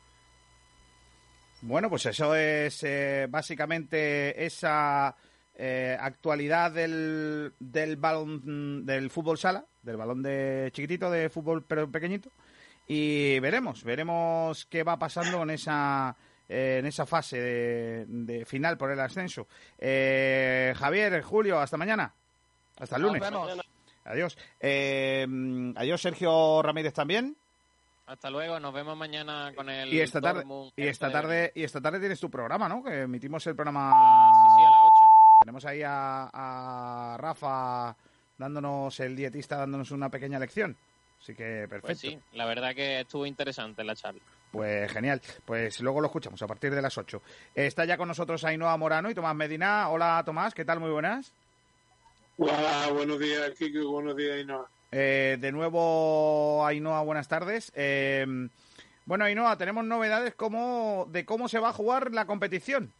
Bueno, pues eso es eh, básicamente esa eh, actualidad del, del balón del fútbol sala, del balón de chiquitito de fútbol pero pequeñito y veremos, veremos qué va pasando en esa eh, en esa fase de, de final por el ascenso. Eh, Javier, Julio, hasta mañana, hasta el lunes. Nos vemos. Adiós. Eh, adiós, Sergio Ramírez también. Hasta luego, nos vemos mañana con el Y esta tarde, Dortmund, y esta tarde, y esta tarde tienes tu programa, ¿no? Que emitimos el programa. sí, sí, a las 8. Tenemos ahí a, a Rafa dándonos el dietista dándonos una pequeña lección. Así que perfecto. Pues sí, la verdad que estuvo interesante la charla. Pues genial. Pues luego lo escuchamos a partir de las 8. Está ya con nosotros Ainhoa Morano y Tomás Medina. Hola Tomás, ¿qué tal? Muy buenas. Hola, buenos días, Kiki, buenos días, Ainhoa. Eh, de nuevo, Ainhoa, buenas tardes. Eh, bueno, Ainhoa, tenemos novedades como de cómo se va a jugar la competición.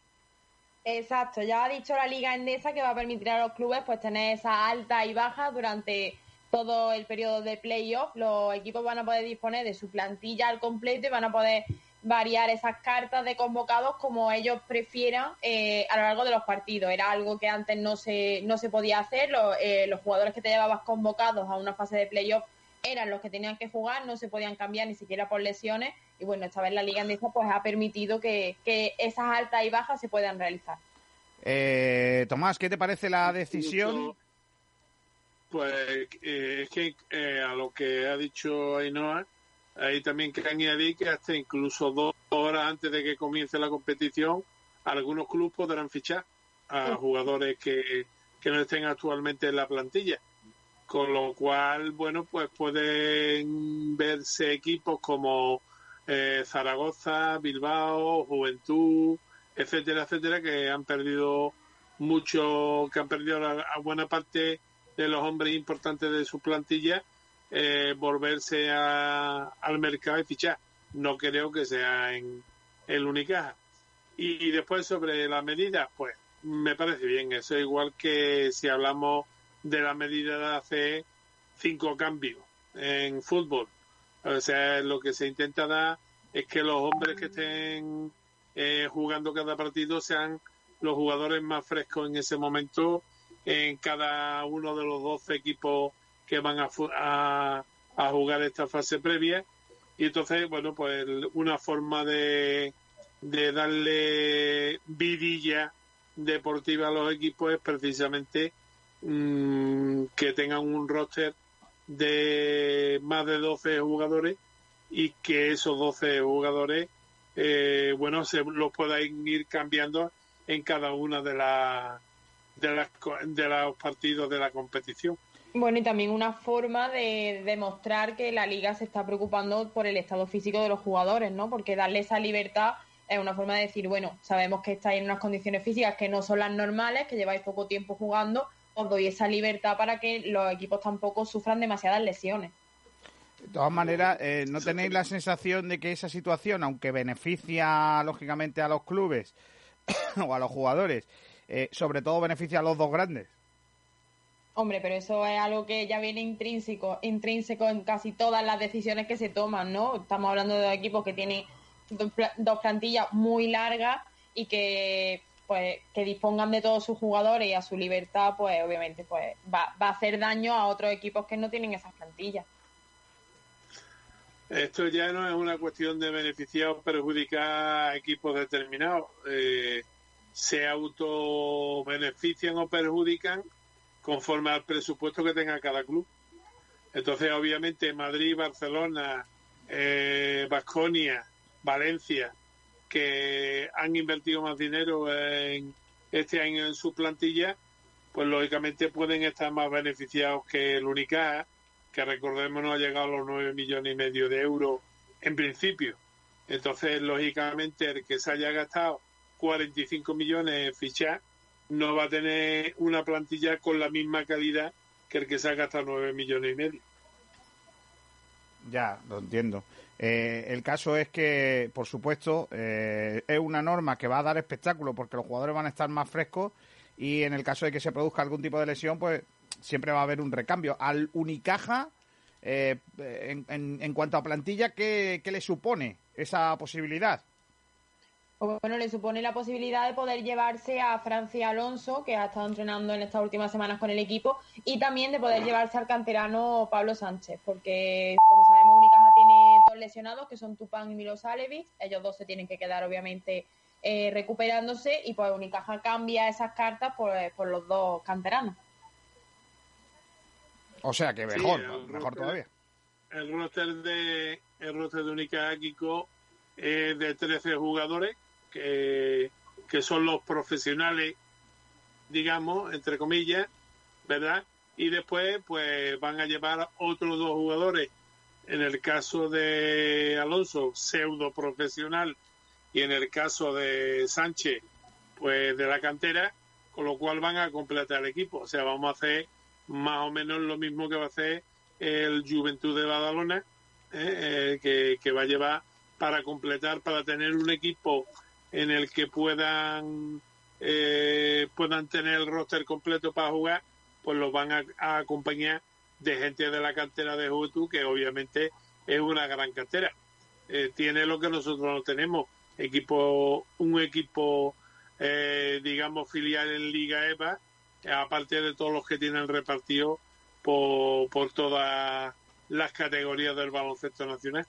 Exacto, ya ha dicho la Liga Endesa que va a permitir a los clubes pues tener esa alta y baja durante todo el periodo de playoff. Los equipos van a poder disponer de su plantilla al completo y van a poder variar esas cartas de convocados como ellos prefieran eh, a lo largo de los partidos. Era algo que antes no se, no se podía hacer. Los, eh, los jugadores que te llevabas convocados a una fase de playoff eran los que tenían que jugar, no se podían cambiar ni siquiera por lesiones. Y bueno, esta vez la Liga Endesa pues ha permitido que, que esas altas y bajas se puedan realizar. Eh, Tomás, ¿qué te parece la decisión? Pues eh, es que eh, a lo que ha dicho Ainhoa, Ahí también que añadir que hasta incluso dos horas antes de que comience la competición, algunos clubes podrán fichar a jugadores que, que no estén actualmente en la plantilla. Con lo cual, bueno, pues pueden verse equipos como eh, Zaragoza, Bilbao, Juventud, etcétera, etcétera, que han perdido mucho, que han perdido a, buena parte de los hombres importantes de su plantilla, eh, volverse a- al mercado y fichar. No creo que sea en el Unicaja. Y, y después sobre las medidas, pues me parece bien. Eso igual que si hablamos de la medida de hacer cinco cambios en fútbol. O sea, lo que se intenta dar es que los hombres que estén eh, jugando cada partido sean los jugadores más frescos en ese momento en cada uno de los 12 equipos que van a, a, a jugar esta fase previa. Y entonces, bueno, pues una forma de, de darle vidilla deportiva a los equipos es precisamente mm, que tengan un roster de más de 12 jugadores y que esos 12 jugadores, eh, bueno, se los puedan ir cambiando en cada una de las de, las co- de los partidos de la competición. Bueno, y también una forma de demostrar que la liga se está preocupando por el estado físico de los jugadores, ¿no? Porque darle esa libertad es una forma de decir, bueno, sabemos que estáis en unas condiciones físicas que no son las normales, que lleváis poco tiempo jugando, os doy esa libertad para que los equipos tampoco sufran demasiadas lesiones. De todas maneras, eh, ¿no tenéis la sensación de que esa situación, aunque beneficia lógicamente a los clubes o a los jugadores, eh, sobre todo beneficia a los dos grandes? Hombre, pero eso es algo que ya viene intrínseco, intrínseco en casi todas las decisiones que se toman, ¿no? Estamos hablando de dos equipos que tienen dos plantillas muy largas y que pues que dispongan de todos sus jugadores y a su libertad, pues obviamente pues va, va a hacer daño a otros equipos que no tienen esas plantillas. Esto ya no es una cuestión de beneficiar o perjudicar a equipos determinados. Eh, se autobenefician o perjudican conforme al presupuesto que tenga cada club. Entonces, obviamente, Madrid, Barcelona, eh, Vasconia, Valencia, que han invertido más dinero en este año en su plantilla, pues lógicamente pueden estar más beneficiados que el Unicaja, que recordemos no ha llegado a los 9 millones y medio de euros en principio. Entonces, lógicamente, el que se haya gastado 45 millones fichar no va a tener una plantilla con la misma calidad que el que se ha gastado 9 millones y medio. Ya, lo entiendo. Eh, el caso es que, por supuesto, eh, es una norma que va a dar espectáculo porque los jugadores van a estar más frescos y en el caso de que se produzca algún tipo de lesión, pues siempre va a haber un recambio. Al Unicaja, eh, en, en- en cuanto a plantilla, ¿qué, qué le supone esa posibilidad? Pues bueno, le supone la posibilidad de poder llevarse a Francia Alonso, que ha estado entrenando en estas últimas semanas con el equipo, y también de poder llevarse al canterano Pablo Sánchez, porque como sabemos Unicaja tiene dos lesionados, que son Tupán y Milosalevich, ellos dos se tienen que quedar obviamente eh, recuperándose, y pues Unicaja cambia esas cartas por, por los dos canteranos. O sea que mejor, mejor roster- todavía. El roster de el roster de Unicaja Kiko es de 13 jugadores que, que son los profesionales, digamos, entre comillas, ¿verdad? Y después, pues van a llevar otros dos jugadores. En el caso de Alonso, pseudo profesional, y en el caso de Sánchez, pues de la cantera, con lo cual van a completar el equipo. O sea, vamos a hacer más o menos lo mismo que va a hacer el Juventud de Badalona, ¿eh? Eh, que, que va a llevar para completar, para tener un equipo en el que puedan eh, puedan tener el roster completo para jugar, pues los van a, acompañar de gente de la cantera de Juventud, que obviamente es una gran cantera. Eh, tiene lo que nosotros no tenemos, equipo, un equipo, eh, digamos, filial en Liga EVA, aparte de todos los que tienen repartido por, por todas las categorías del baloncesto nacional.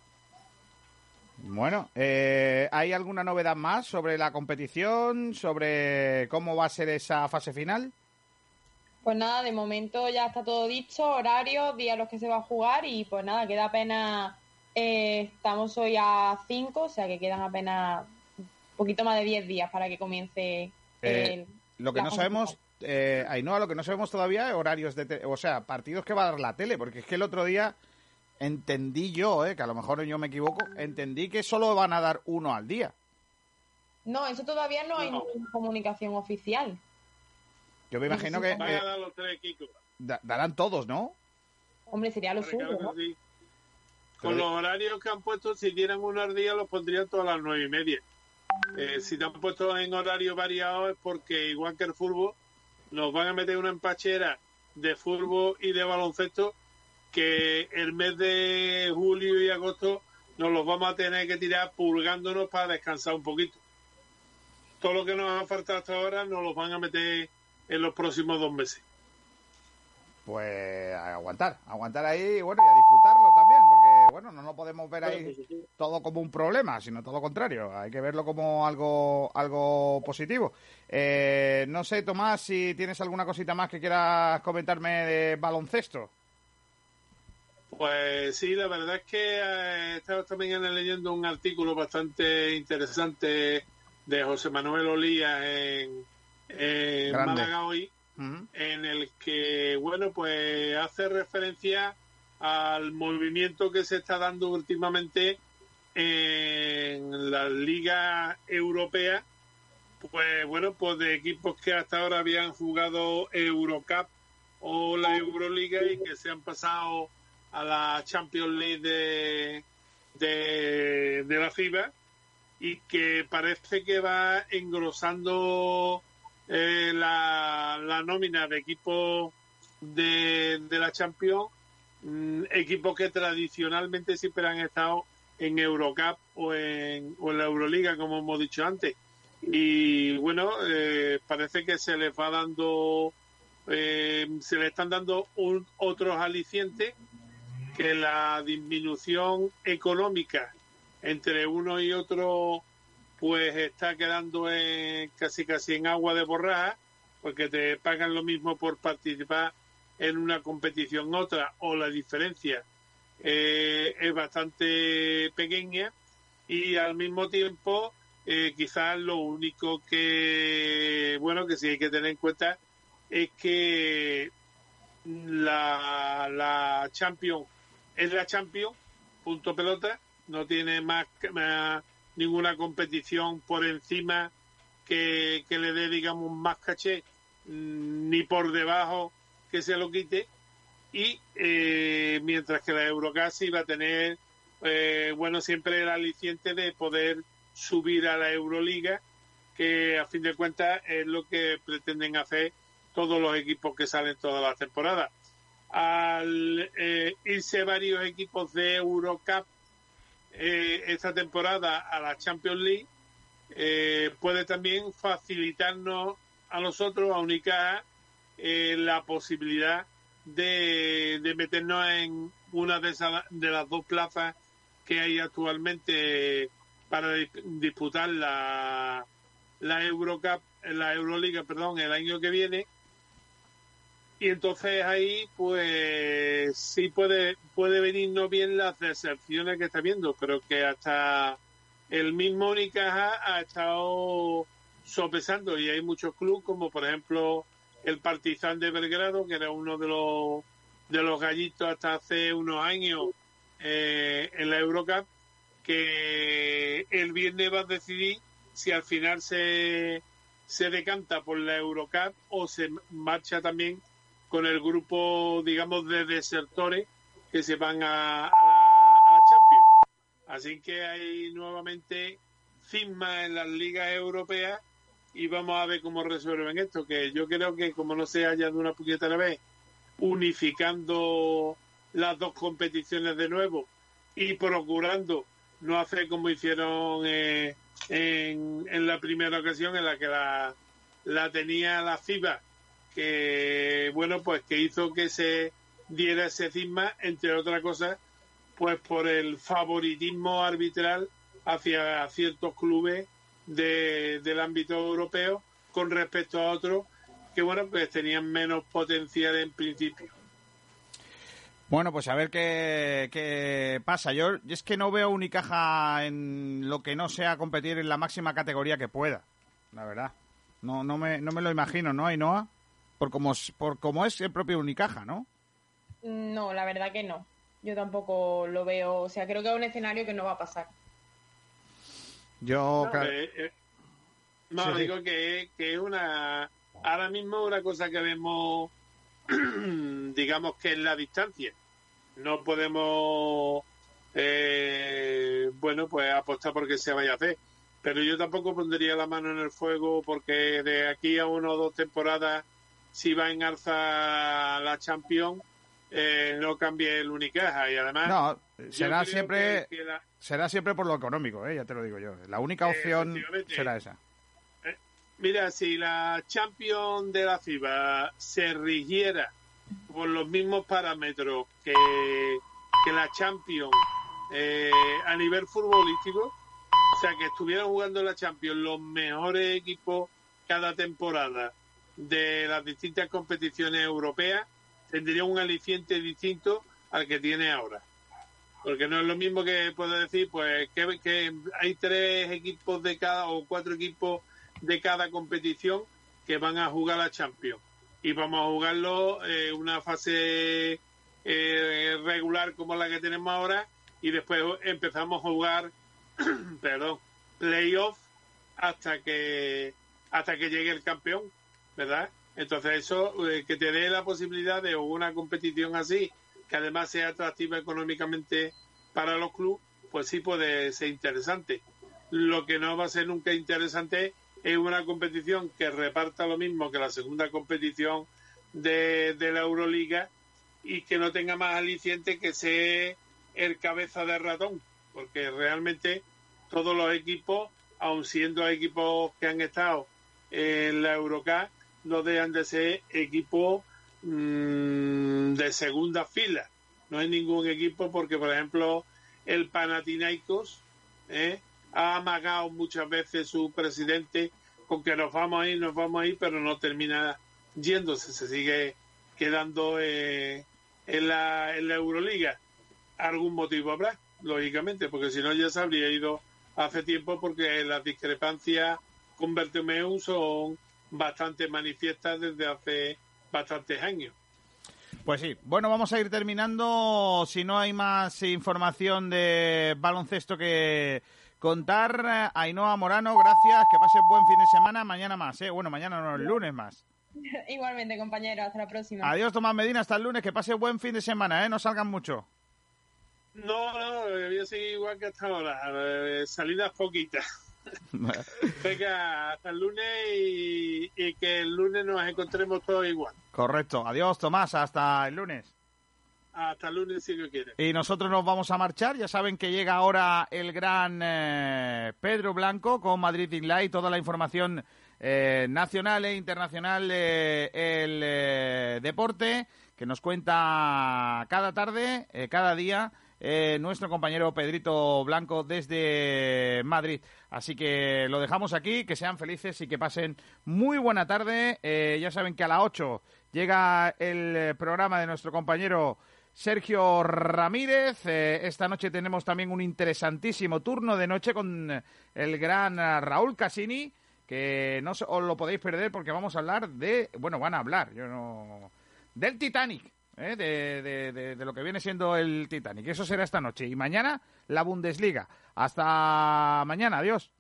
Bueno, eh, ¿hay alguna novedad más sobre la competición, sobre cómo va a ser esa fase final? Pues nada, de momento ya está todo dicho, horarios, días los que se va a jugar y pues nada, queda apenas Eh, estamos hoy a 5, o sea que quedan apenas un poquito más de 10 días para que comience Eh, el- Lo que no sabemos, eh, Ainhoa, lo que no sabemos todavía es horarios de... o sea, partidos que va a dar la tele, porque es que el otro día entendí yo, eh, que a lo mejor yo me equivoco, entendí que solo van a dar uno al día. No, eso todavía no hay ninguna comunicación oficial. Yo me imagino que Van eh, a dar los tres equipos. da- darán todos, ¿no? Hombre, sería lo suyo, ¿no? sí. Con los horarios que han puesto, si dieran uno al día, los pondrían todas las nueve y media. Eh, si te han puesto en horario variado es porque, igual que el fútbol, nos van a meter una empachera de fútbol y de baloncesto que el mes de julio y agosto nos los vamos a tener que tirar pulgándonos para descansar un poquito. Todo lo que nos ha faltado hasta ahora nos los van a meter en los próximos dos meses. Pues a aguantar, aguantar ahí, bueno, y a disfrutarlo también, porque, bueno, no lo podemos ver ahí todo como un problema, sino todo lo contrario, hay que verlo como algo, algo positivo. Eh, no sé, Tomás, si tienes alguna cosita más que quieras comentarme de baloncesto. Pues sí, la verdad es que eh, he estado también leyendo un artículo bastante interesante de José Manuel Olía en. Málaga hoy, en el que, bueno, pues hace referencia al movimiento que se está dando últimamente en la Liga Europea, pues bueno, pues de equipos que hasta ahora habían jugado Eurocup o la Euroliga y que se han pasado a la Champions League de, de, la FIBA y que parece que va engrosando eh, la, la nómina de equipos de, de la Champions, mm, equipos que tradicionalmente siempre han estado en Eurocup o en, o en la Euroliga, como hemos dicho antes. Y bueno, eh, parece que se les va dando, eh, se le están dando un- otros alicientes que la disminución económica entre uno y otro pues está quedando en, casi casi en agua de borraja porque te pagan lo mismo por participar en una competición otra o la diferencia eh, es bastante pequeña y al mismo tiempo eh, quizás lo único que bueno que sí hay que tener en cuenta es que la, la Champions es la Champions, punto pelota, no tiene más, ninguna competición por encima que, que le dé, digamos, más caché, mm, ni por debajo que se lo quite. Y eh, mientras que la Eurocup sí va a tener, eh, bueno, siempre el aliciente de poder subir a la Euroliga, que a fin de cuentas es lo que pretenden hacer todos los equipos que salen todas las temporadas al eh, irse varios equipos de Eurocup eh, esta temporada a la Champions League eh, puede también facilitarnos a nosotros, a Unicaja, eh, la posibilidad de, de meternos en una de, esas, de las dos plazas que hay actualmente para dis- disputar la, la Eurocup, la Euroliga, perdón, el año que viene y entonces ahí, pues sí puede, puede venirnos bien las decepciones que está viendo, pero que hasta el mismo Unicaja ha estado sopesando. Y hay muchos clubes, como por ejemplo el Partizan de Belgrado, que era uno de los, de los gallitos hasta hace unos años eh, en la Eurocup, que el viernes va a decidir si al final se, se decanta por la Eurocup o se marcha también con el grupo, digamos, de desertores que se van a, la, a la Champions. Así que hay nuevamente cisma en las ligas europeas y vamos a ver cómo resuelven esto, que yo creo que como no se haya de una puñetera vez unificando las dos competiciones de nuevo y procurando no hacer como hicieron eh, en, en la primera ocasión en la que la, la tenía la FIBA que bueno pues que hizo que se diera ese cisma entre otras cosas pues por el favoritismo arbitral hacia ciertos clubes de- del ámbito europeo con respecto a otros que bueno pues tenían menos potencial en principio Bueno, pues a ver qué, qué pasa. Yo es que no veo Unicaja en lo que no sea competir en la máxima categoría que pueda, la verdad. No, no, me, no me lo imagino, ¿no, Ainhoa? Por como, es- por como es el propio Unicaja, ¿no? No, la verdad que no. Yo tampoco lo veo. O sea, creo que es un escenario que no va a pasar. Yo, No, claro, eh, eh, no, Sí, sí. digo que, que es una. Ahora mismo una cosa que vemos, digamos que es la distancia. No podemos, eh, bueno, pues apostar porque se vaya a hacer. Pero yo tampoco pondría la mano en el fuego porque de aquí a una o dos temporadas, si va en alza la Champions, eh, no cambie el Unicaja. Y además, no, será siempre, que- que la- será siempre por lo económico, ¿eh? ya te lo digo yo. La única opción Efectivamente. será esa. Mira, si la Champions de la FIBA se rigiera por los mismos parámetros que, que la Champions eh, a nivel futbolístico, o sea, que estuvieran jugando la Champions los mejores equipos cada temporada de las distintas competiciones europeas, tendría un aliciente distinto al que tiene ahora. Porque no es lo mismo que puedo decir, pues, que, hay tres equipos de cada o cuatro equipos de cada competición que van a jugar la Champions. Y vamos a jugarlo en una fase eh, regular como la que tenemos ahora y después empezamos a jugar, perdón, playoff hasta que hasta que llegue el campeón, ¿verdad? Entonces eso eh, que te dé la posibilidad de una competición así, que además sea atractiva económicamente para los clubes, pues sí puede ser interesante. Lo que no va a ser nunca interesante es una competición que reparta lo mismo que la segunda competición de, de la Euroliga y que no tenga más aliciente que ser el cabeza de ratón, porque realmente todos los equipos, aun siendo equipos que han estado en la Eurocup, no dejan de ser equipos mm, de segunda fila. No hay ningún equipo porque, por ejemplo, el Panathinaikos ¿eh? ha amagado muchas veces su presidente con que nos vamos a ir, nos vamos a ir, pero no termina yéndose, se sigue quedando eh, en, la, en la Euroliga. Algún motivo habrá, lógicamente, porque si no ya se habría ido hace tiempo porque las discrepancias con Bertomeu son bastante manifiestas desde hace bastantes años. Pues sí, bueno, vamos a ir terminando. Si no hay más información de baloncesto que contar, Ainhoa Morano, gracias, que pasen buen fin de semana. Mañana más, ¿eh? Bueno, mañana no, el lunes más. Igualmente, compañero. Hasta la próxima. Adiós, Tomás Medina, hasta el lunes, que pase buen fin de semana, ¿eh? No salgan mucho. No, no, voy a seguir igual que hasta ahora. eh, salidas poquitas. Venga, hasta el lunes y, y que el lunes nos encontremos todos igual. Correcto. Adiós, Tomás, hasta el lunes. Hasta el lunes si Dios quiere. Y nosotros nos vamos a marchar. Ya saben que llega ahora el gran eh, Pedro Blanco con Madrid Light, toda la información eh, nacional e internacional del eh, deporte que nos cuenta cada tarde, eh, cada día. Eh, nuestro compañero Pedrito Blanco desde Madrid. Así que lo dejamos aquí, que sean felices y que pasen muy buena tarde. Eh, ya saben que a las 8 llega el eh, programa de nuestro compañero Sergio Ramírez. Esta noche tenemos también un interesantísimo turno de noche con el gran Raúl Casini, que no os lo podéis perder porque vamos a hablar de, bueno, van a hablar, yo no, del Titanic. ¿Eh? De, de- de- de lo que viene siendo el Titanic. Eso será esta noche. Y mañana la Bundesliga. Hasta mañana. Adiós.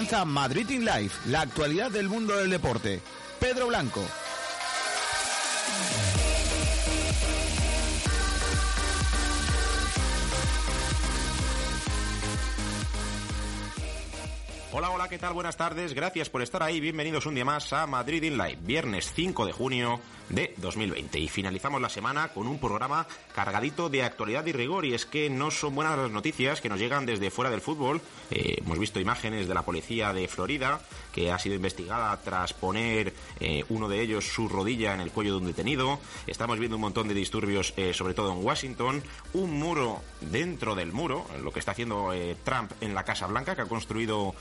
Comienza Madrid in Life, la actualidad del mundo del deporte. Pedro Blanco. Hola, hola, ¿qué tal? Buenas tardes, gracias por estar ahí, bienvenidos un día más a Madrid in Live, viernes 5 de junio de 2020. Y finalizamos la semana con un programa cargadito de actualidad y rigor, y es que no son buenas las noticias que nos llegan desde fuera del fútbol. Eh, hemos visto imágenes de la policía de Florida, que ha sido investigada tras poner eh, uno de ellos su rodilla en el cuello de un detenido. Estamos viendo un montón de disturbios, eh, sobre todo en Washington. Un muro dentro del muro, lo que está haciendo eh, Trump en la Casa Blanca, que ha construido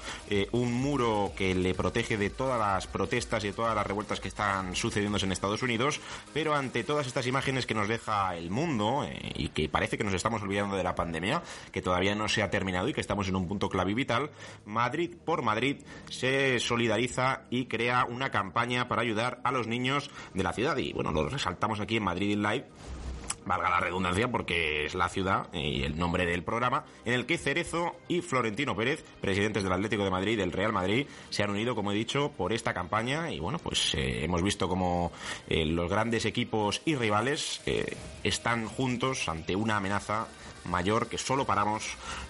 un muro que le protege de todas las protestas y de todas las revueltas que están sucediéndose en Estados Unidos. Pero ante todas estas imágenes que nos deja el mundo y que parece que nos estamos olvidando de la pandemia, que todavía no se ha terminado y que estamos en un punto clave vital, Madrid por Madrid se solidariza y crea una campaña para ayudar a los niños de la ciudad. Y bueno, lo resaltamos aquí en Madrid in Live valga la redundancia porque es la ciudad y el nombre del programa, en el que Cerezo y Florentino Pérez, presidentes del Atlético de Madrid y del Real Madrid, se han unido, como he dicho, por esta campaña y bueno, pues eh, hemos visto como eh, los grandes equipos y rivales eh, están juntos ante una amenaza mayor que solo paramos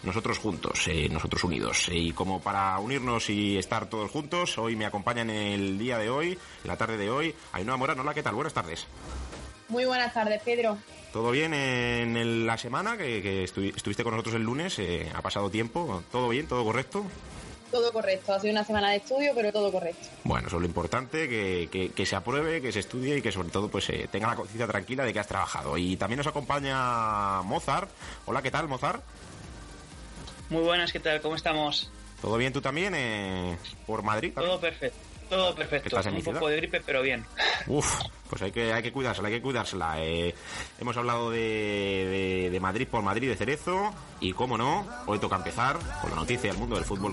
nosotros juntos, eh, nosotros unidos. Y como para unirnos y estar todos juntos, hoy me acompañan el día de hoy, la tarde de hoy, Ainhoa Morán. Hola, ¿qué tal? Buenas tardes. Muy buenas tardes, Pedro. ¿Todo bien en el- la semana que, que estu- estuviste con nosotros el lunes? eh, ¿Ha pasado tiempo? ¿Todo bien? ¿Todo correcto? Todo correcto. Ha sido una semana de estudio, pero todo correcto. Bueno, eso es lo importante, que, que- que se apruebe, que se estudie y que sobre todo pues eh, tenga la conciencia tranquila de que has trabajado. Y también nos acompaña Mozart. Hola, ¿qué tal, Mozart? Muy buenas, ¿qué tal? ¿Cómo estamos? ¿Todo bien tú también eh, por Madrid? Todo perfecto. Todo perfecto. ¿Estás en mi Un ciudad? poco de gripe, pero bien. Uf, pues hay que, hay que cuidársela, hay que cuidársela. Eh, hemos hablado de, de- de Madrid por Madrid, de Cerezo, y cómo no, hoy toca empezar con la noticia del mundo del fútbol